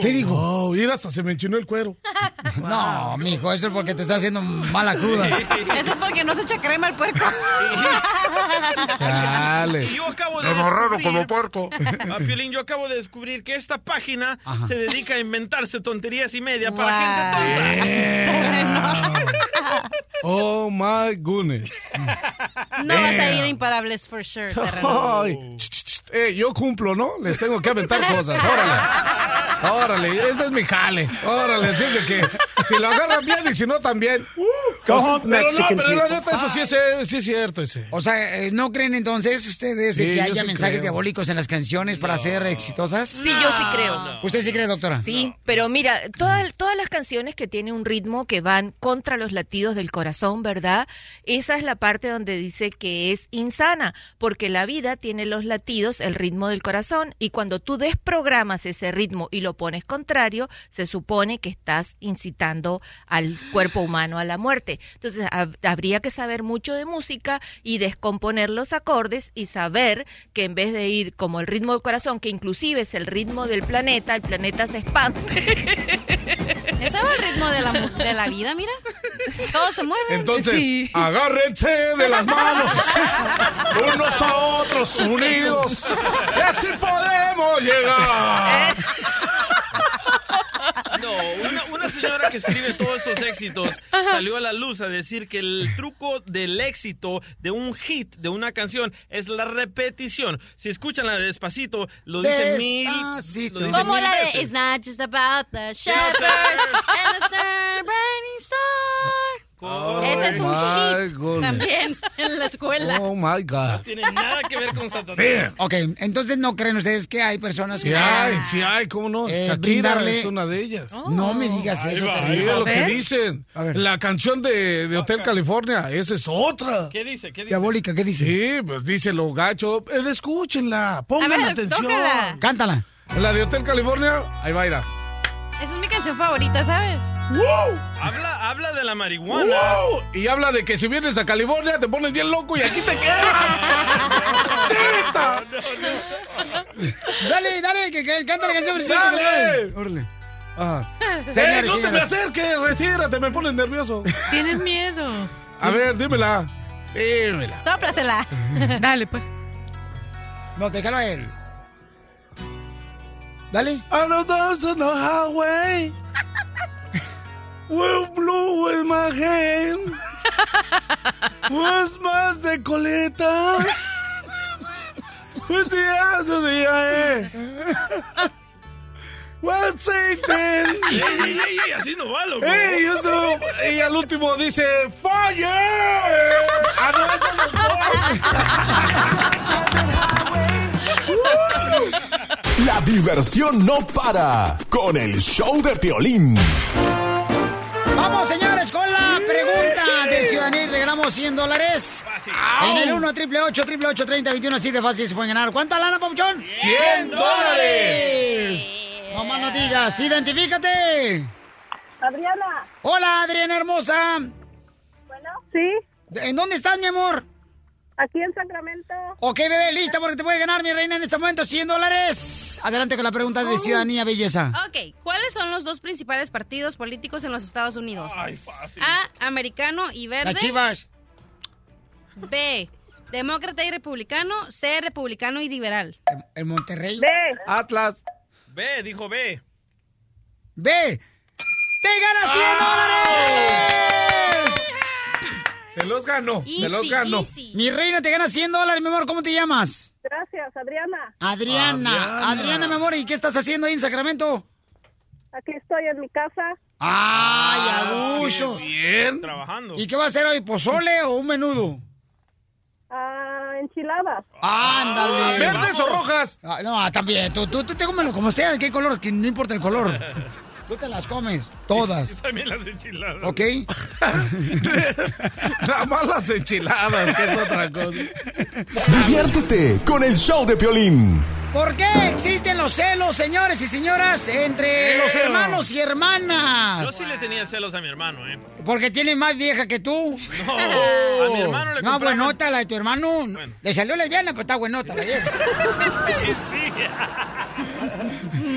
¿Qué dijo? Oh, mira, hasta se me enchinó el cuero. [LAUGHS] No, mijo, eso es porque te está haciendo mala cruda. [LAUGHS] Eso es porque no se echa crema al puerco. [LAUGHS] Chale. Y yo acabo de descubrir- como puerto. Ah, Piolín, yo acabo de descubrir que esta página se dedica a inventarse tonterías y media para gente tonta. Oh my goodness. No vas a ir a imparables for sure, terreno. Ay, ch, ch, ch, eh, yo cumplo, ¿no? Les tengo que aventar cosas. Órale. Órale, ese es mi jale. Órale, así de que si lo agarran bien y si no también. Go O sea, home, pero no, pero la neta, eso sí es, eh, sí es cierto ese. O sea, eh, ¿no creen entonces ustedes de Sí, que haya sí mensajes creo. diabólicos en las canciones para ser exitosas? Sí, yo sí creo. ¿Usted sí cree, doctora? Sí, pero mira, todas, todas las canciones que tienen un ritmo que van contra los latidos del corazón, ¿verdad? Esa es la parte donde dice que es insana, porque la vida tiene los latidos, el ritmo del corazón, y cuando tú desprogramas ese ritmo y lo pones contrario, se supone que estás incitando al cuerpo humano a la muerte. Entonces, hab- habría que saber mucho de música y descomponer los acordes y saber que en vez de ir como el ritmo del corazón, que inclusive es el ritmo del planeta, el planeta se expande. [LAUGHS] Ese va el ritmo de la, de la vida, mira. Todo se mueve. Entonces, Sí. agárrense de las manos, [LAUGHS] unos a otros unidos, [LAUGHS] y así podemos llegar. No, una, una señora que escribe todos esos éxitos salió a la luz a decir que el truco del éxito de un hit, de una canción, es la repetición. Si escuchan la de Despacito, lo dice mil, lo dice Como mil la de veces. It's not just about the shepherds and the sun, brightening Ese es un hit goodness. también [LAUGHS] en la escuela. Oh my God. Tiene nada que ver con Satanás. Ok, entonces no creen ustedes que hay personas Sí que... hay, sí hay, ¿cómo no? Eh, Shakira brindarle- es una de ellas. No me digas eso. Sí, terrible. es lo que dicen. La canción de, de Hotel California, esa es otra. ¿Qué dice? ¿Qué dice? Diabólica, ¿qué dice? Sí, pues dice lo gacho. Pero escúchenla, pongan ver, atención. tócala. Cántala. La de Hotel California, ahí va, irá. Esa es mi canción favorita, ¿sabes? Habla, habla de la marihuana. ¡Wow! Y habla de que si vienes a California te pones bien loco y aquí te quedas. [LAUGHS] Dale, dale, que, que canta la canción. ¡Dale! Dale. Órale. Ajá. ¡Eh, Señores, no te me acerques! ¡Retírate! Me pones nervioso. Tienes miedo. A ver, dímela. Dímela. Sóplasela. Dale, pues. No, déjalo a él. Dale. I know on the highway. We're blue in my hand. Was más de coletas. Pues the other day, What's Satan? Ey, ey, ey, ey, así no va, loco. Ey, eso, y al último dice ¡Fire! Ah, no, eso La diversión no para con el show de Piolín. Vamos, señores, con la pregunta de ciudadanía y regalamos 100 dólares. En el 1 triple 8 triple 8 30 21 así de fácil se pueden ganar. ¿Cuánta lana, Papuchón? 100 dólares. No más no digas, identifícate. Adriana. Hola, Adriana hermosa. Bueno. Sí, ¿En dónde estás, mi amor? Aquí en Sacramento. Ok, bebé, lista porque te puede ganar, mi reina, en este momento 100 dólares. Adelante con la pregunta de ciudadanía, belleza. Ok, ¿cuáles son los dos principales partidos políticos en los Estados Unidos? A, americano y verde. Las chivas. B, demócrata y republicano. C, republicano y liberal. El Monterrey. B. Atlas. B, dijo B. B. ¡Te ganas 100 dólares! Se los ganó, se los ganó. Mi reina, te ganas 100 dólares, mi amor. ¿Cómo te llamas? Gracias, Adriana. Adriana. Adriana. Adriana, mi amor, ¿y qué estás haciendo ahí en Sacramento? Aquí estoy en mi casa. ¡Ay, Ah, abuso! Bien. Trabajando. ¿Y qué va a hacer hoy? ¿Pozole o un menudo? Ah, enchiladas. ¡Ándale! ¿Verdes o rojas? Ah, no, también. Tú, tú, tú te cómelo como sea, de qué color, que no importa el color. [LAUGHS] Tú te las comes, todas. También las enchiladas. ¿Ok? [LAUGHS] Nada más las enchiladas, que es otra cosa. Diviértete con el show de Piolín. ¿Por qué existen los celos, señores y señoras, entre los hermanos y Yo hermanas? sí le tenía celos a mi hermano, ¿eh? Porque tiene más vieja que tú. No, [LAUGHS] a mi hermano le No, buenota la de tu hermano. Le salió lesbiana, pero está buenota la vieja. [LAUGHS] Sí.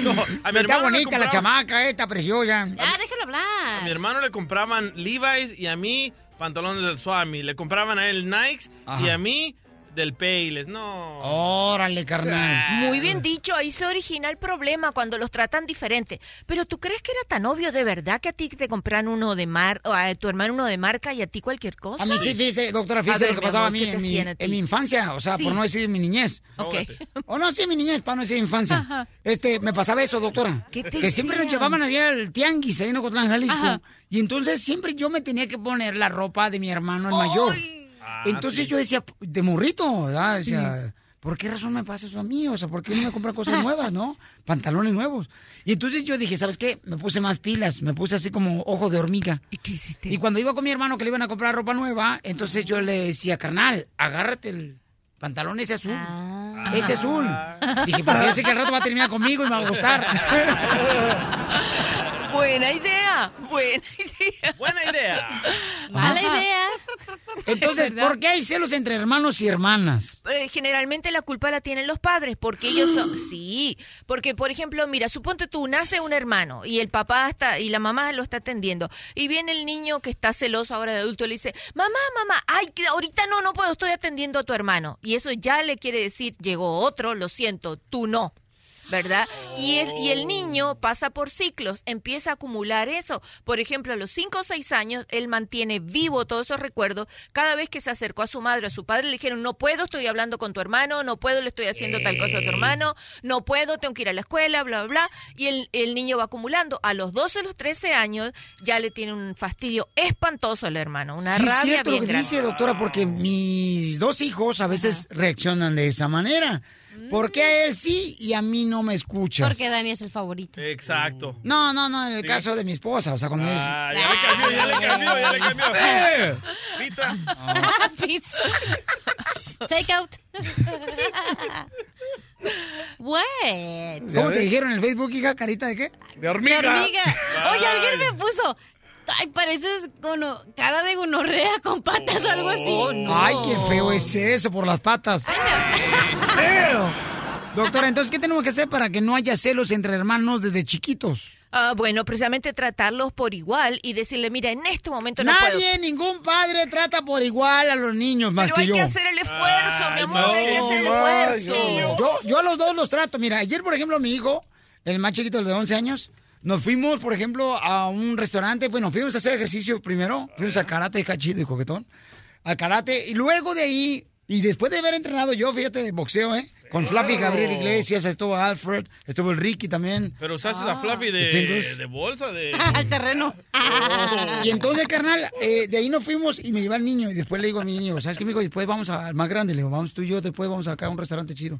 No, a mi Está hermano le bonita la compraban- chamaca, eh, está preciosa. Ya, déjalo A hablar. mi hermano le compraban Levi's y a mí pantalones del Swami. Le compraban a él Nikes y a mí del Payless. No. Órale, carnal. Muy bien dicho, ahí se origina el problema cuando los tratan diferente. Pero ¿tú crees que era tan obvio de verdad que a ti te compran uno de mar, o a tu hermano uno de marca y a ti cualquier cosa? A mí sí, fíjese, doctora, fíjese ver, lo que mi pasaba a mí ¿qué te en mi, a en mi infancia, o sea, Sí. por no decir mi niñez. Ok. O no, sí, mi niñez, para no decir infancia. Ajá. Este, me pasaba eso, doctora. ¿Qué te que siempre nos llevaban allá al tianguis, ahí en Ocotlán, Jalisco. Ajá. Y entonces siempre yo me tenía que poner la ropa de mi hermano el mayor. Entonces yo decía, de morrito, ¿verdad? Decía, ¿por qué razón me pasa eso a mí? O sea, ¿por qué no me compran cosas [LAUGHS] nuevas, no? Pantalones nuevos. Y entonces yo dije, ¿sabes qué? Me puse más pilas, me puse así como ojo de hormiga. ¿Y qué hiciste? Y cuando iba con mi hermano que le iban a comprar ropa nueva, entonces yo le decía, carnal, agárrate el pantalón ese azul. Ah. Ese azul. Dije, porque yo sé que al rato va a terminar conmigo y me va a gustar. [LAUGHS] Buena idea, buena idea. Buena idea. [LAUGHS] Mala idea. Entonces, ¿por qué hay celos entre hermanos y hermanas? Eh, Generalmente la culpa la tienen los padres, porque ellos son... [GASPS] Sí, porque por ejemplo, mira, suponte tú, nace un hermano y el papá está y la mamá lo está atendiendo y viene el niño que está celoso ahora de adulto y le dice, mamá, mamá, ay, que ahorita no, no puedo, estoy atendiendo a tu hermano. Y eso ya le quiere decir, llegó otro, lo siento, tú no. ¿Verdad? Y el, y el niño pasa por ciclos, empieza a acumular eso. Por ejemplo, a los 5 o 6 años, él mantiene vivo todos esos recuerdos. Cada vez que se acercó a su madre, a su padre, le dijeron, no puedo, estoy hablando con tu hermano, no puedo, le estoy haciendo tal cosa a tu hermano, no puedo, tengo que ir a la escuela, bla, bla, bla. Y el, el niño va acumulando. A los 12 o los 13 años, ya le tiene un fastidio espantoso al hermano, una Sí, rabia cierto lo bien que grande. dice, doctora, porque mis dos hijos a veces reaccionan de esa manera. ¿Por qué a él sí y a mí no me escuchas? Porque Dani es el favorito. Exacto. No, no, no, en el caso de mi esposa, o sea, cuando Ah, ya le cambió, ya le cambió, ya le cambió. Pizza. Pizza. Take out. What? ¿Cómo te dijeron en el Facebook, hija? ¿Carita de qué? De De hormiga. Oye, alguien me puso. Ay, pareces cara de gonorrea con patas o algo así. Ay, qué feo es eso por las patas. [LAUGHS] Doctora, entonces, ¿qué tenemos que hacer para que no haya celos entre hermanos desde chiquitos? Ah, bueno, precisamente tratarlos por igual y decirle, mira, en este momento no puedo. Nadie, ningún padre trata por igual a los niños más Pero que hay yo. que hacer el esfuerzo, mi amor, hay que hacer el esfuerzo. yo a los dos los trato. Mira, ayer, por ejemplo, mi hijo, el más chiquito, el de 11 años, nos fuimos, por ejemplo, a un restaurante. Bueno, fuimos a hacer ejercicio primero. Fuimos al karate, cachido y coquetón. Al karate. Y luego de ahí, y después de haber entrenado yo, fíjate, boxeo, ¿eh? Con Fluffy Gabriel Iglesias, estuvo Alfred, estuvo el Ricky también. Pero usaste a Fluffy ¿De bolsa, de... [LAUGHS] Al terreno. Y entonces, carnal, eh, de ahí nos fuimos y me lleva el niño. Y después le digo a mi niño, ¿sabes qué, amigo? Después vamos al más grande. Le digo, vamos tú y yo, después vamos acá a un restaurante chido.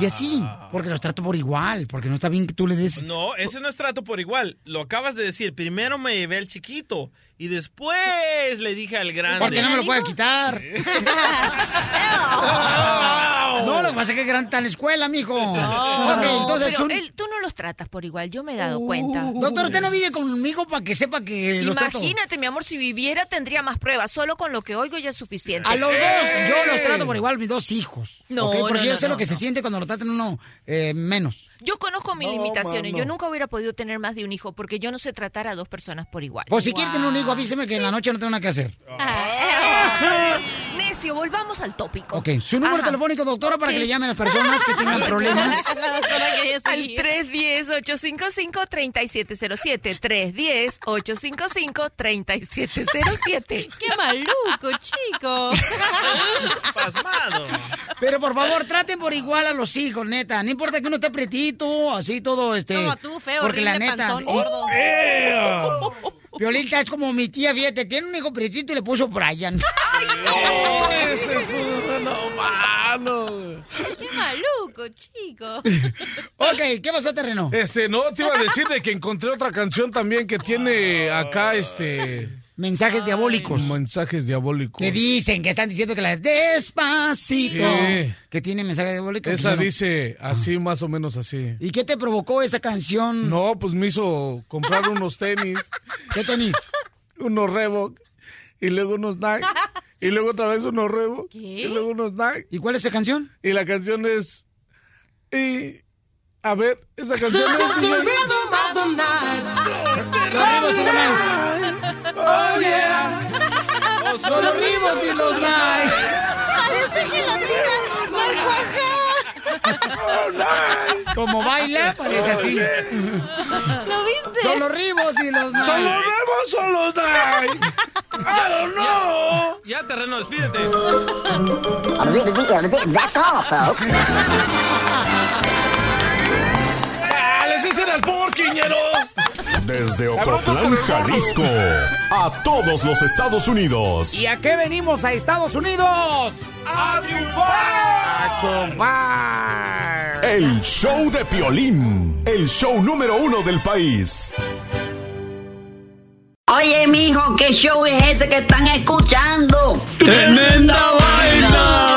Y así, porque los trato por igual, porque no está bien que tú le des. No, ese no es trato por igual. Lo acabas de decir. Primero me llevé al chiquito y después le dije al grande. Porque no me lo puede quitar. [LAUGHS] [LAUGHS] No, lo que pasa es que el grande está en la escuela, mijo. [LAUGHS] No, ok, entonces pero un- él- tú no los tratas por igual, yo me he dado cuenta. Doctor, usted no vive conmigo para que sepa que los trato. Imagínate, mi amor, si viviera tendría más pruebas. Solo con lo que oigo ya es suficiente. A los dos, yo los trato por igual, mis dos hijos. No. Porque no, yo no, sé lo no, que se siente cuando lo tratan uno eh, menos. Yo conozco mis No, limitaciones. mano. Yo nunca hubiera podido tener más de un hijo porque yo no sé tratar a dos personas por igual. Pues si quiere tener un hijo, avíseme que en la noche no tengo nada que hacer. Volvamos al tópico. Ok, su número Ajá. telefónico, doctora, para que le llamen a las personas que tengan [LAUGHS] problemas. Al 310-855-3707. 310-855-3707. [LAUGHS] ¡Qué maluco, chico! Pasmado. Pero por favor, traten por igual a los hijos, neta. No importa que uno esté pretito, así todo, este. Como tú, feo, Porque la horrible, neta. panzón, y- gordo. Violita es como mi tía, fíjate, tiene un hijo pretito y le puso Brian. Ese es un mano. ¡Qué maluco, chico! ok, ¿qué pasó, terreno? Este, no, te iba a decir de que encontré otra canción también que tiene acá, este... Mensajes diabólicos. Mensajes diabólicos. Que dicen, que están diciendo que la de despacito. Sí. Que tiene mensajes diabólicos. Esa Pues, no. dice así, más o menos así. ¿Y qué te provocó esa canción? No, pues me hizo comprar unos tenis. [LAUGHS] ¿Qué tenis? unos Reebok. Y luego unos Nike. Y luego otra vez unos Reebok. Y luego unos Nike. ¿Y cuál es esa canción? Y la canción es... Y... A ver, esa canción es... [LAUGHS] Oh, yeah. Son [LAUGHS] los ribos y los nice. Parece que la tira [LAUGHS] Como baila, parece así. ¿Lo viste? Son los ribos y los nice. ¿Son los Reebok o los Nike? I don't know. Ya, terreno, despídete. That's all, folks. ¡Dale, ese era el porquiñero! Desde Ocotlán, Jalisco, a todos los Estados Unidos. ¿Y a qué venimos a Estados Unidos? ¡A triunfar! ¡A chupar! El show de Piolín, el show número uno del país. Oye, mijo, ¿qué show es ese que están escuchando? ¡Tremenda vaina!